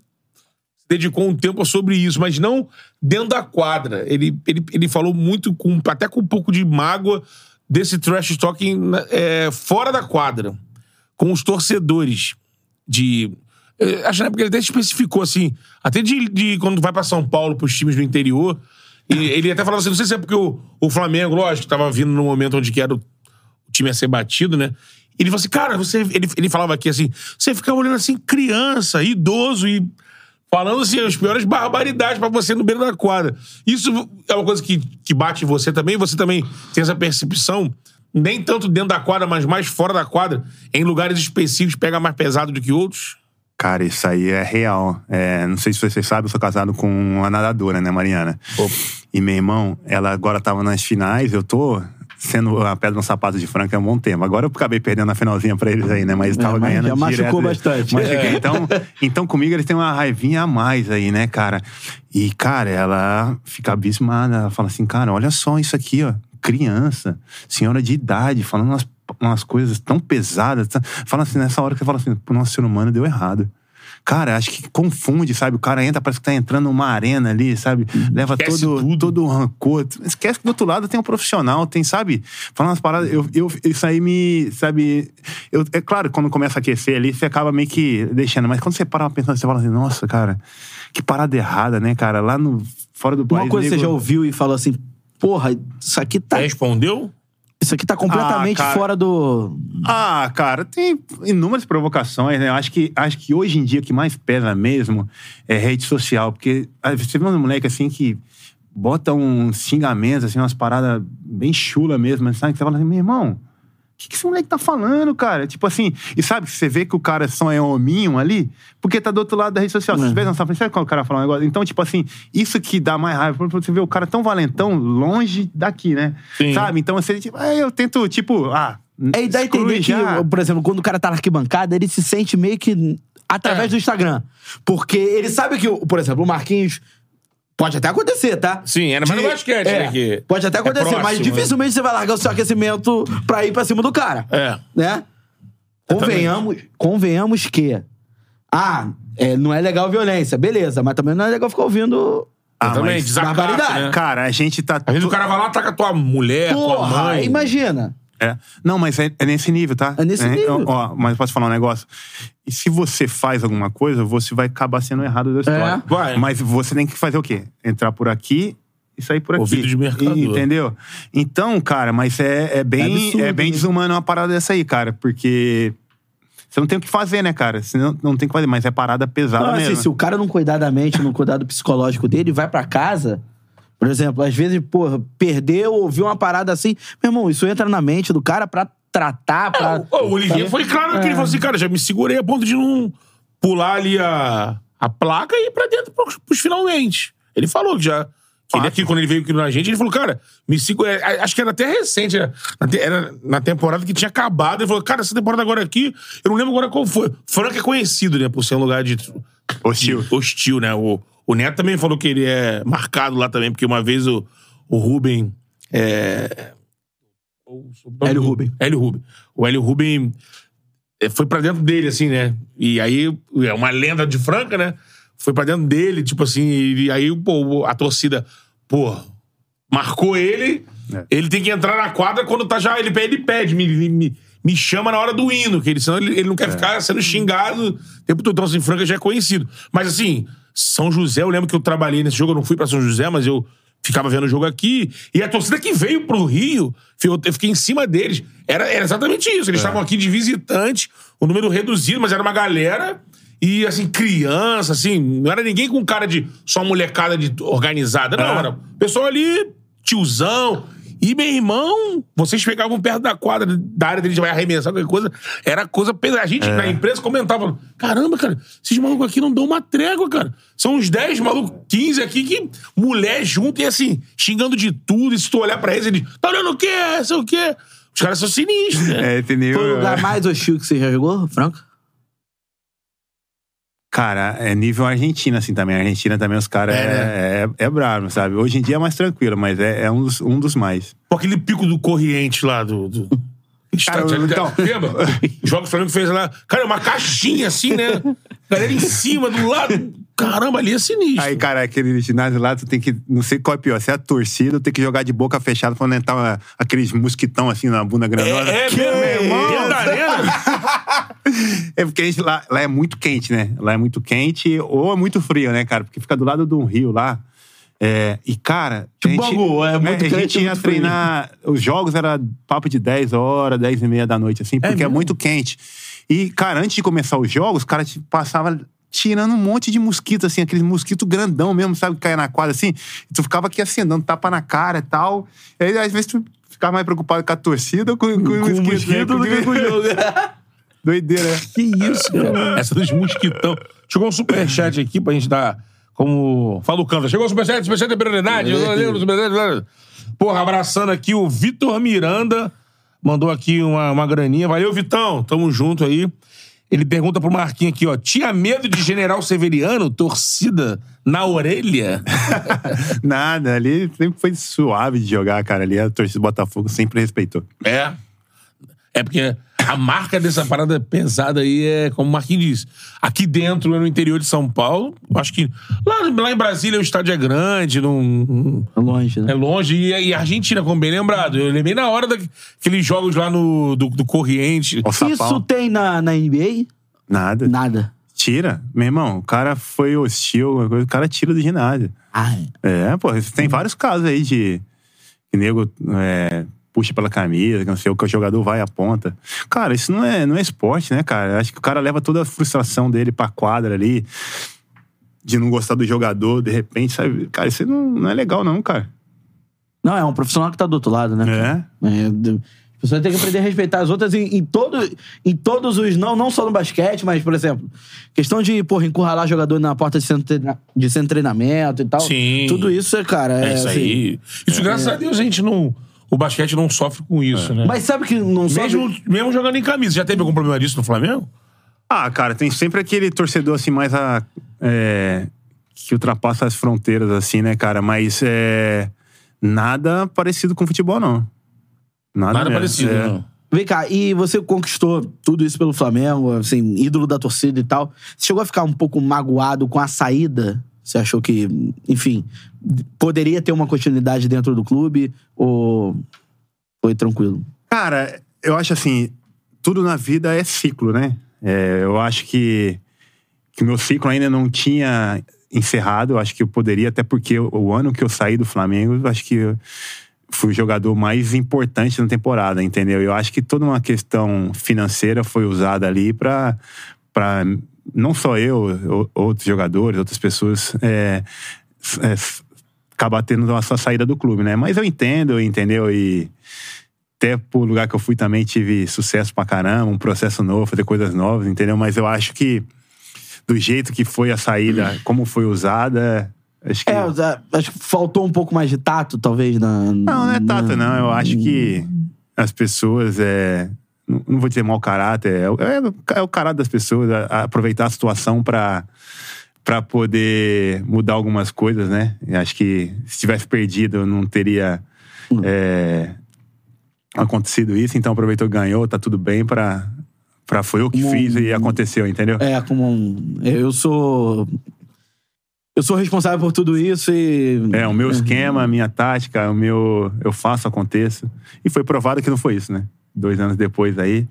dedicou um tempo sobre isso, mas não dentro da quadra. Ele, ele, ele falou muito, com, até com um pouco de mágoa, desse trash talking é, fora da quadra, com os torcedores. De. eh, Acho que na época ele até especificou assim, até de, de quando vai pra São Paulo, pros times do interior. E ele até falava assim: não sei se é porque o, o Flamengo, lógico, tava vindo no momento onde que era o, o time a ser batido, né? Ele falou assim, cara, você. Ele, ele falava aqui assim: você ficava olhando assim, criança, idoso e falando assim, as piores barbaridades pra você no beiro da quadra. Isso é uma coisa que, que bate em você também. Você também tem essa percepção, nem tanto dentro da quadra, mas mais fora da quadra, em lugares específicos, pega mais pesado do que outros. Cara, isso aí é real. É, não sei se você sabe, eu sou casado com uma nadadora, né, Mariana? E meu irmão, ela agora tava nas finais, eu tô sendo a pedra no sapato de Franca há um bom tempo. Agora eu acabei perdendo a finalzinha pra eles aí, né? Mas tava É, mas ganhando já machucou direto. bastante. Machuquei. É. Então, então comigo eles têm uma raivinha a mais aí, né, cara? E, cara, ela fica abismada. Ela fala assim, cara, olha só isso aqui, ó. Criança, senhora de idade, falando umas, umas coisas tão pesadas. Fala assim, nessa hora que você fala assim, o nosso ser humano deu errado. Cara, acho que confunde, sabe? O cara entra, parece que tá entrando numa arena ali, sabe? Leva Esquece todo, tudo. todo o rancor. Esquece que do outro lado tem um profissional, tem, sabe? Falando umas paradas, eu, eu, isso aí me, sabe? Eu, é claro, quando começa a aquecer ali, você acaba meio que deixando. Mas quando você para pensando, você fala assim, nossa, cara, que parada errada, né, cara? Lá no, fora do país. Uma coisa que você nego- já ouviu e falou assim, porra, isso aqui tá, Respondeu? Isso aqui tá completamente Ah, fora do... Ah, cara, tem inúmeras provocações, né? Eu acho que, acho que hoje em dia o que mais pesa mesmo é rede social. Porque ah, você vê uns moleques assim que botam uns xingamentos, assim, umas paradas bem chula mesmo, sabe? Que você fala assim, meu irmão, que, que esse moleque tá falando, cara? Tipo assim, e sabe, você vê que o cara só é hominho ali, porque tá do outro lado da rede social. Vocês vezes não sabem, sabe quando o cara fala um negócio? Então, tipo assim, isso que dá mais raiva, você vê o cara tão valentão longe daqui, né? Sim. Sabe? Então, você, tipo, aí eu tento, tipo, ah. É, e dá a entender que, por exemplo, quando o cara tá na arquibancada, ele se sente meio que através É. do Instagram. Porque ele sabe que, por exemplo, o Marquinhos. Pode até acontecer, tá? Sim, era mais no basquete, é, né, que Pode até é acontecer, próximo, mas né? dificilmente você vai largar o seu aquecimento pra ir pra cima do cara. É. Né? Convenhamos, convenhamos que. Ah, é, não é legal violência, beleza, mas também não é legal ficar ouvindo. Ah, também, mas- desacato, barbaridade. né? Cara, a gente tá. Às vezes o cara vai lá, ataca tua mulher, tua Porra, mãe. imagina. É. Não, mas é, é nesse nível, tá? É nesse nível. Ó, mas posso falar um negócio? E se você faz alguma coisa, você vai acabar sendo errado da história. É. Vai. Mas você tem que fazer o quê? Entrar por aqui e sair por aqui. Ouvido de mercador. E- Entendeu? Então, cara, mas é, é bem, É absurdo, é bem né? desumano uma parada dessa aí, cara. Porque você não tem o que fazer, né, cara? Você não, não tem o que fazer, mas é parada pesada Não, assim, mesmo. se o cara não cuidar da mente, não cuidar do psicológico dele, vai pra casa. Por exemplo, às vezes, porra, perdeu, ouviu uma parada assim. Meu irmão, isso entra na mente do cara pra tratar, pra. É, o o Olivier foi claro que ele falou assim, cara, já me segurei a ponto de não pular ali a, a placa e ir pra dentro pros, pros finalmente. Ele falou que já. Que ele aqui, quando ele veio aqui na gente, ele falou, cara, me segura. é, Acho que era até recente, era era na temporada que tinha acabado. Ele falou, cara, essa temporada agora aqui, eu não lembro agora qual foi. Franca é conhecido, né, por ser um lugar de. Hostil. de- hostil, né? O, o Neto também falou que ele é marcado lá também, porque uma vez o, o Ruben. É, o Hélio Ruben. Hélio Ruben. O Hélio Ruben eh, foi pra dentro dele, assim, né? E aí, é uma lenda de Franca, né? foi pra dentro dele, tipo assim, e aí, pô, a torcida, pô, marcou ele, É. ele tem que entrar na quadra quando tá já, ele, ele pede, me, me, me chama na hora do hino, que ele, senão ele, ele não É. quer ficar sendo xingado o tempo todo. Então, assim, Franca já é conhecido. Mas, assim, São José, eu lembro que eu trabalhei nesse jogo, eu não fui pra São José, mas eu ficava vendo o jogo aqui, e a torcida que veio pro Rio, eu fiquei em cima deles. Era, era exatamente isso, É. eles estavam aqui de visitante, o número reduzido, mas era uma galera... E, assim, criança, assim, não era ninguém com cara de só molecada de organizada, não. É. Era pessoal ali, tiozão. E, meu irmão, vocês pegavam perto da quadra, da área deles, vai arremessar qualquer coisa. Era coisa pesada. A gente, É. na empresa, comentava: caramba, cara, esses malucos aqui não dão uma trégua, cara. São uns 10 malucos, 15 aqui, que mulher junto e assim, xingando de tudo. E se tu olhar pra eles, eles, tá olhando o quê? Sei o quê? Os caras são sinistros, né? [LAUGHS] É, entendeu? Foi o lugar mais hostil que você já jogou, Franca? Cara, é nível Argentina, assim, também. A Argentina também, os caras É, é, é, é bravo, sabe? Hoje em dia é mais tranquilo, mas é, é um, dos, um dos mais. Com aquele pico do corriente lá do. do... [LAUGHS] Cara, Estádio, então- Lembra? O jogo que o Flamengo fez lá. Cara, uma caixinha assim, né? Galera em cima, do lado. Caramba, ali é sinistro. Aí, cara, aquele ginásio lá, tu tem que. Não sei qual é pior. Se é a torcida, tem que jogar de boca fechada pra não entrar uma- aqueles mosquitão assim na bunda grandona. é, é Que, meu irmão? [LAUGHS] É porque a gente, lá, lá é muito quente, né? Lá é muito quente ou é muito frio, né, cara? Porque fica do lado de um rio lá. É, e, cara. a Tipo gente, Bangu, é muito A quente, gente ia muito frio. treinar. Os jogos era papo de 10 horas, 10 e meia da noite, assim, porque é, mesmo? muito quente. E, cara, antes de começar os jogos, os caras passavam tirando um monte de mosquito, assim, aquele mosquito grandão mesmo, sabe? Que caia na quadra, assim. E tu ficava aqui dando tapa na cara e tal. E aí, às vezes, tu ficava mais preocupado com a torcida ou com, com, o mosquito, né? mosquito do que com o jogo. [LAUGHS] Doideira, né? Que isso, cara. Essa dos mosquitão. Chegou um superchat aqui pra gente dar como... Fala o Canta. Chegou o superchat, superchat é prioridade. Porra, abraçando aqui o Vitor Miranda. Mandou aqui uma, uma graninha. Valeu, Vitão. Tamo junto aí. Ele pergunta pro Marquinhos aqui, ó. Tinha medo de General Severiano? Torcida na orelha? [LAUGHS] Nada, ali sempre foi suave de jogar, cara. Ali a torcida do Botafogo sempre respeitou. É. É porque a marca dessa parada pesada aí é, como o Marquinhos disse, aqui dentro, no interior de São Paulo, acho que. Lá, lá em Brasília o estádio é grande, não. É longe, né? É longe. E, e a Argentina, como bem lembrado. Eu lembrei na hora daqueles jogos lá no, do, do Corriente. O Sapão, Isso tem na, na NBA? nada. Nada. Tira. Meu irmão, o cara foi hostil, alguma coisa, o cara tira do ginásio. Ai. É, pô, tem vários casos aí de que nego é, puxa pela camisa, que não sei o que o jogador vai e aponta. Cara, isso não é, não é esporte, né, cara? Acho que o cara leva toda a frustração dele pra quadra ali, de não gostar do jogador, de repente, sabe? Cara, isso não, não é legal, não, cara. Não, é um profissional que tá do outro lado, né? É. É, As pessoas têm que aprender a respeitar as outras em, em, todo, em todos os. Não, não só no basquete, mas, por exemplo, questão de, porra, encurralar jogador na porta de centro, de centro de treinamento e tal. Sim. Tudo isso é, cara. É, É, isso assim, aí. Isso, graças a Deus, a gente não. O basquete não sofre com isso, né? Mas sabe que não mesmo, mesmo jogando em camisa. Já teve algum problema disso no Flamengo? Ah, cara, tem sempre aquele torcedor assim mais a. é, que ultrapassa as fronteiras, assim, né, cara? Mas é, nada parecido com futebol, não. Nada, Nada mesmo. parecido, É. não. Vem cá, e você conquistou tudo isso pelo Flamengo, assim, ídolo da torcida e tal. Você chegou a ficar um pouco magoado com a saída? Você achou que, enfim, poderia ter uma continuidade dentro do clube? Ou foi tranquilo? Cara, eu acho assim, tudo na vida é ciclo, né? É, eu acho que que meu ciclo ainda não tinha encerrado. Eu acho que eu poderia, até porque o, ano que eu saí do Flamengo, eu acho que eu fui o jogador mais importante na temporada, entendeu? Eu acho que toda uma questão financeira foi usada ali para não só eu, outros jogadores, outras pessoas é, é, acabar tendo a sua saída do clube, né? Mas eu entendo, entendeu? E até pro lugar que eu fui também tive sucesso pra caramba, um processo novo, fazer coisas novas, entendeu? Mas eu acho que do jeito que foi a saída, como foi usada, acho que. É, acho que faltou um pouco mais de tato, talvez, na. Não, não é tato, não. Eu acho que as pessoas é. Não vou dizer mau caráter, é, o- é é o caráter das pessoas, a- a aproveitar a situação pra, pra poder mudar algumas coisas, né? Acho que se tivesse perdido, não teria é, acontecido isso, então aproveitou ganhou, tá tudo bem pra. pra foi eu que Como fiz e aconteceu, entendeu? É, como um. Eu sou. eu sou responsável por tudo isso e. É, o meu esquema, a minha tática, o meu. Eu faço, aconteça. E foi provado que não foi isso, né? Dois anos depois aí,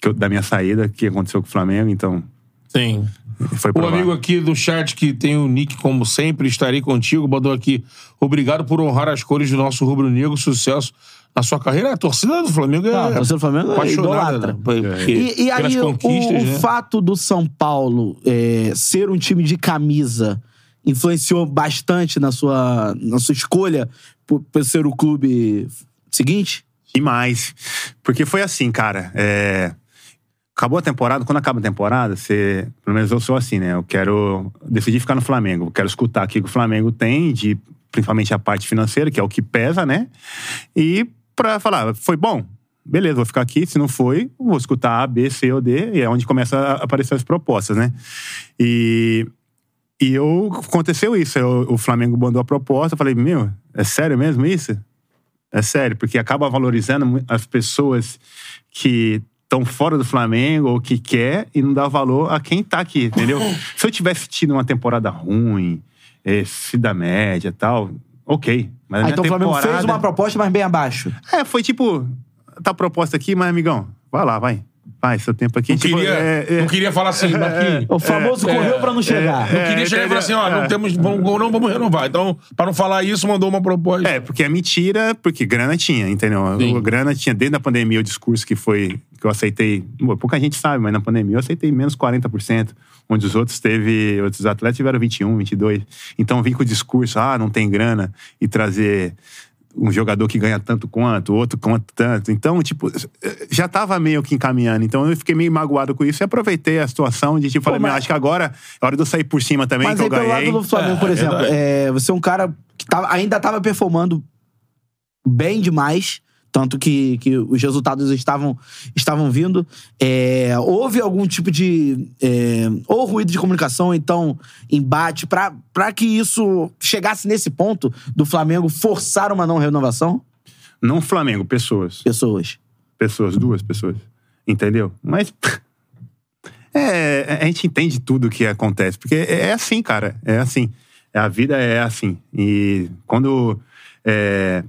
que eu- da minha saída, que aconteceu com o Flamengo, então. Sim. Foi O amigo aqui do chat que tem o nick como sempre, estarei contigo, botou aqui. Obrigado por honrar as cores do nosso rubro-negro, sucesso na sua carreira. A torcida do Flamengo é. Não, a torcida do Flamengo é apaixonada, idolatra. né? Porque- E, e aí, o, o né? fato do São Paulo é, ser um time de camisa influenciou bastante na sua, na sua escolha por, por ser o clube seguinte? Demais. Porque foi assim, cara. é, Acabou a temporada, quando acaba a temporada, você. Pelo menos eu sou assim, né? Eu quero. Decidi ficar no Flamengo. Eu quero escutar o que o Flamengo tem, de principalmente a parte financeira, que é o que pesa, né? E pra falar, foi bom? Beleza, vou ficar aqui. Se não foi, vou escutar A, B, C ou D, e é onde começa a aparecer as propostas, né? E. E eu, aconteceu isso. Eu- o Flamengo mandou a proposta. Eu falei, meu, é sério mesmo isso? É sério, porque acaba valorizando as pessoas que estão fora do Flamengo ou que quer e não dá valor a quem tá aqui, entendeu? [LAUGHS] Se eu tivesse tido uma temporada ruim, eh, se da média e tal, ok. Mas Ah, então o Flamengo fez uma proposta, mas bem abaixo. É, foi tipo, tá proposta aqui, mas amigão, vai lá, vai. Vai, seu tempo aqui. Não, tipo, queria, é- é- não queria falar assim, [LAUGHS] Marquinhos. O famoso correu pra não chegar. Não queria chegar e falar assim, ó, não temos, vamos, não vamos renovar. Então, pra não falar isso, mandou uma proposta. É, porque é mentira, porque grana tinha, entendeu? Sim. O grana tinha, desde a pandemia, o discurso que foi, que eu aceitei, pouca gente sabe, mas na pandemia eu aceitei menos 40%, onde os outros teve, outros atletas tiveram 21, 22. Então vim com o discurso, ah, não tem grana, e trazer um jogador que ganha tanto quanto, outro quanto tanto. Então, tipo, já tava meio que encaminhando. Então eu fiquei meio magoado com isso e aproveitei a situação de, tipo, falei, mas- acho que agora é hora de eu sair por cima também, Mas que aí, eu pelo ganhei. lado do Flamengo, É, por exemplo, é, você é um cara que tava- ainda tava performando bem demais. Tanto que, que os resultados estavam, estavam vindo. É, houve algum tipo de. é, ou ruído de comunicação, então embate, pra que isso chegasse nesse ponto do Flamengo forçar uma não renovação? Não Flamengo, pessoas. Pessoas. pessoas, duas pessoas. Entendeu? Mas. [LAUGHS] É, a gente entende tudo o que acontece. Porque é assim, cara. É assim. A vida é assim. E quando. É,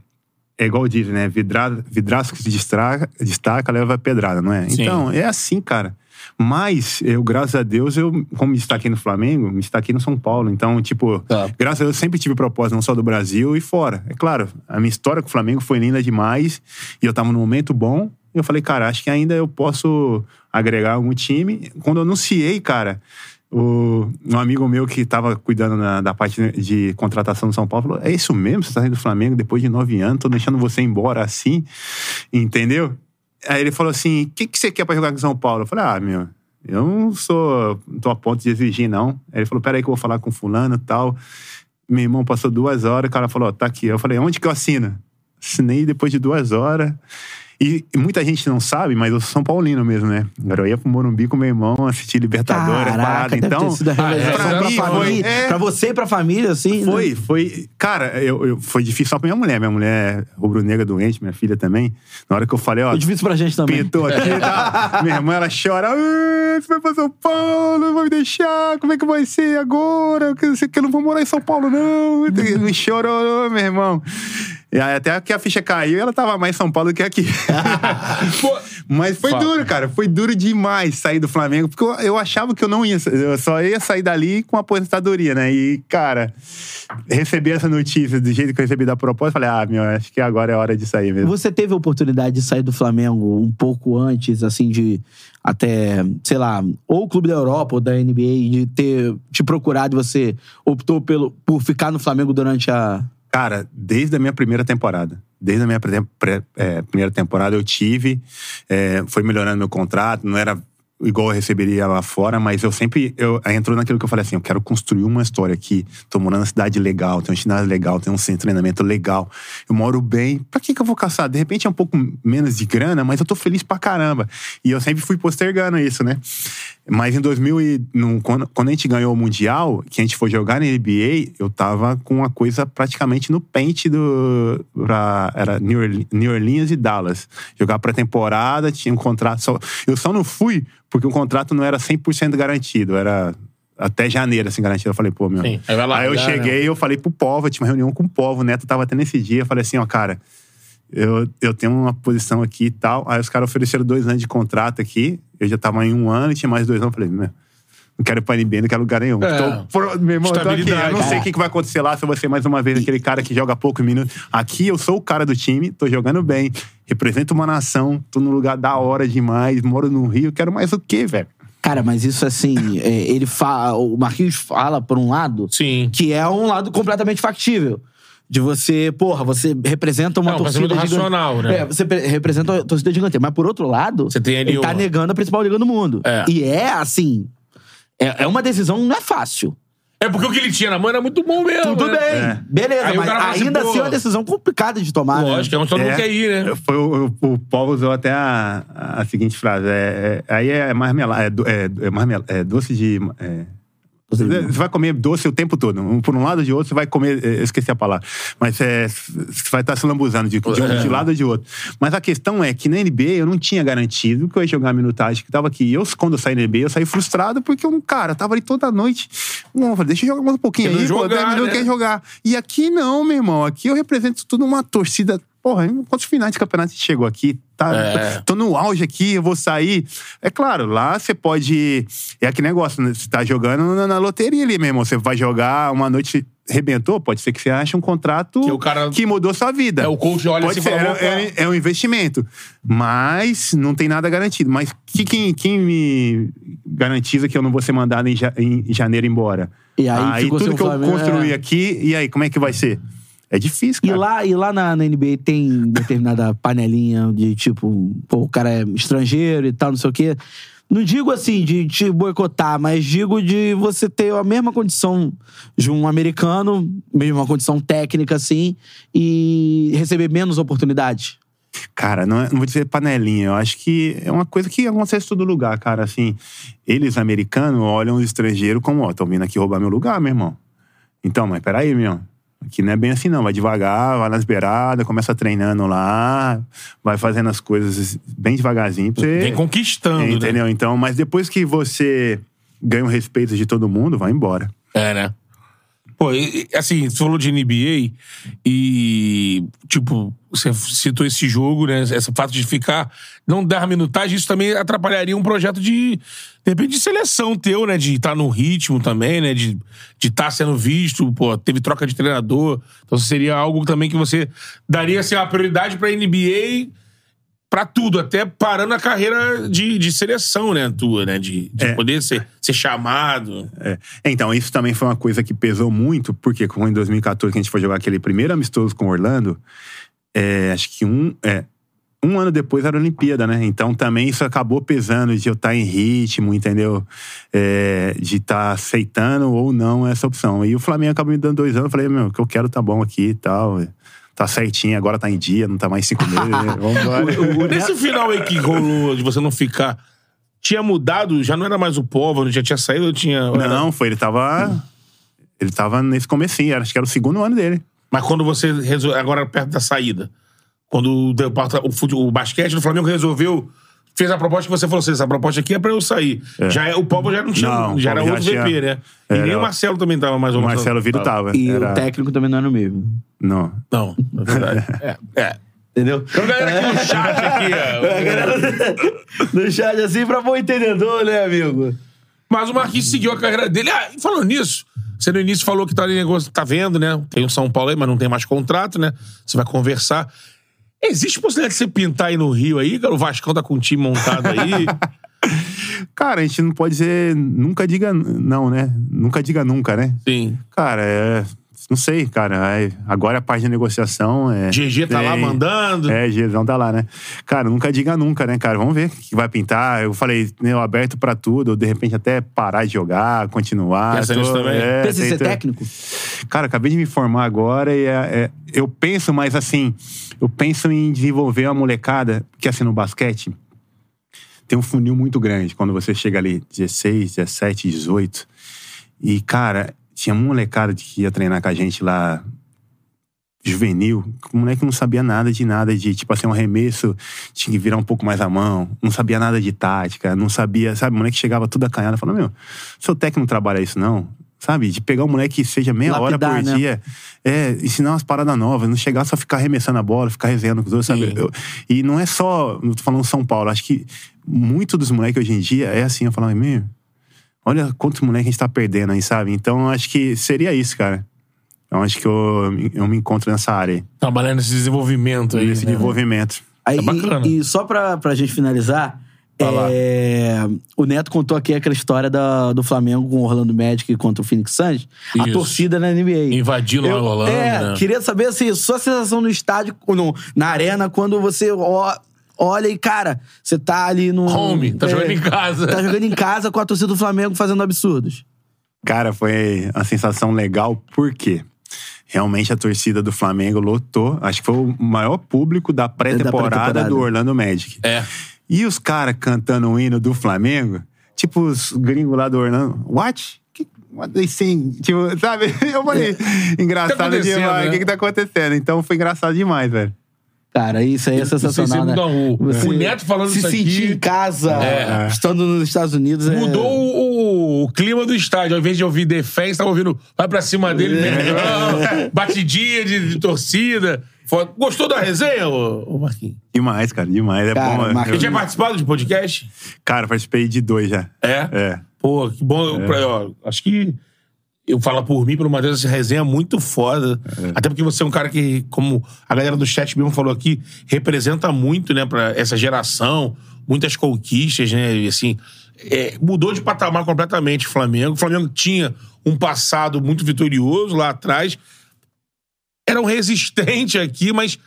é igual diz, né? Vidra, vidraço que se destaca, destaca, leva pedrada, não é? Sim. Então, é assim, cara. Mas, eu, graças a Deus, eu, como me destaquei no Flamengo, me destaquei no São Paulo. Então, tipo, Tá. graças a Deus, eu sempre tive propósito, não só do Brasil e fora. É claro, a minha história com o Flamengo foi linda demais. E eu tava num momento bom. E eu falei, cara, acho que ainda eu posso agregar algum time. Quando eu anunciei, cara, o, um amigo meu que tava cuidando na- da parte de contratação do São Paulo falou: É isso mesmo? Você tá saindo do Flamengo depois de nove anos, tô deixando você embora assim, entendeu? Aí ele falou assim: O que, que você quer pra jogar com o São Paulo? Eu falei: Ah, meu, eu não sou. tô a ponto de exigir, não. Aí ele falou: Peraí, que eu vou falar com fulano e tal. Meu irmão passou duas horas, o cara falou: Tá aqui. Eu falei: Onde que eu assino? Assinei depois de duas horas. E muita gente não sabe, mas eu sou São Paulino mesmo, né? Agora eu ia pro Morumbi com meu irmão assistir Libertadores, parada. Então, ter sido a realização pra pra, mim foi. família, é, pra você e pra família, assim. né? foi, foi. Cara, eu, eu- foi difícil só pra minha mulher. Minha mulher é rubro-negra doente, minha filha também. Na hora que eu falei, ó. Foi difícil pra gente também. Pintou aqui, tá? [LAUGHS] Minha irmã, ela chora. "Ah, Você vai pra São Paulo, não vai me deixar. Como é que vai ser agora? Eu eu não vou morar em São Paulo, não. Me chorou, meu irmão. E aí, até que a ficha caiu, ela tava mais em São Paulo do que aqui. [LAUGHS] Mas foi Fala. duro, cara. Foi duro demais sair do Flamengo, porque eu, eu achava que eu não ia. Eu só ia sair dali com aposentadoria, né? E, cara, receber essa notícia do jeito que eu recebi da proposta, falei, ah, meu, acho que agora é hora de sair mesmo. Você teve a oportunidade de sair do Flamengo um pouco antes, assim, de até, sei lá, ou o Clube da Europa ou da NBA, de ter te procurado e você optou pelo, por ficar no Flamengo durante a. Cara, desde a minha primeira temporada. Desde a minha é, primeira temporada eu tive. é, foi melhorando meu contrato, não era igual eu receberia lá fora, mas eu sempre. Eu, aí entrou naquilo que eu falei assim: eu quero construir uma história aqui. Tô morando numa cidade legal, tem um ginásio legal, tem um centro de treinamento legal. Eu moro bem. Pra que, que eu vou caçar? De repente é um pouco menos de grana, mas eu tô feliz pra caramba. E eu sempre fui postergando isso, né? Mas em 2000 e num- quando, quando a gente ganhou o Mundial, que a gente foi jogar na NBA, eu tava com uma coisa praticamente no pente do... Pra, era New Orle- New Orleans e Dallas. Jogar pré-temporada, tinha um contrato... Só, eu só não fui porque o contrato não era 100% garantido. Era até janeiro, assim, garantido. Eu falei, pô, meu. Sim, aí largar, eu né? cheguei, eu falei pro povo, eu tinha uma reunião com o povo, o Neto tava até nesse dia. Eu falei assim, ó, cara, eu, eu tenho uma posição aqui e tal. Aí os caras ofereceram dois anos de contrato aqui. Eu já tava em um ano e tinha mais dois anos. Eu falei, meu. Não quero ir pra NBA, não quero lugar nenhum. É. Tô, pro- meu irmão, eu tô aqui. Eu não sei É. o que, que vai acontecer lá se eu vou ser mais uma vez aquele cara que joga pouco minuto. Aqui eu sou o cara do time, tô jogando bem, represento uma nação, tô num lugar da hora demais, moro no Rio, quero mais o quê, velho? Cara, mas isso assim, [LAUGHS] é, ele fala. O Marquinhos fala, por um lado, Sim. que é um lado completamente factível. De você, porra, você representa uma É um torcida pensamento gigante- racional, né? É, você pre- representa uma torcida gigante. Mas por outro lado, Você tem ele tá negando a principal liga do mundo. É. E é assim. É, é uma decisão, não é fácil. É porque o que ele tinha na mão era muito bom mesmo. Tudo né? bem. É. Beleza, Aí mas assim, ainda pô, assim é uma decisão complicada de tomar. né? Lógico, é onde todo mundo É. quer ir, né? Foi o, o, o Paulo usou até a, a seguinte frase: é, é- aí é marmelada, é, é, é, marmel- é doce de. é, você vai comer doce o tempo todo. Um por um lado de outro, você vai comer. é, Eu esqueci a palavra. Mas é, você vai estar se lambuzando de, de, um, É. de lado ou de outro. Mas a questão é que na NBA eu não tinha garantido que eu ia jogar a minutagem que tava aqui. E eu, quando eu saí na NBA, eu saí frustrado porque eu, cara, tava ali toda noite. Não, falei, deixa eu jogar mais um pouquinho aí, pô, jogar, 10 minutos né? quer jogar. E aqui não, meu irmão. Aqui eu represento tudo uma torcida. Porra, quantos finais de campeonato a gente chegou aqui? Tá, É. tô no auge aqui, eu vou sair. É claro, lá você pode. É aquele negócio, né? Você tá jogando na, na loteria ali mesmo. Você vai jogar uma noite. Rebentou, pode ser que você ache um contrato Que o cara- que mudou sua vida. É, o coach olha pode assim ser, é, é, é um investimento. Mas não tem nada garantido. Mas que, quem, quem me garantiza que eu não vou ser mandado em, ja- em janeiro embora? E aí ficou tudo que eu construí é. aqui, e aí, como é que vai ser? É difícil, E cara. lá, e lá na, na NBA tem determinada [LAUGHS] panelinha de tipo, pô, o cara é estrangeiro e tal, não sei o quê. Não digo assim de te boicotar, mas digo de você ter a mesma condição de um americano, mesma condição técnica, assim, e receber menos oportunidades. Cara, não, é- não vou dizer panelinha. Eu acho que é uma coisa que acontece em todo lugar, cara. Assim, eles, americanos, olham os estrangeiros como, ó, estão vindo aqui roubar meu lugar, meu irmão. Então, mas peraí, meu irmão. Aqui não é bem assim, não. Vai devagar, vai nas beiradas, começa treinando lá, vai fazendo as coisas bem devagarzinho pra você. Vem conquistando, né? Entendeu? Então, mas depois que você ganha o respeito de todo mundo, vai embora. É, né? Pô, assim, você falou de NBA e, tipo, você citou esse jogo, né? Esse fato de ficar, não dar minutagem, isso também atrapalharia um projeto de, de repente, de seleção teu, né? De estar no ritmo também, né? De estar sendo visto, pô, teve troca de treinador. Então seria algo também que você daria, assim, a prioridade pra NBA pra tudo, até parando a carreira de, de seleção, né, tua, né? De, de É. poder ser, ser chamado. É. Então, isso também foi uma coisa que pesou muito, porque como em 2014 que a gente foi jogar aquele primeiro amistoso com o Orlando, é, acho que um, é, um ano depois era a Olimpíada, né? Então também isso acabou pesando de eu estar em ritmo, entendeu? É, de estar aceitando ou não essa opção. E o Flamengo acabou me dando dois anos, eu falei, meu, o que eu quero tá bom aqui e tal. Tá certinho, agora tá em dia, não tá mais cinco meses. né? Vambora. Nesse final aí que rolou de você não ficar, tinha mudado? Já não era mais o povo, já tinha saído? ou Tinha, Não, foi, ele tava. Ele tava nesse comecinho, acho que era o segundo ano dele. Mas quando você resolveu, agora perto da saída, quando o, o, o basquete do Flamengo resolveu, fez a proposta que você falou assim, essa proposta aqui é pra eu sair. Já é, o povo já não tinha, Não, o já era outro tinha- VP, né? E era- nem o Marcelo também tava mais ou O menos. Marcelo Viro tava. E era- o técnico também não era o mesmo. Não. Não, é verdade. [LAUGHS] é, é. Entendeu? Então, galera aqui no chat aqui, É, [LAUGHS] a galera [LAUGHS] no chat assim pra bom entendedor, né, amigo? Mas o Marquinhos seguiu a carreira dele. Ah, e falando nisso, você no início falou que tá, ali negócio, tá vendo, né? Tem o São Paulo aí, mas não tem mais contrato, né? Você vai conversar. Existe possibilidade de você pintar aí no Rio aí, cara? O Vascão tá com um time montado aí. [LAUGHS] Cara, a gente não pode dizer. Nunca diga não, né? Nunca diga nunca, né? Sim. Cara, é. Não sei, cara. é- agora a parte de negociação é. GG tá lá tem- mandando. É, Gzão tá lá, né? Cara, nunca diga nunca, né, cara? Vamos ver o que vai pintar. Eu falei, né, eu aberto pra tudo, ou de repente até parar de jogar, continuar. Pensa nisso também? É, Pensa em ser técnico? Cara, acabei de me formar agora e é- é- eu penso, mas assim, eu penso em desenvolver uma molecada, porque assim, no basquete tem um funil muito grande quando você chega ali, 16, 17, 18. E, cara, tinha uma molecada que ia treinar com a gente lá juvenil, o moleque não sabia nada de nada de, tipo assim, um arremesso, tinha que virar um pouco mais a mão, não sabia nada de tática, não sabia, sabe, o moleque chegava tudo acanhado, falando, meu, seu técnico não trabalha isso não, sabe, de pegar um moleque que seja meia Lapidar, hora por né? dia, é, ensinar umas paradas novas, não chegar só ficar arremessando a bola, ficar resenhando com os outros, sabe, Eu- e não é só, não tô falando São Paulo, acho que muito dos moleques hoje em dia é assim, eu falo, meu, olha quantos moleques a gente tá perdendo aí, sabe, então eu acho que seria isso, cara. Eu acho que eu, eu me encontro nessa área aí Trabalhando nesse desenvolvimento aí. nesse né? desenvolvimento. Aí, É bacana. E, e só pra, pra gente finalizar, é, o Neto contou aqui aquela história da, do Flamengo com o Orlando Magic contra o Phoenix Suns. A Isso. torcida na NBA. Invadindo lá Eu- Orlando, É, né? queria saber assim, sua sensação no estádio, no, na arena, quando você ó- olha e, cara, você tá ali no. Home, tá jogando em casa. Tá jogando em casa com a torcida do Flamengo fazendo absurdos. Cara, foi uma sensação legal, porque realmente a torcida do Flamengo lotou. Acho que foi o maior público da pré-temporada pré-temporada. do Orlando Magic. É. E os caras cantando o hino do Flamengo, tipo os gringos lá do Orlando. What? Que- What they sing? Tipo, sabe? [LAUGHS] Eu falei, engraçado Tá demais. né? O que que tá acontecendo? Então foi engraçado demais, velho. Cara, isso aí é sensacional, né? Você o Neto falando se isso aqui- sentir em casa, É. estando nos Estados Unidos. é- Mudou o, o clima do estádio. Ao invés de ouvir defense, tava ouvindo vai pra cima dele, Pedrão, [LAUGHS] batidinha de, de torcida. Gostou da resenha, ô, Marquinhos? Demais, cara, demais. É Cara, bom. Marquinhos- Você Eu, tinha participado de podcast? cara, participei de dois já. É? É. Pô, que bom. Pra- ó, acho que eu falo por mim, pelo Matheus, essa resenha é muito foda. Até porque você é um cara que, como a galera do chat mesmo falou aqui, representa muito, né, pra essa geração, muitas conquistas, né? E assim, é, mudou de patamar completamente o Flamengo. O Flamengo tinha um passado muito vitorioso lá atrás. Era um resistente aqui, mas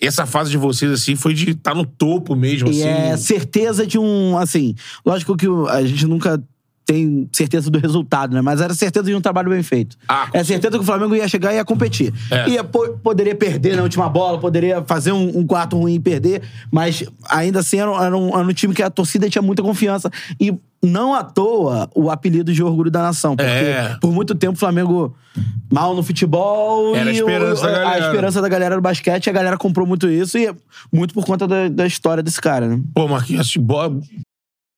essa fase de vocês, assim, foi de estar no topo mesmo, E assim. é certeza de um. Assim, lógico que o- a gente nunca tem certeza do resultado, né? Mas era certeza de um trabalho bem feito. Ah, é certeza que o Flamengo ia chegar e ia competir. É. Ia, po- poderia perder na última bola, poderia fazer um, um quarto ruim e perder, mas ainda assim era, um- era um, era um time que a torcida tinha muita confiança. E não à toa o apelido de orgulho da nação. Porque É. por muito tempo o Flamengo mal no futebol Era a esperança o- da galera. a esperança da galera do basquete, a galera comprou muito isso e é muito por conta da, da história desse cara, né? Pô, Marquinhos, assim, bo-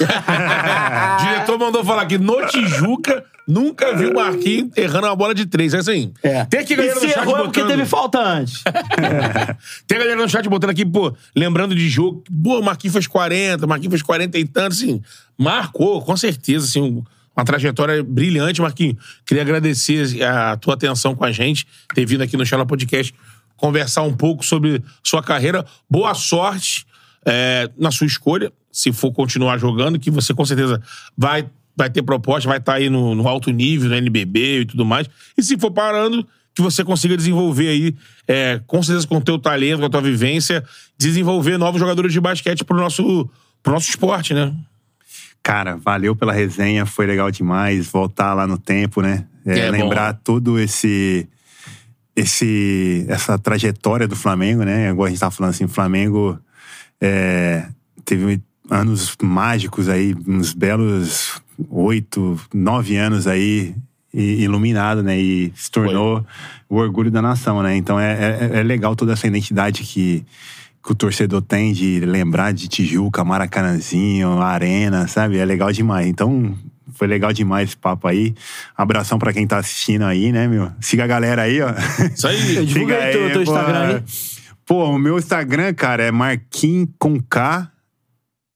O [LAUGHS] diretor mandou falar que no Tijuca nunca viu o Marquinhos errando uma bola de três. É assim. Tem aqui galera e se no chat errou é porque botando... teve falta antes. [LAUGHS] Tem a galera no chat botando aqui, pô, lembrando de jogo. Pô, o Marquinhos fez 40, o Marquinhos fez 40 e tanto, assim. Marcou, com certeza, assim, um- uma trajetória brilhante, Marquinhos. Queria agradecer a tua atenção com a gente, ter vindo aqui no Chala Podcast conversar um pouco sobre sua carreira. Boa sorte é, na sua escolha, se for continuar jogando, que você com certeza vai, vai ter proposta, vai estar aí no, no alto nível, no NBB e tudo mais. E se for parando, que você consiga desenvolver aí, é, com certeza com o teu talento, com a tua vivência, desenvolver novos jogadores de basquete pro nosso, pro nosso esporte, né? Cara, valeu pela resenha, foi legal demais voltar lá no tempo, né? É, É bom. lembrar todo esse esse essa trajetória do Flamengo, né? Agora a gente tava falando assim, Flamengo é, teve anos mágicos aí, uns belos oito, nove anos aí iluminado, né? E se tornou o orgulho da nação, né? Então é, é, é legal toda essa identidade que que o torcedor tem de lembrar de Tijuca, Maracanãzinho, Arena, sabe? É legal demais. Então, foi legal demais esse papo aí. Abração pra quem tá assistindo aí, né, meu? Siga a galera aí, ó. Isso aí. [LAUGHS] Divulga aí teu- teu pô. Instagram aí. Pô, o meu Instagram, cara, é Marquim com K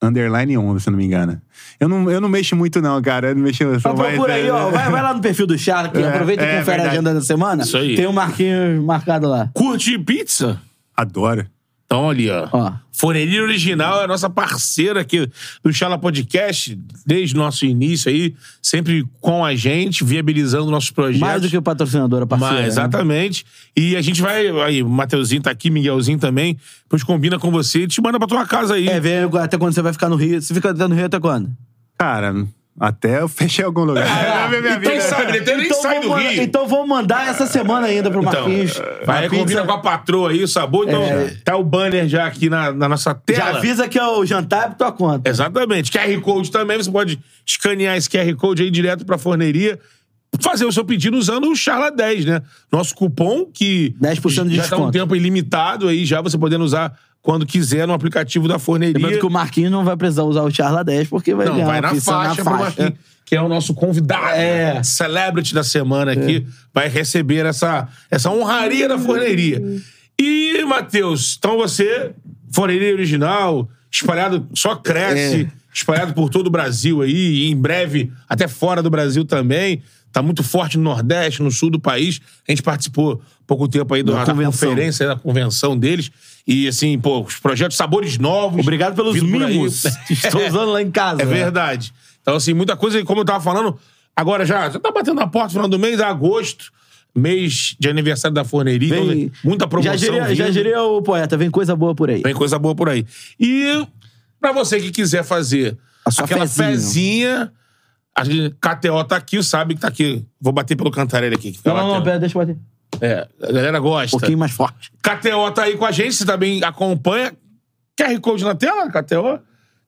underline 11, se eu não me engano. Eu não, eu não mexo muito, não, cara. Eu não mexo. eu Então mais, procura aí, é, ó. Vai, vai lá no perfil do Shark, [LAUGHS] É, aproveita e é confere a verdade. agenda da semana. Isso aí. Tem o Marquinhos marcado lá. Curte pizza? Adoro. Então, ali, ó. Forneria Original é a nossa parceira aqui do Chala Podcast, desde o nosso início aí, sempre com a gente, viabilizando nossos projetos. Mais do que o patrocinador, a parceira. Mas, né? exatamente. E a gente vai. Aí, o Mateuzinho tá aqui, Miguelzinho também. Depois combina com você e te manda pra tua casa aí. É, vem até quando você vai ficar no Rio. Você fica no Rio até quando? Cara, até eu fechei algum lugar. Ah, [LAUGHS] Minha vida. Quem sabe, ele até nem sai do vamos, Rio. Então vamos mandar essa semana ainda pro Então, Marquinhos. vai, combina com a patroa aí, o sabor. Então, tá o banner já aqui na, na nossa tela. Já avisa que é o jantar é pra tua conta. Exatamente. QR Code também, você pode escanear esse QR Code aí direto pra forneria. Fazer o seu pedido usando o Charla 10, né? Nosso cupom que 10% de já tá um desconto. tempo ilimitado aí, já você podendo usar quando quiser no aplicativo da forneria. Lembrando que o Marquinhos não vai precisar usar o Charla 10 porque vai Não, ganhar vai na faixa, pro Marquinhos, que é o nosso convidado, É. celebrity da semana aqui, vai receber essa, essa honraria da forneria. E, Matheus, então você, forneria original, espalhado, só cresce, espalhado por todo o Brasil aí, e em breve até fora do Brasil também. Tá muito forte no Nordeste, no sul do país. A gente participou pouco tempo aí da, Da conferência, da convenção deles. E, assim, pô, os projetos Sabores Novos. Obrigado pelos mimos que [LAUGHS] estou usando lá em casa. É verdade. Então, assim, muita coisa, como eu tava falando, agora já, já tá batendo na porta, final do mês, é agosto, mês de aniversário da forneria, então, Vem, muita promoção. já diria, o poeta, vem coisa boa por aí. Vem coisa boa por aí. E pra você que quiser fazer aquela fezinha. fezinha, a gente- KTO tá aqui, sabe que tá aqui. Vou bater pelo Cantarelli aqui. Não, não, não, pera, deixa eu bater. É, a galera Um gosta. pouquinho mais forte. KTO tá aí com a gente, você também acompanha. QR Code na tela, KTO.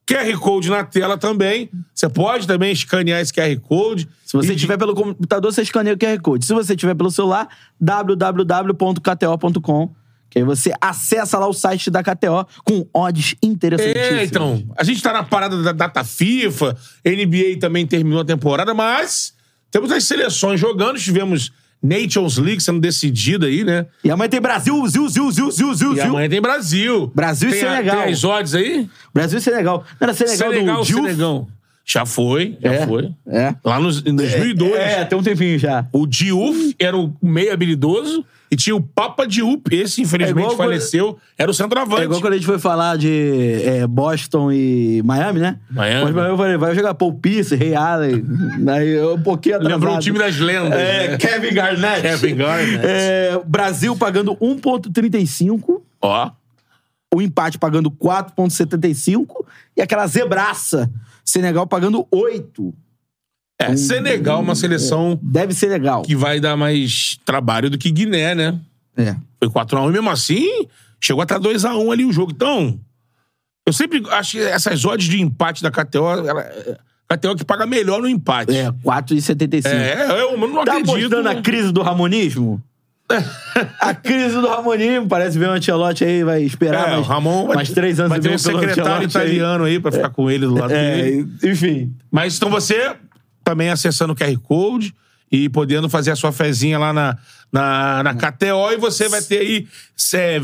QR Code na tela também. Você pode também escanear esse QR Code. Se você E- tiver pelo computador, você escaneia o QR Code. Se você tiver pelo celular, www.kto.com. Que aí você acessa lá o site da KTO com odds interessantíssimos. É, então, a gente tá na parada da data FIFA, NBA também terminou a temporada, mas temos as seleções jogando, tivemos Nations League sendo decidida aí, né? E amanhã tem Brasil, Zil, Zil, Zil, Zil, Zil, E Zil. amanhã tem Brasil. Brasil e tem a- Senegal. tem as odds aí? Brasil e Senegal. Não era Senegal, Senegal, do Diouf? Senegão. Já foi, já É, foi. é. Lá nos, em 2002. É, tem um tempinho já. O Diouf era o meio habilidoso e tinha o Papa Diouf. Esse, infelizmente, É igual quando- faleceu. Era o centroavante. É igual quando a gente foi falar de é, Boston e Miami, né? Miami. Mas eu falei, vai jogar Paul Pierce, Ray Allen. Aí eu um pouquinho atrasado. Lembrou o time das lendas. É, né? Kevin Garnett. Kevin Garnett. É, Brasil pagando 1,35. Ó. O empate pagando 4,75. E aquela zebraça. Senegal pagando 8. É, Senegal é uma seleção Deve ser legal. que vai dar mais trabalho do que Guiné, né? É. Foi 4x1 e mesmo assim, chegou até 2x1 ali o jogo. Então, eu sempre acho que essas odds de empate da KTO, ela, KTO que paga melhor no empate. É, 4,75. É, eu não Tá acredito. apostando na crise do Ramonismo? [LAUGHS] a crise do Ramonismo. Parece ver o Ancelotti aí, vai esperar É, mais, Ramon vai, mais três anos vai ter um secretário Ancelotti aí. italiano aí, pra ficar com ele do lado É, dele. enfim. Mas então você também acessando o QR Code e podendo fazer a sua fezinha lá na, na, na KTO e você vai ter aí é,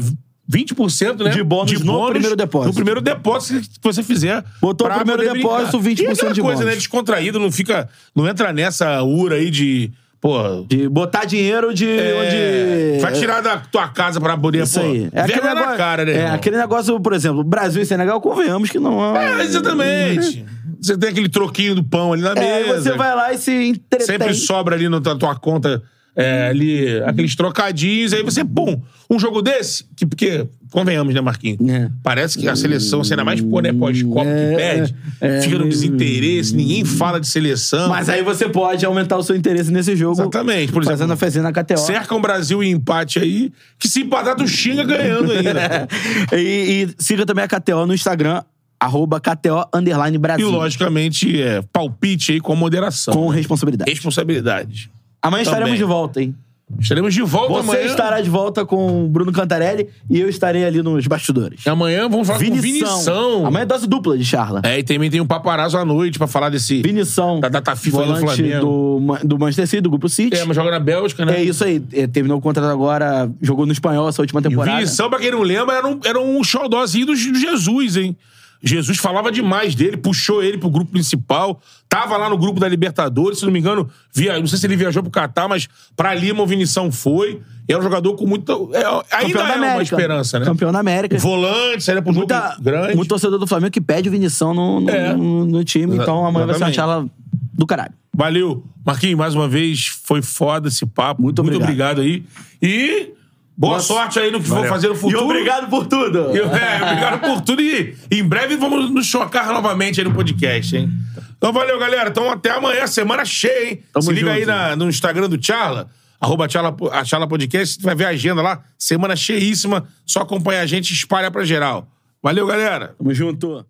20% né, De bônus no primeiro depósito. No primeiro depósito que você fizer. Botou o primeiro depósito, brincar. 20% e de coisa, bônus. né? Descontraído, não fica. Não entra nessa ura aí de. Pô. De botar dinheiro de é, onde. Vai tirar da tua casa pra poder, Isso pô. aí. É aquele vergonha na negócio, cara, né? É, irmão? aquele negócio, por exemplo, Brasil e Senegal, convenhamos que não É, exatamente. Você tem aquele troquinho do pão ali na É, aí mesa. você vai lá e se entretém. Sempre sobra ali na tua conta é, ali aqueles trocadinhos, aí você, pum, um jogo desse, que, porque, convenhamos, né, Marquinhos? É. Parece que a seleção, ainda mais pô, né, pós-copa que perde, é. fica no desinteresse, ninguém fala de seleção. Mas aí você pode aumentar o seu interesse nesse jogo. Exatamente. Por exemplo, fazendo a fezinha na KTO. cerca um Brasil em empate aí, que se empatar, tu xinga ganhando ainda. [LAUGHS] e, e siga também a KTO no Instagram, arroba KTO underline e, Brasil. logicamente, é, palpite aí com moderação. Com responsabilidade. Responsabilidade. Amanhã estaremos Também. de volta, hein? Estaremos de volta Você amanhã. estará de volta com o Bruno Cantarelli e eu estarei ali nos bastidores. E amanhã vamos falar com o Vinição. Amanhã é dose dupla de Charla. É, e também tem um paparazzo à noite pra falar desse. Vinição. Da data FIFA do Flamengo. do, do Manchester City, do Grupo City. É, mas joga na Bélgica, né? É isso aí. É, terminou o contrato agora, jogou no espanhol essa última E o temporada. Vinição, pra quem não lembra, era um, era um xodózinho do, do Jesus, hein? Jesus falava demais dele, puxou ele pro grupo principal, tava lá no grupo da Libertadores, se não me engano, via, não sei se ele viajou pro Catar, mas pra Lima o Vinição foi. E é um jogador com muita. É, ainda é uma América. esperança, né? Campeão da América. Volante, seria pro jogo Muita, grande. muito torcedor do Flamengo que pede o Vinição no, no, É. no- no time. Exa- Então amanhã vai ser uma charla do caralho. Valeu. Marquinhos, mais uma vez, foi foda esse papo. Muito obrigado. aí. E boa Nossa. sorte aí no que for Valeu. fazer no futuro. E obrigado por tudo. E, é, obrigado por tudo. E em breve vamos nos chocar novamente aí no podcast, hein? Então valeu, galera. Então até amanhã, semana cheia, hein? Tamo Se liga junto. aí na- no Instagram do Charla, arroba Charla, a Charla Podcast, vai ver a agenda lá. Semana cheíssima. Só acompanha a gente e espalha pra geral. Valeu, galera. Tamo junto.